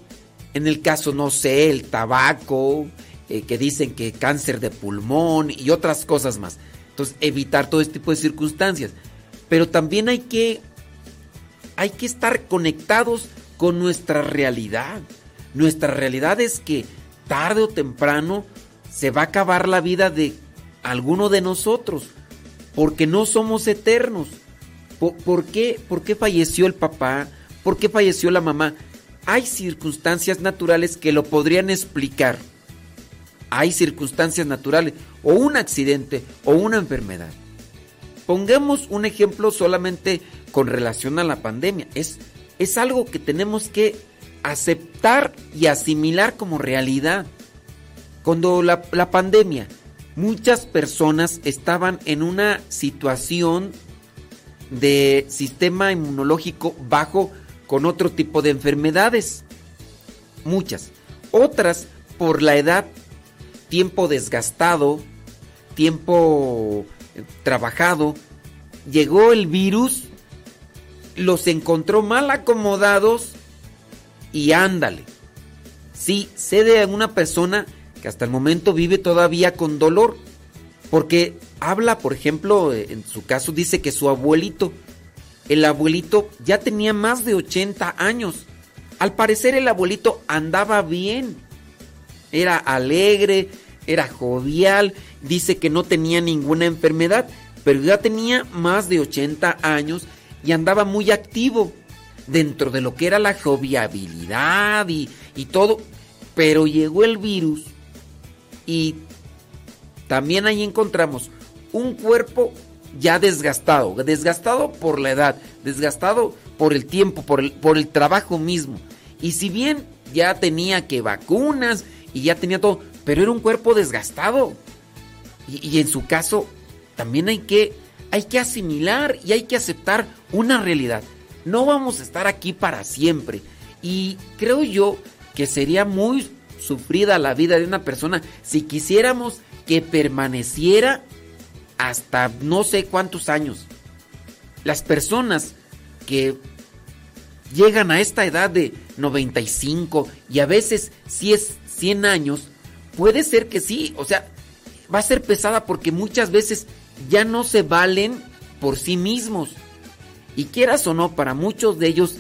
En el caso, no sé, el tabaco, eh, que dicen que cáncer de pulmón y otras cosas más. Entonces, evitar todo este tipo de circunstancias. Pero también hay que, hay que estar conectados con nuestra realidad. Nuestra realidad es que tarde o temprano se va a acabar la vida de alguno de nosotros, porque no somos eternos. ¿Por, qué, ¿Por qué falleció el papá? ¿Por qué falleció la mamá? Hay circunstancias naturales que lo podrían explicar. Hay circunstancias naturales, o un accidente, o una enfermedad. Pongamos un ejemplo solamente con relación a la pandemia. Es, es algo que tenemos que aceptar y asimilar como realidad. Cuando la, la pandemia, muchas personas estaban en una situación de sistema inmunológico bajo con otro tipo de enfermedades. Muchas. Otras por la edad, tiempo desgastado, tiempo eh, trabajado. Llegó el virus, los encontró mal acomodados y ándale. Sí, sé de una persona que hasta el momento vive todavía con dolor. Porque habla, por ejemplo, en su caso dice que su abuelito, el abuelito ya tenía más de 80 años. Al parecer el abuelito andaba bien. Era alegre, era jovial, dice que no tenía ninguna enfermedad, pero ya tenía más de 80 años y andaba muy activo dentro de lo que era la joviabilidad y, y todo. Pero llegó el virus y también ahí encontramos un cuerpo ya desgastado, desgastado por la edad, desgastado por el tiempo, por el, por el trabajo mismo. Y si bien ya tenía que vacunas y ya tenía todo, pero era un cuerpo desgastado. Y, en su caso, también hay que, hay que asimilar y hay que aceptar una realidad. No vamos a estar aquí para siempre. Y creo yo que sería muy sufrida la vida de una persona si quisiéramos que permaneciera hasta no sé cuántos años. Las personas que llegan a esta edad de 95 y a veces si es 100 años, puede ser que sí, o sea, va a ser pesada porque muchas veces ya no se valen por sí mismos. Y quieras o no, para muchos de ellos,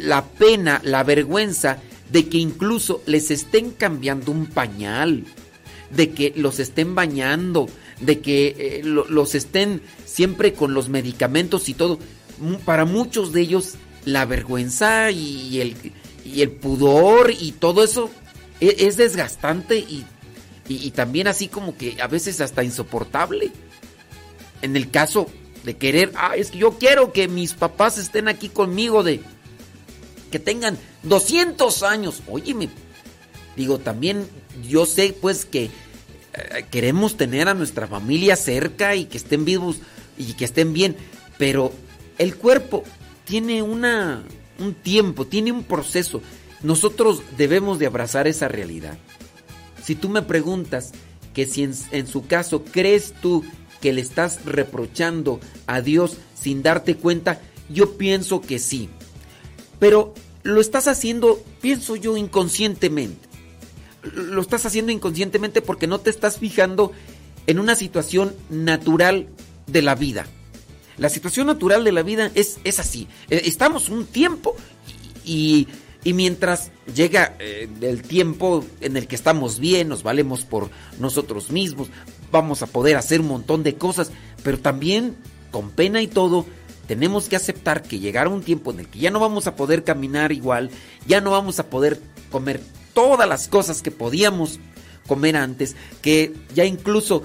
la pena, la vergüenza de que incluso les estén cambiando un pañal, de que los estén bañando, de que eh, lo, los estén siempre con los medicamentos y todo, para muchos de ellos la vergüenza y el, y el pudor y todo eso es, desgastante y, y- y también así como que a veces hasta insoportable. En el caso de querer, ah, es que yo quiero que mis papás estén aquí conmigo, de que tengan 200 años. Óyeme, digo, también yo sé pues que eh, queremos tener a nuestra familia cerca y que estén vivos y que estén bien, pero el cuerpo tiene una un tiempo, tiene un proceso. Nosotros debemos de abrazar esa realidad. Si tú me preguntas que si en, su caso crees tú que le estás reprochando a Dios sin darte cuenta, yo pienso que sí. Pero lo estás haciendo, pienso yo, inconscientemente. Lo estás haciendo inconscientemente porque no te estás fijando en una situación natural de la vida. La situación natural de la vida es, es así. Eh, Estamos un tiempo y mientras llega eh, el tiempo en el que estamos bien, nos valemos por nosotros mismos, vamos a poder hacer un montón de cosas, pero también con pena y todo, tenemos que aceptar que llegará un tiempo en el que ya no vamos a poder caminar igual, ya no vamos a poder comer todas las cosas que podíamos comer antes, que ya incluso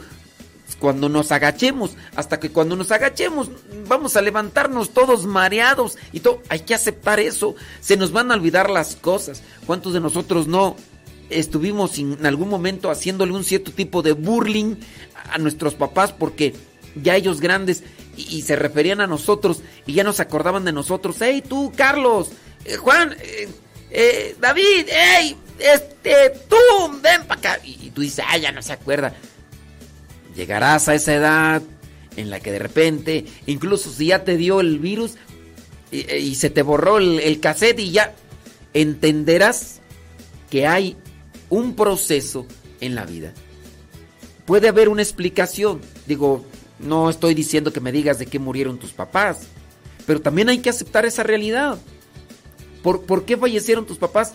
cuando nos agachemos, hasta que cuando nos agachemos vamos a levantarnos todos mareados y todo, hay que aceptar eso, se nos van a olvidar las cosas. ¿Cuántos de nosotros no estuvimos en algún momento haciéndole un cierto tipo de burling a nuestros papás porque ya ellos grandes y, se referían a nosotros y ya nos acordaban de nosotros, hey tú Carlos, eh, Juan, eh, eh, David, hey, este, tú, ven para acá. Y, y tú dices, ah, ya no se acuerda llegarás a esa edad en la que de repente, incluso si ya te dio el virus y, y se te borró el, el cassette y ya entenderás que hay un proceso en la vida. Puede haber una explicación. Digo, no estoy diciendo que me digas de qué murieron tus papás, pero también hay que aceptar esa realidad. ¿Por, por qué fallecieron tus papás?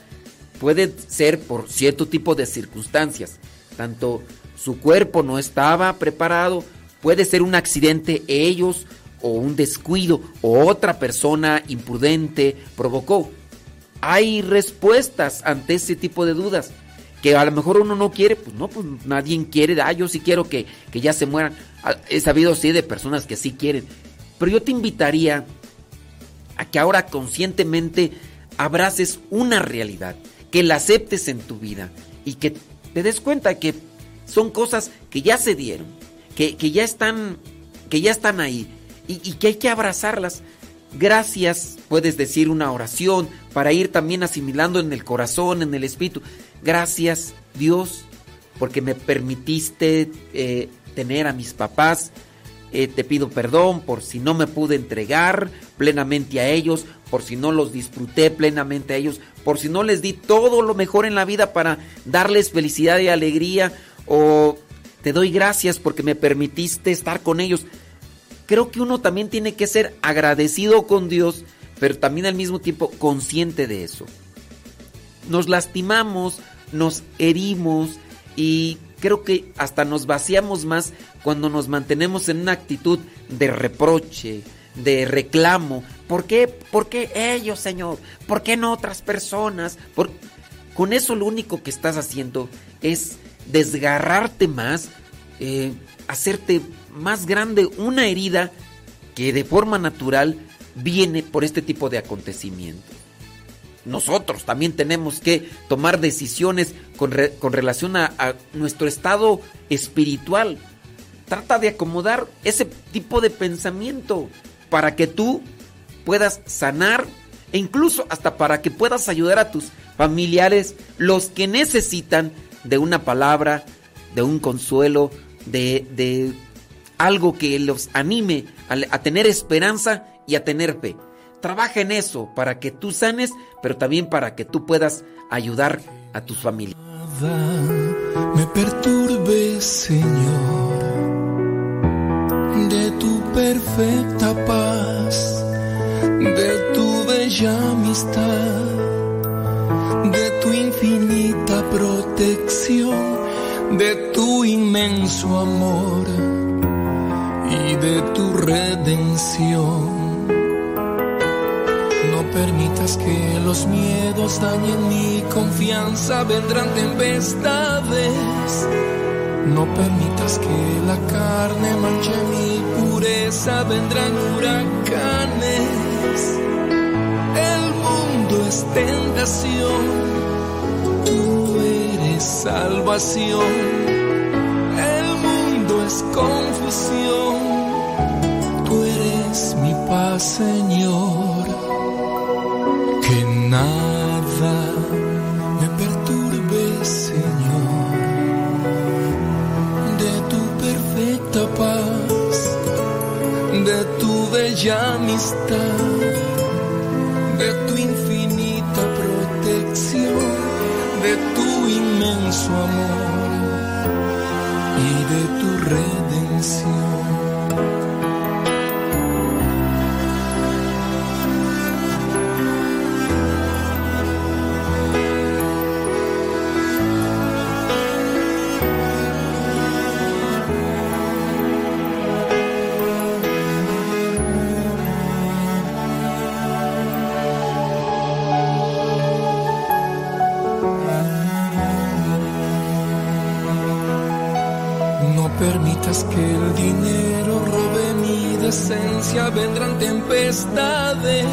Puede ser por cierto tipo de circunstancias, tanto su cuerpo no estaba preparado, puede ser un accidente ellos o un descuido o otra persona imprudente provocó. Hay respuestas ante ese tipo de dudas que a lo mejor uno no quiere, pues no, pues nadie quiere, ah, yo sí quiero que, que ya se mueran. Ah, He sabido sí de personas que sí quieren, pero yo te invitaría a que ahora conscientemente abraces una realidad, que la aceptes en tu vida y que te des cuenta que son cosas que ya se dieron, que, que ya están, que ya están ahí y, que hay que abrazarlas. Gracias, puedes decir una oración para ir también asimilando en el corazón, en el espíritu. Gracias, Dios, porque me permitiste eh, tener a mis papás. Eh, te pido perdón por si no me pude entregar plenamente a ellos, por si no los disfruté plenamente a ellos, por si no les di todo lo mejor en la vida para darles felicidad y alegría, o te doy gracias porque me permitiste estar con ellos. Creo que uno también tiene que ser agradecido con Dios, pero también al mismo tiempo consciente de eso. Nos lastimamos, nos herimos y creo que hasta nos vaciamos más cuando nos mantenemos en una actitud de reproche, de reclamo. ¿Por qué? ¿Por qué ellos, Señor? ¿Por qué no otras personas? Por... Con eso lo único que estás haciendo es desgarrarte más, eh, hacerte más grande una herida que de forma natural viene por este tipo de acontecimientos. Nosotros también tenemos que tomar decisiones con, con relación a nuestro estado espiritual. Trata de acomodar ese tipo de pensamiento para que tú puedas sanar e incluso hasta para que puedas ayudar a tus familiares, los que necesitan de una palabra, de un consuelo, de, de algo que los anime a, tener esperanza y a tener fe. Trabaja en eso para que tú sanes, pero también para que tú puedas ayudar a tus familias. me perturbe, Señor, de tu perfecta paz, de tu bella amistad, de infinita protección, de tu inmenso amor y de tu redención. permitas que los miedos dañen mi confianza, vendrán tempestades. No permitas que la carne manche mi pureza, vendrán huracanes. El mundo es tentación, salvación. El mundo es confusión, tú eres mi paz, Señor. Que nada me perturbe, Señor, de tu perfecta paz, de tu bella amistad, de tu infinita protección, de tu inmenso amor y de tu redención. Vendrán tempestades.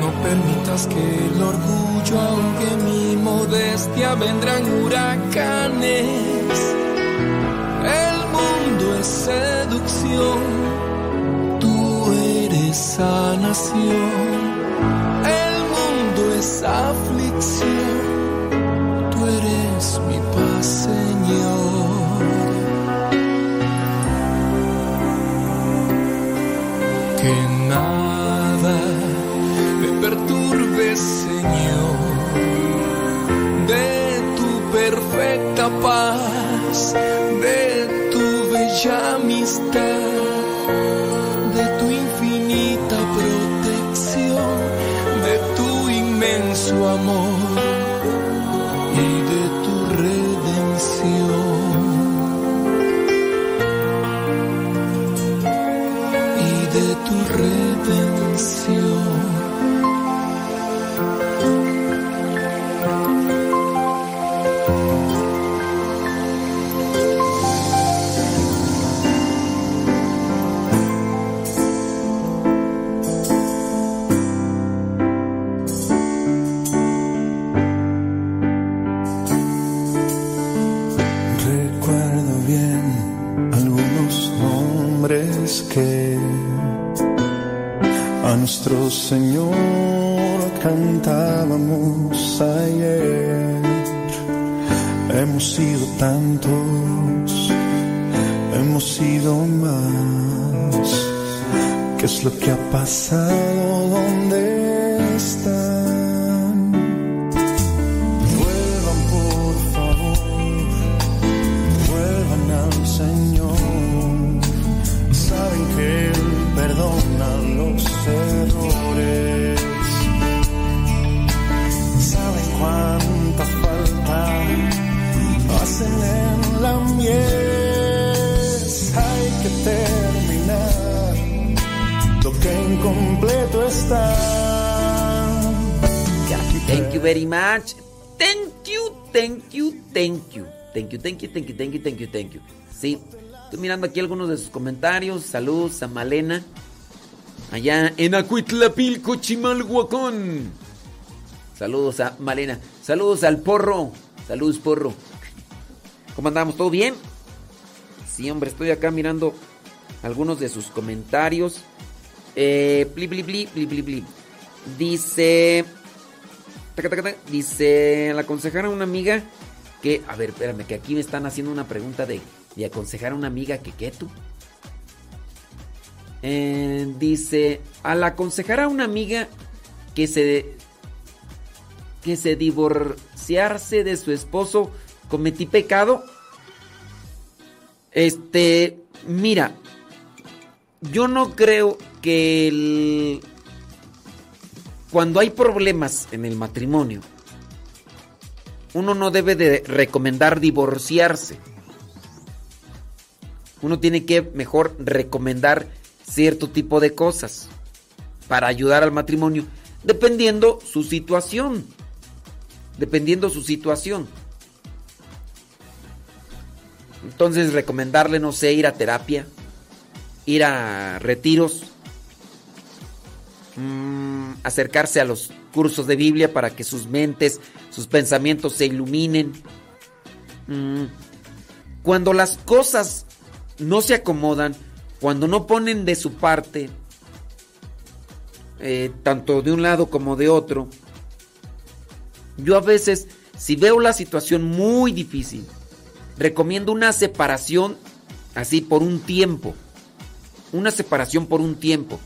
No permitas que el orgullo ahogue mi modestia, vendrán huracanes. El mundo es seducción, tú eres sanación. El mundo es aflicción, tú eres mi paz, perfecta paz, de tu bella amistad, que ha pasado? Thank you, thank you, thank you. Thank you, thank you, thank you, thank you, thank you, thank you. Sí, estoy mirando aquí algunos de sus comentarios. Saludos a Malena. Allá en Acuitlapilco, Chimalhuacán. Saludos a Malena. Saludos al porro. Saludos, porro. ¿Cómo andamos? ¿Todo bien? Sí, hombre, estoy acá mirando algunos de sus comentarios. Eh, bli, bli, bli, bli, bli, bli. Dice. Dice. La aconsejar a una amiga que. A ver, espérame, que aquí me están haciendo una pregunta de, de aconsejar a una amiga que qué tú. Eh, dice. Al aconsejar a una amiga que se. que se divorciarse de su esposo, cometí pecado. Este. Mira. Yo no creo que el cuando hay problemas en el matrimonio, uno no debe de recomendar divorciarse. Uno tiene que mejor recomendar cierto tipo de cosas para ayudar al matrimonio. dependiendo su situación. Dependiendo su situación. Entonces recomendarle, no sé, ir a terapia, ir a retiros, mm, acercarse a los cursos de Biblia para que sus mentes, sus pensamientos se iluminen. Mm, cuando las cosas no se acomodan, cuando no ponen de su parte, eh, tanto de un lado como de otro, yo a veces, si veo la situación muy difícil, recomiendo una separación así por un tiempo. Una separación por un tiempo.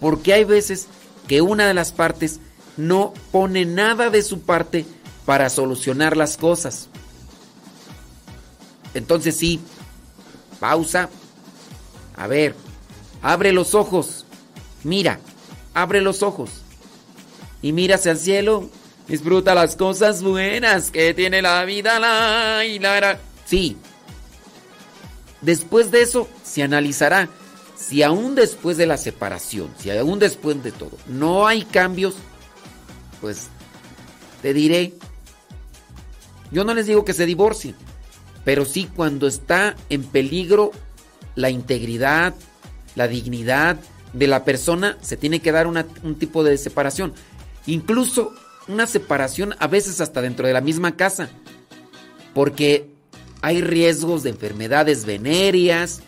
Porque hay veces que una de las partes no pone nada de su parte para solucionar las cosas. Entonces sí, pausa. A ver, abre los ojos. Mira, abre los ojos. Y mira hacia el cielo. Disfruta las cosas buenas que tiene la vida. La, y la, la. Sí. Después de eso se analizará si aún después de la separación, si aún después de todo, no hay cambios, pues te diré, yo no les digo que se divorcien, pero sí cuando está en peligro la integridad, la dignidad de la persona, se tiene que dar una- un tipo de separación. Incluso una separación a veces hasta dentro de la misma casa, porque hay riesgos de enfermedades venéreas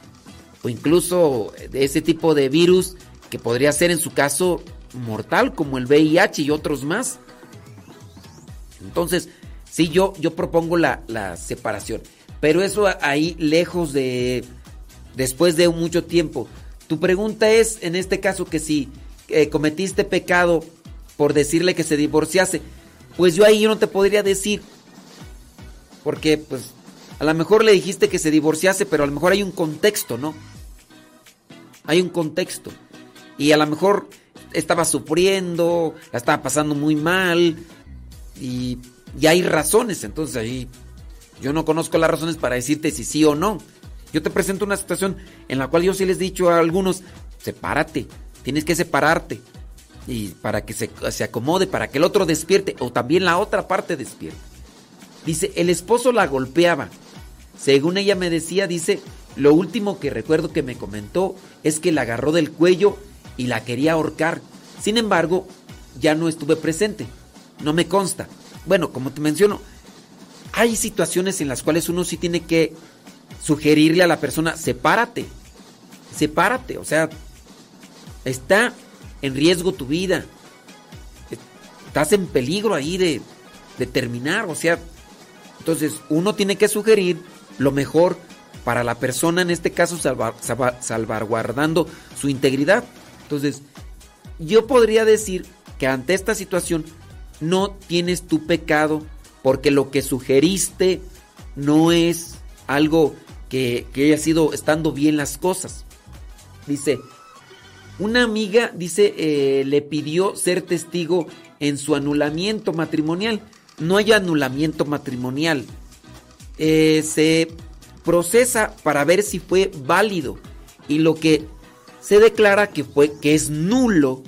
o incluso de ese tipo de virus que podría ser en su caso mortal como el VIH y otros más. Entonces, sí, yo, yo propongo la, la separación, pero eso ahí lejos de, después de mucho tiempo. Tu pregunta es, en este caso, que si eh, cometiste pecado por decirle que se divorciase, pues yo ahí yo no te podría decir, porque pues a lo mejor le dijiste que se divorciase, pero a lo mejor hay un contexto, ¿no? Hay un contexto. Y a lo mejor estaba sufriendo, la estaba pasando muy mal. Y, hay razones. Entonces ahí yo no conozco las razones para decirte si sí o no. Yo te presento una situación en la cual yo sí les he dicho a algunos, sepárate, tienes que separarte. Y para que se, se acomode, para que el otro despierte, o también la otra parte despierte. Dice, el esposo la golpeaba. Según ella me decía, dice, lo último que recuerdo que me comentó es que la agarró del cuello y la quería ahorcar. Sin embargo, ya no estuve presente. No me consta. Bueno, como te menciono, hay situaciones en las cuales uno sí tiene que sugerirle a la persona, sepárate, sepárate, o sea, está en riesgo tu vida, estás en peligro ahí de, de terminar, o sea, entonces uno tiene que sugerir lo mejor para la persona, en este caso salva- salva- salvaguardando su integridad. Entonces, yo podría decir que ante esta situación no tienes tu pecado porque lo que sugeriste no es algo que, que haya sido estando bien las cosas. Dice, una amiga, dice, eh, le pidió ser testigo en su anulamiento matrimonial. No hay anulamiento matrimonial. Eh, se procesa para ver si fue válido. Y lo que se declara que fue que es nulo,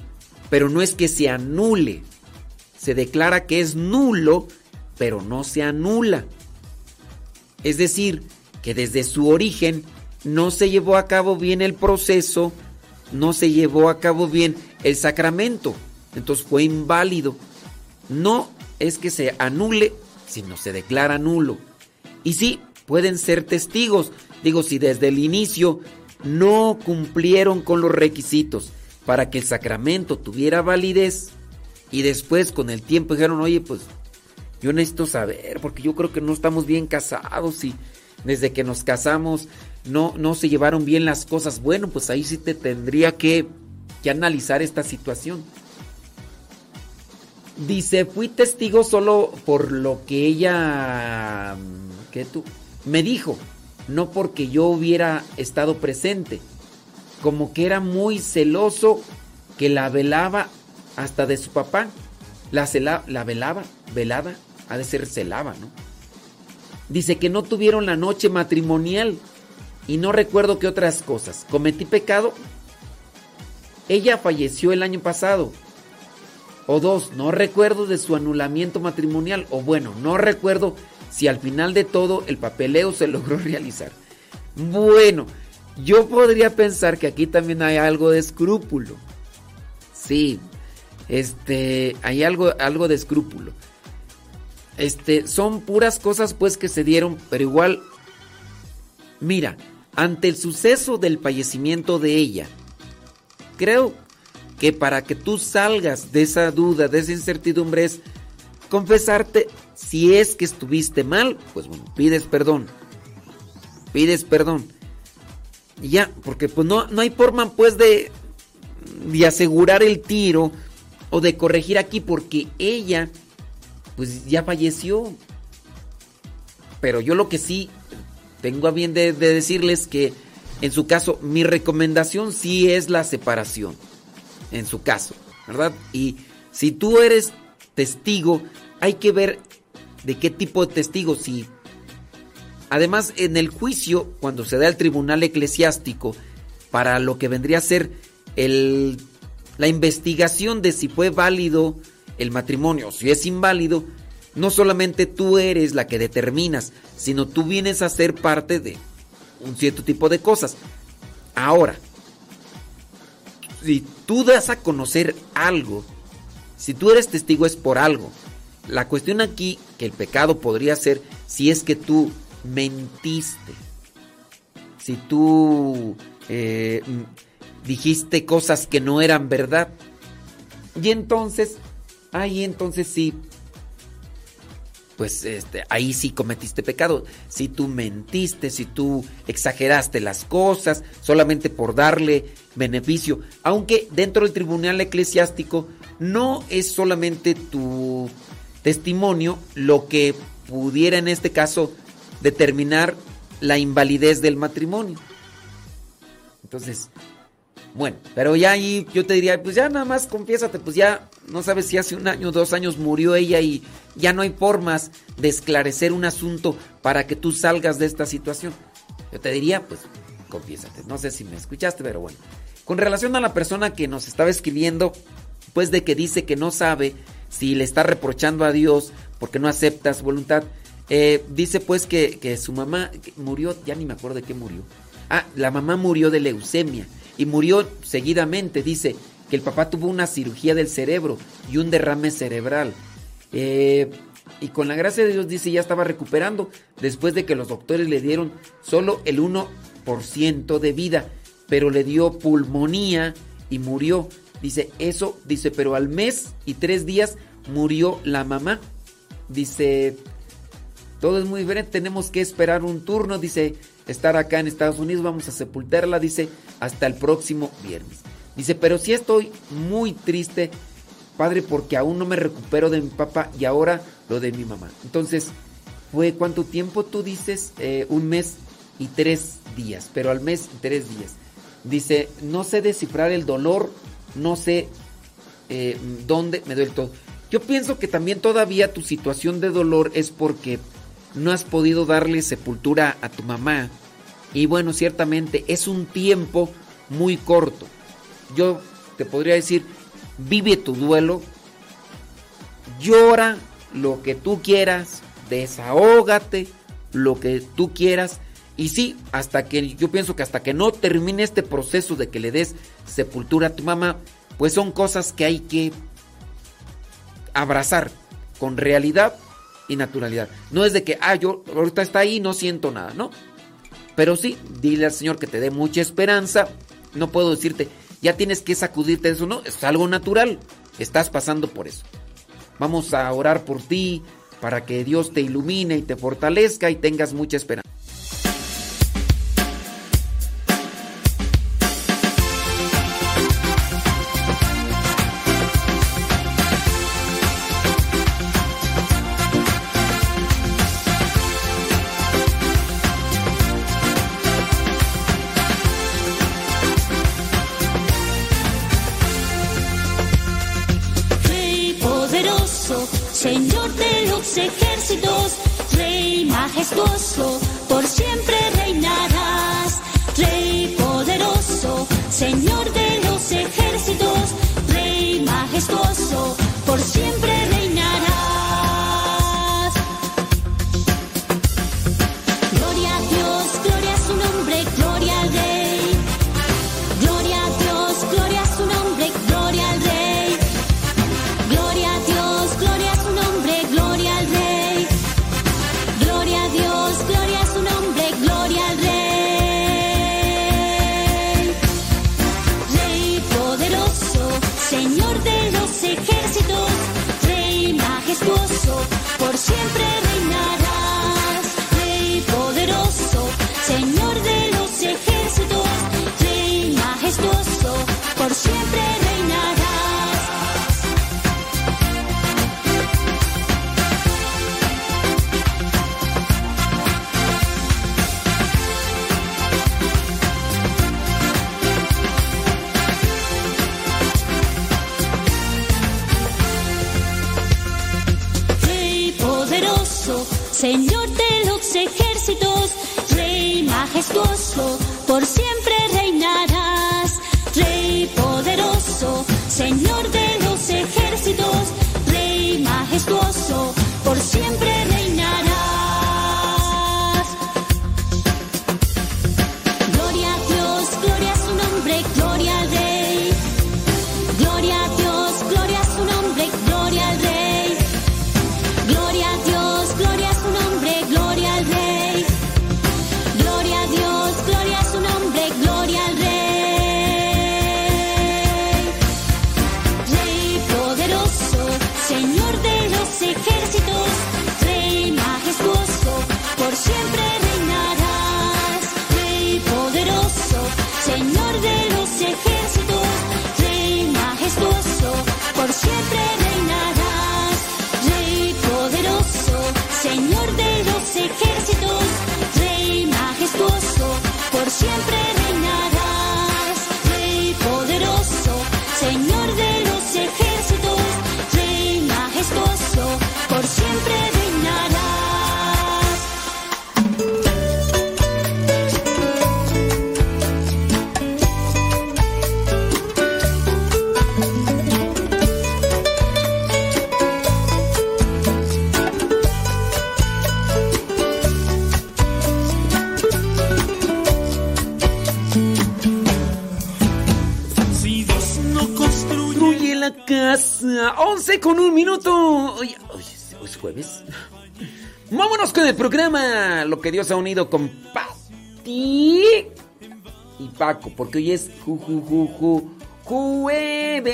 pero no es que se anule. Se declara que es nulo, pero no se anula. Es decir, que desde su origen no se llevó a cabo bien el proceso, no se llevó a cabo bien el sacramento. Entonces fue inválido. No es que se anule, sino se declara nulo. Y sí, pueden ser testigos. Digo, si desde el inicio no cumplieron con los requisitos para que el sacramento tuviera validez y después con el tiempo dijeron, oye, pues yo necesito saber, porque yo creo que no estamos bien casados y desde que nos casamos no, no se llevaron bien las cosas. Bueno, pues ahí sí te tendría que, que analizar esta situación. Dice, fui testigo solo por lo que ella... ¿Qué tú? Me dijo, no porque yo hubiera estado presente. Como que era muy celoso que la velaba hasta de su papá. La, cela- la velaba, velada, ha de ser celaba, ¿no? Dice que no tuvieron la noche matrimonial y no recuerdo qué otras cosas. ¿Cometí pecado? Ella falleció el año pasado. O dos, no recuerdo de su anulamiento matrimonial. O bueno, no recuerdo si al final de todo el papeleo se logró realizar. Bueno, yo podría pensar que aquí también hay algo de escrúpulo. Sí, este, hay algo, algo de escrúpulo. Este, son puras cosas pues que se dieron, pero igual, mira, ante el suceso del fallecimiento de ella, creo que para que tú salgas de esa duda, de esa incertidumbre es confesarte si es que estuviste mal, pues bueno, pides perdón. Pides perdón. Y ya, porque pues no, no hay forma pues de, de asegurar el tiro o de corregir aquí porque ella pues ya falleció. Pero yo lo que sí tengo a bien de, de decirles que en su caso mi recomendación sí es la separación. En su caso, ¿verdad? Y si tú eres testigo, hay que ver de qué tipo de testigo. Si además en el juicio, cuando se da el tribunal eclesiástico para lo que vendría a ser el, la investigación de si fue válido el matrimonio si es inválido, no solamente tú eres la que determinas, sino tú vienes a ser parte de un cierto tipo de cosas. Ahora, si tú das a conocer algo, si tú eres testigo es por algo. La cuestión aquí, que el pecado podría ser si es que tú mentiste, si tú eh, dijiste cosas que no eran verdad. Y entonces, ahí entonces sí, pues este, ahí sí cometiste pecado. Si tú mentiste, si tú exageraste las cosas, solamente por darle beneficio. Aunque dentro del tribunal eclesiástico no es solamente tu testimonio lo que pudiera en este caso determinar la invalidez del matrimonio. Entonces, bueno, pero ya ahí yo te diría, pues ya nada más confiésate, pues ya no sabes si hace un año, dos años murió ella y ya no hay formas de esclarecer un asunto para que tú salgas de esta situación. Yo te diría, pues confiésate. No sé si me escuchaste, pero bueno. Con relación a la persona que nos estaba escribiendo, pues de que dice que no sabe si le está reprochando a Dios porque no acepta su voluntad, eh, dice pues que, su mamá murió, ya ni me acuerdo de qué murió. Ah, la mamá murió de leucemia y murió seguidamente. Dice que el papá tuvo una cirugía del cerebro y un derrame cerebral. Eh, y con la gracia de Dios dice ya estaba recuperando después de que los doctores le dieron solo el 1% de vida, pero le dio pulmonía y murió. Dice eso, dice, pero al mes y tres días murió la mamá. Dice, todo es muy diferente, tenemos que esperar un turno, dice, estar acá en Estados Unidos, vamos a sepultarla, dice, hasta el próximo viernes. Dice, pero sí estoy muy triste, padre, porque aún no me recupero de mi papá y ahora lo de mi mamá. Entonces, ¿fue cuánto tiempo tú dices? Eh, un mes y tres días, pero al mes y tres días. Dice, no sé descifrar el dolor, no sé eh, dónde me duele todo. Yo pienso que también todavía tu situación de dolor es porque no has podido darle sepultura a tu mamá. Y bueno, ciertamente es un tiempo muy corto. Yo te podría decir, vive tu duelo, llora lo que tú quieras, desahógate lo que tú quieras. Y sí, hasta que yo pienso que hasta que no termine este proceso de que le des sepultura a tu mamá, pues son cosas que hay que abrazar con realidad y naturalidad. No es de que, ah, yo ahorita está ahí no siento nada, ¿no? Pero sí, dile al Señor que te dé mucha esperanza. No puedo decirte, ya tienes que sacudirte de eso, no, es algo natural. Estás pasando por eso. Vamos a orar por ti para que Dios te ilumine y te fortalezca y tengas mucha esperanza. 11 con un minuto. Oye, oye, ¿hoy es jueves. Vámonos con el programa Lo que Dios ha unido con Pati y Paco, porque hoy es ju, ju, ju, ju, jueves.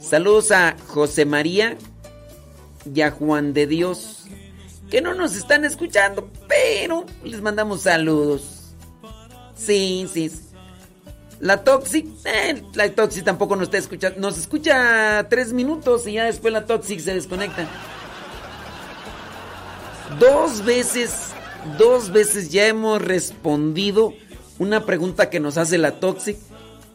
Saludos a José María y a Juan de Dios, que no nos están escuchando, pero les mandamos saludos. Sí, sí. La Toxic, eh, la Toxic tampoco nos está escuchando. Nos escucha tres minutos y ya después la Toxic se desconecta. Dos veces, dos veces ya hemos respondido una pregunta que nos hace la Toxic.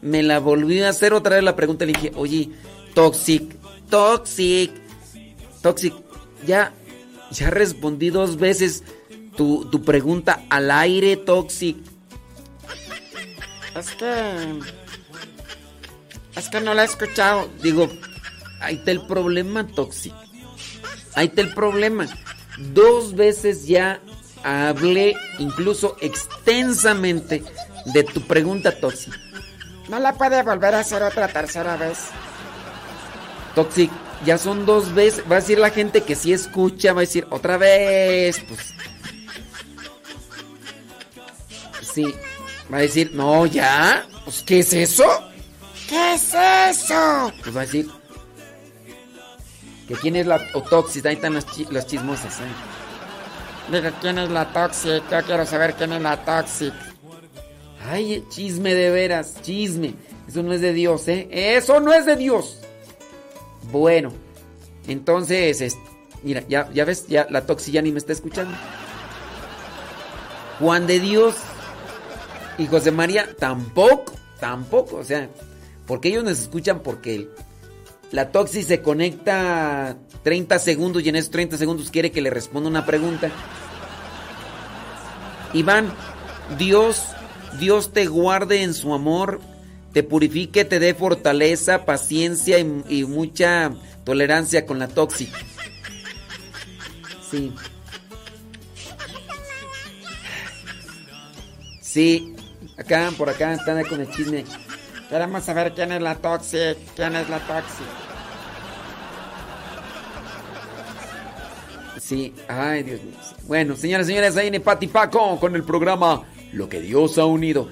Me la volvió a hacer otra vez la pregunta. Le dije, oye, Toxic, Toxic, Toxic, ya, ya respondí dos veces tu, tu pregunta al aire, Toxic. Es que. Es que no la he escuchado. Digo, ahí está el problema, Toxic. Ahí está el problema. Dos veces ya hablé, incluso extensamente, de tu pregunta, Toxic. No la puede volver a hacer otra tercera vez. Toxic, ya son dos veces. Va a decir la gente que sí escucha, va a decir otra vez. Pues. Sí. Va a decir, no, ya. Pues, ¿qué es eso? ¿Qué es eso? Pues va a decir. Que quién es la Toxic. Ahí están las, chi- las chismosas. ¿eh? Diga, ¿quién es la Toxic? Yo quiero saber quién es la Toxic. Ay, chisme de veras, chisme. Eso no es de Dios, ¿eh? Eso no es de Dios. Bueno, entonces, es- mira, ya, ya ves, ya la Toxi ya ni me está escuchando. Juan de Dios y José María tampoco, tampoco, o sea, porque ellos nos escuchan porque la Toxi se conecta 30 segundos y en esos 30 segundos quiere que le responda una pregunta. Iván, Dios, Dios te guarde en su amor, te purifique, te dé fortaleza, paciencia y, y mucha tolerancia con la tóxica. Sí. Sí, acá, por acá están con el chisme. Queremos saber quién es la Toxic. ¿Quién es la Toxic? Sí, ay Dios mío. Bueno, señoras y señores, ahí en Pati Paco con el programa Lo que Dios ha unido.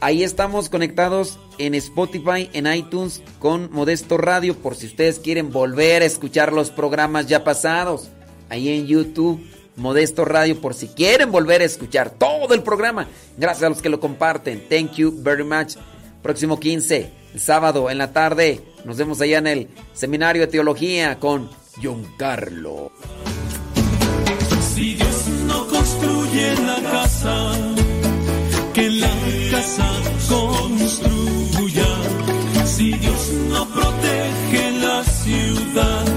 Ahí estamos conectados en Spotify, en iTunes con Modesto Radio por si ustedes quieren volver a escuchar los programas ya pasados. Ahí en YouTube, Modesto Radio por si quieren volver a escuchar todo el programa. Gracias a los que lo comparten. Thank you very much. Próximo 15, el sábado en la tarde, nos vemos allá en el Seminario de Teología con John Carlo. Si Dios no construye la casa, que la casa construya. Si Dios no protege la ciudad,